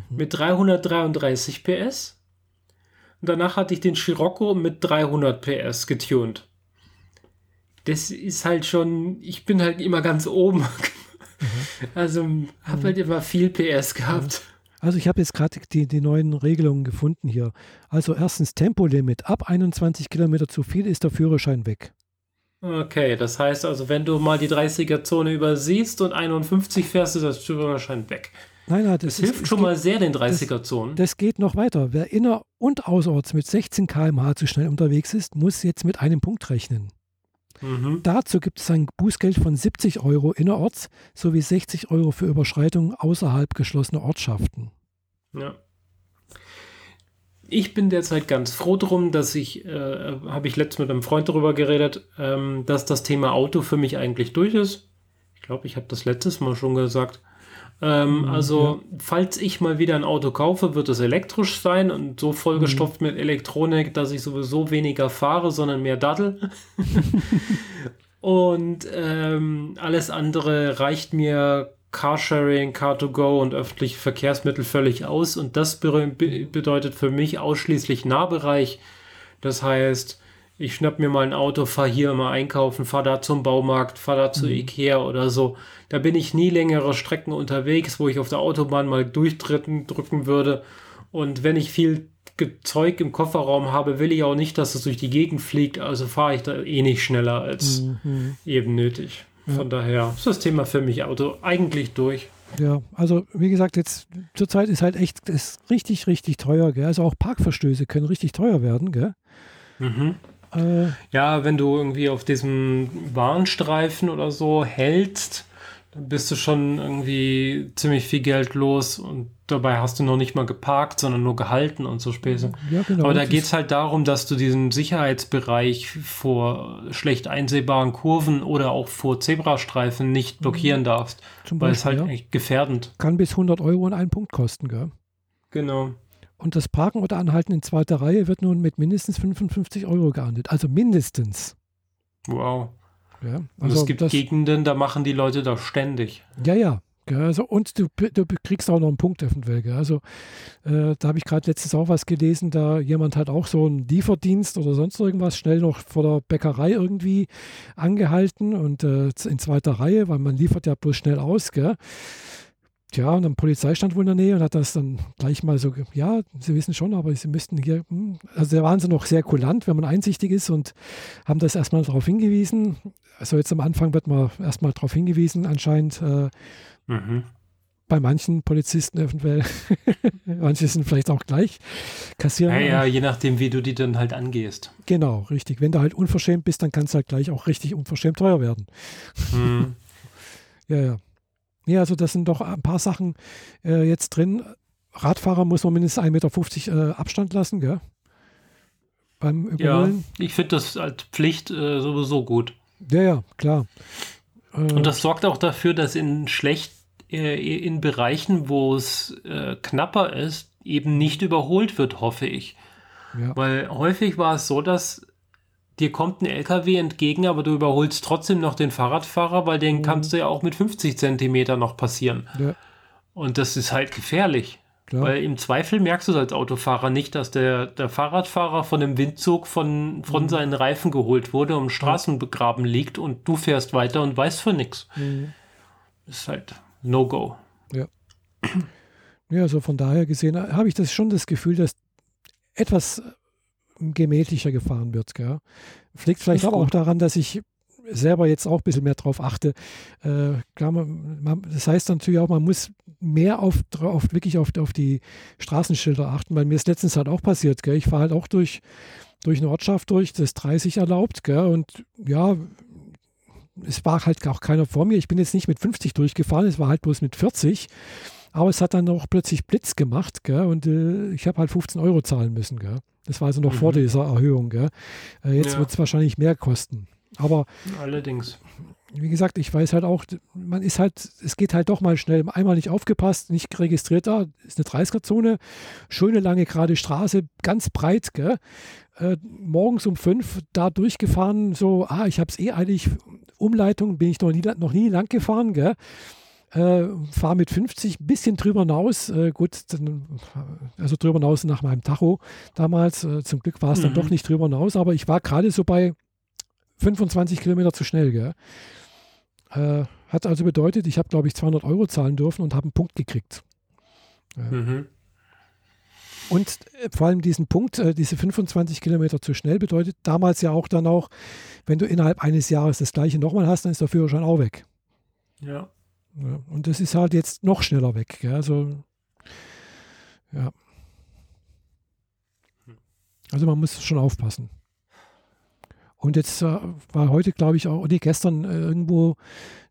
Speaker 1: mit 333 PS. Und danach hatte ich den Scirocco mit 300 PS getuned. Das ist halt schon, ich bin halt immer ganz oben. Mhm. Also habe halt immer viel PS gehabt.
Speaker 2: Also ich habe jetzt gerade die, die neuen Regelungen gefunden hier. Also erstens Tempolimit. Ab 21 Kilometer zu viel ist der Führerschein weg.
Speaker 1: Okay, das heißt also, wenn du mal die 30er-Zone übersiehst und 51 fährst, ist der Führerschein weg.
Speaker 2: Nein, nein, das,
Speaker 1: das hilft ist, schon mal sehr den 30er-Zonen.
Speaker 2: Das, das, geht noch weiter. Wer inner- und außerorts mit 16 km/h zu schnell unterwegs ist, muss jetzt mit einem Punkt rechnen. Mhm. Dazu gibt es ein Bußgeld von 70 Euro innerorts sowie 60 Euro für Überschreitungen außerhalb geschlossener Ortschaften.
Speaker 1: Ja. Ich bin derzeit ganz froh drum, dass ich, äh, habe ich letztens mit einem Freund darüber geredet, ähm, dass das Thema Auto für mich eigentlich durch ist. Ich glaube, ich habe das letztes Mal schon gesagt. Ähm, mhm, also, ja. falls ich mal wieder ein Auto kaufe, wird es elektrisch sein und so vollgestopft mhm. mit Elektronik, dass ich sowieso weniger fahre, sondern mehr daddel. und ähm, alles andere reicht mir Carsharing, Car2Go und öffentliche Verkehrsmittel völlig aus. Und das be bedeutet für mich ausschließlich Nahbereich. Das heißt, ich schnapp mir mal ein Auto, fahre hier mal einkaufen, fahre da zum Baumarkt, fahre da zu mhm. Ikea oder so. Da bin ich nie längere Strecken unterwegs, wo ich auf der Autobahn mal durchdrücken drücken würde. Und wenn ich viel Zeug im Kofferraum habe, will ich auch nicht, dass es durch die Gegend fliegt. Also fahre ich da eh nicht schneller als mhm. eben nötig. Von ja. daher ist das Thema für mich Auto eigentlich durch.
Speaker 2: Ja, also wie gesagt, jetzt zurzeit ist halt echt ist richtig, richtig teuer. Gell? Also auch Parkverstöße können richtig teuer werden. Gell?
Speaker 1: Mhm. Äh, ja, wenn du irgendwie auf diesem Warnstreifen oder so hältst, dann bist du schon irgendwie ziemlich viel Geld los und dabei hast du noch nicht mal geparkt, sondern nur gehalten und so Späße. Ja, genau. Aber da geht es halt darum, dass du diesen Sicherheitsbereich vor schlecht einsehbaren Kurven oder auch vor Zebrastreifen nicht blockieren mhm. darfst, Zum weil Beispiel, es halt ja. gefährdend.
Speaker 2: Kann bis 100 Euro in einen Punkt kosten, gell?
Speaker 1: Genau.
Speaker 2: Und das Parken oder Anhalten in zweiter Reihe wird nun mit mindestens 55 Euro geahndet. Also mindestens.
Speaker 1: Wow.
Speaker 2: Ja,
Speaker 1: also und es gibt das, Gegenden, da machen die Leute das ständig.
Speaker 2: Ja, ja. Also, und du, du kriegst auch noch einen Punkt eventuell. Gell? Also, äh, da habe ich gerade letztens auch was gelesen, da jemand hat auch so einen Lieferdienst oder sonst irgendwas schnell noch vor der Bäckerei irgendwie angehalten und äh, in zweiter Reihe, weil man liefert ja bloß schnell aus. Gell? Tja, und am Polizeistand wohl in der Nähe und hat das dann gleich mal so, ja, Sie wissen schon, aber Sie müssten hier, hm, also da waren sie noch sehr kulant, wenn man einsichtig ist und haben das erstmal darauf hingewiesen. Also jetzt am Anfang wird man erstmal darauf hingewiesen, anscheinend. Äh, mhm. Bei manchen Polizisten eventuell. Manche sind vielleicht auch gleich. Kassieren.
Speaker 1: Ja, ja, je nachdem, wie du die dann halt angehst.
Speaker 2: Genau, richtig. Wenn du halt unverschämt bist, dann kann es halt gleich auch richtig unverschämt teuer werden. Mhm. ja, ja. Ja, also das sind doch ein paar Sachen äh, jetzt drin. Radfahrer muss man mindestens 1,50 Meter äh, Abstand lassen, gell?
Speaker 1: Beim Überholen. Ja, ich finde das als Pflicht äh, sowieso gut.
Speaker 2: Ja, ja, klar.
Speaker 1: Und das sorgt auch dafür, dass in schlecht, äh, in Bereichen, wo es äh, knapper ist, eben nicht überholt wird, hoffe ich. Ja. Weil häufig war es so, dass dir kommt ein LKW entgegen, aber du überholst trotzdem noch den Fahrradfahrer, weil den mhm. kannst du ja auch mit 50 Zentimeter noch passieren. Ja. Und das ist halt gefährlich. Klar. Weil im Zweifel merkst du als Autofahrer nicht, dass der, der Fahrradfahrer von dem Windzug von, von mhm. seinen Reifen geholt wurde, um Straßen begraben liegt und du fährst weiter und weißt für nichts. Mhm. Ist halt No-Go.
Speaker 2: Ja. Ja, also von daher gesehen habe ich das schon das Gefühl, dass etwas gemächlicher gefahren wird. Gell? Liegt vielleicht aber auch daran, dass ich selber jetzt auch ein bisschen mehr drauf achte. Äh, klar, man, man, das heißt natürlich auch, man muss mehr auf, auf wirklich auf, auf die Straßenschilder achten, weil mir ist letztens halt auch passiert. Gell? Ich fahre halt auch durch, durch eine Ortschaft durch, das 30 erlaubt. Gell? Und ja, es war halt auch keiner vor mir. Ich bin jetzt nicht mit 50 durchgefahren, es war halt bloß mit 40. Aber es hat dann auch plötzlich Blitz gemacht gell? und äh, ich habe halt 15 Euro zahlen müssen. Gell? Das war also noch mhm. vor dieser Erhöhung. Äh, jetzt ja. wird es wahrscheinlich mehr kosten. Aber
Speaker 1: allerdings.
Speaker 2: Wie gesagt, ich weiß halt auch, man ist halt, es geht halt doch mal schnell. Einmal nicht aufgepasst, nicht registriert, da ist eine 30er-Zone, schöne lange gerade Straße, ganz breit, gell? Äh, morgens um fünf da durchgefahren, so, ah, ich habe es eh eilig, Umleitung bin ich noch nie, noch nie lang gefahren, gell? Äh, fahre mit 50 ein bisschen drüber hinaus. Äh, gut, also drüber hinaus nach meinem Tacho damals. Äh, zum Glück war es mhm. dann doch nicht drüber hinaus, aber ich war gerade so bei 25 Kilometer zu schnell. Gell? Äh, hat also bedeutet, ich habe, glaube ich, 200 Euro zahlen dürfen und habe einen Punkt gekriegt. Mhm. Und äh, vor allem diesen Punkt, äh, diese 25 Kilometer zu schnell, bedeutet damals ja auch dann auch, wenn du innerhalb eines Jahres das gleiche nochmal hast, dann ist der Führerschein auch weg.
Speaker 1: Ja.
Speaker 2: Ja, und das ist halt jetzt noch schneller weg. Gell? Also, ja. Also man muss schon aufpassen. Und jetzt äh, war heute, glaube ich, auch, nee, gestern äh, irgendwo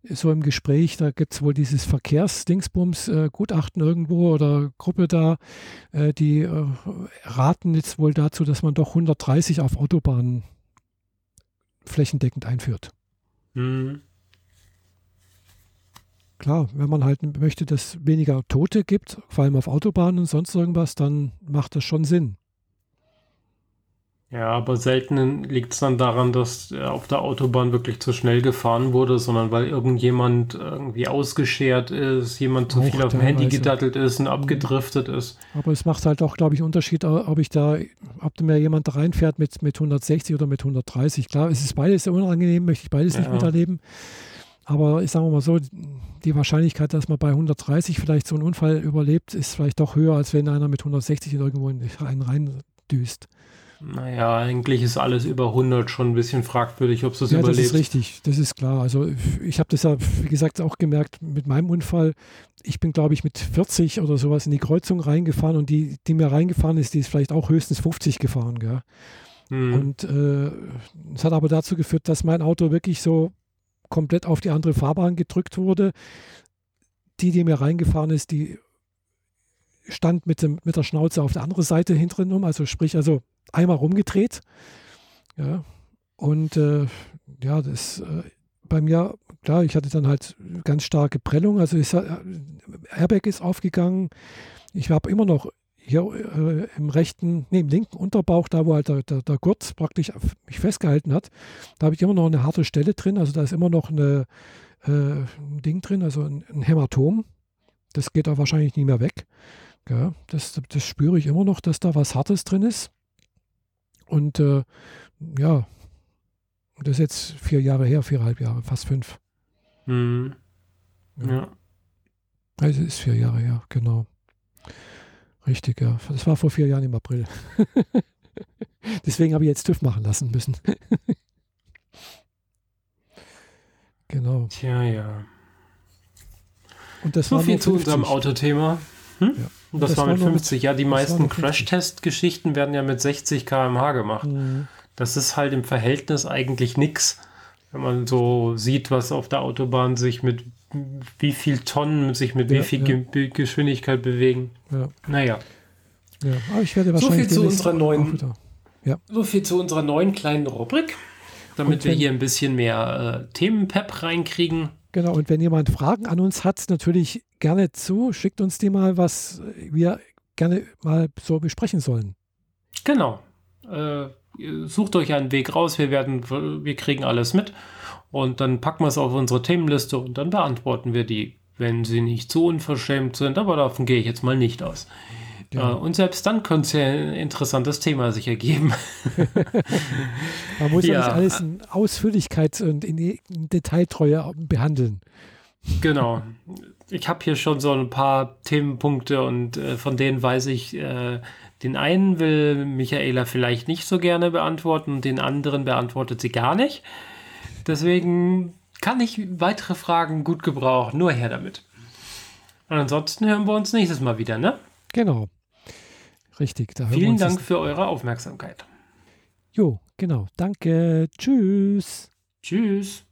Speaker 2: so im Gespräch, da gibt es wohl dieses Verkehrsdingsbums-Gutachten äh, irgendwo oder Gruppe da, die raten jetzt wohl dazu, dass man doch 130 auf Autobahnen flächendeckend einführt. Mhm. Klar, wenn man halt möchte, dass es weniger Tote gibt, vor allem auf Autobahnen und sonst irgendwas, dann macht das schon Sinn.
Speaker 1: Ja, aber selten liegt es dann daran, dass auf der Autobahn wirklich zu schnell gefahren wurde, sondern weil irgendjemand irgendwie ausgeschert ist, jemand zu auch viel auf dem Handy gedattelt ist und abgedriftet ist.
Speaker 2: Aber es macht halt auch, glaube ich, einen Unterschied, ob ich da, ob mir jemand da reinfährt mit, mit 160 oder mit 130. Klar, es ist beides sehr unangenehm, möchte ich beides ja. nicht miterleben. Aber ich sage mal so, die Wahrscheinlichkeit, dass man bei 130 vielleicht so einen Unfall überlebt, ist vielleicht doch höher, als wenn einer mit 160 irgendwo in einen reindüst.
Speaker 1: Naja, eigentlich ist alles über 100 schon ein bisschen fragwürdig, ob es das ja, überlebt.
Speaker 2: Das ist richtig, das ist klar. Also ich habe das ja, wie gesagt, auch gemerkt mit meinem Unfall. Ich bin, glaube ich, mit 40 oder sowas in die Kreuzung reingefahren und die, die mir reingefahren ist, die ist vielleicht auch höchstens 50 gefahren. Gell? Hm. Und es äh, hat aber dazu geführt, dass mein Auto wirklich so komplett auf die andere Fahrbahn gedrückt wurde. Die, die mir reingefahren ist, die stand mit, dem, mit der Schnauze auf der anderen Seite hinten um, also sprich, also einmal rumgedreht. Ja, und äh, ja, das äh, bei mir, klar, ich hatte dann halt ganz starke Prellung, also ist, äh, Airbag ist aufgegangen. Ich habe immer noch hier äh, im rechten, nee, im linken Unterbauch, da wo halt der, der, der Gurt praktisch mich festgehalten hat, da habe ich immer noch eine harte Stelle drin. Also da ist immer noch eine, äh, ein Ding drin, also ein, ein Hämatom. Das geht da wahrscheinlich nie mehr weg. Ja, das, das spüre ich immer noch, dass da was Hartes drin ist. Und äh, ja, das ist jetzt vier Jahre her, viereinhalb Jahre, fast fünf. Mhm.
Speaker 1: Ja.
Speaker 2: Also ist vier Jahre, ja, genau. Richtig, ja. Das war vor vier Jahren im April. Deswegen habe ich jetzt TÜV machen lassen müssen. genau.
Speaker 1: Tja, ja.
Speaker 2: Und das
Speaker 1: so
Speaker 2: war
Speaker 1: viel zu unserem Autothema. Hm? Ja. Und das, das, war mit 50. Mit, ja, die meisten Crash-Test-Geschichten werden ja mit 60 km/h gemacht. Mhm. Das ist halt im Verhältnis eigentlich nichts, wenn man so sieht, was auf der Autobahn sich mit wie viel Tonnen sich mit ja, wie viel ja. Ge Geschwindigkeit bewegen. Ja. Naja.
Speaker 2: Ja, aber ich werde wahrscheinlich
Speaker 1: so viel zu unserer neuen, ja. so viel zu unserer neuen kleinen Rubrik, damit wenn, wir hier ein bisschen mehr äh, Themenpep reinkriegen.
Speaker 2: Genau, und wenn jemand Fragen an uns hat, natürlich gerne zu, schickt uns die mal, was wir gerne mal so besprechen sollen.
Speaker 1: Genau. Äh, sucht euch einen Weg raus, wir werden, wir kriegen alles mit und dann packen wir es auf unsere Themenliste und dann beantworten wir die, wenn sie nicht so unverschämt sind, aber davon gehe ich jetzt mal nicht aus. Ja. Äh, und selbst dann könnte es ja ein interessantes Thema sich ergeben.
Speaker 2: Man muss ja, ja nicht alles in Ausführlichkeit und in Detailtreue behandeln.
Speaker 1: Genau. Ich habe hier schon so ein paar Themenpunkte und äh, von denen weiß ich, äh, den einen will Michaela vielleicht nicht so gerne beantworten, den anderen beantwortet sie gar nicht. Deswegen kann ich weitere Fragen gut gebrauchen. Nur her damit. Und ansonsten hören wir uns nächstes Mal wieder, ne?
Speaker 2: Genau. Richtig.
Speaker 1: Vielen Dank für eure Aufmerksamkeit.
Speaker 2: Jo, genau. Danke. Tschüss.
Speaker 1: Tschüss.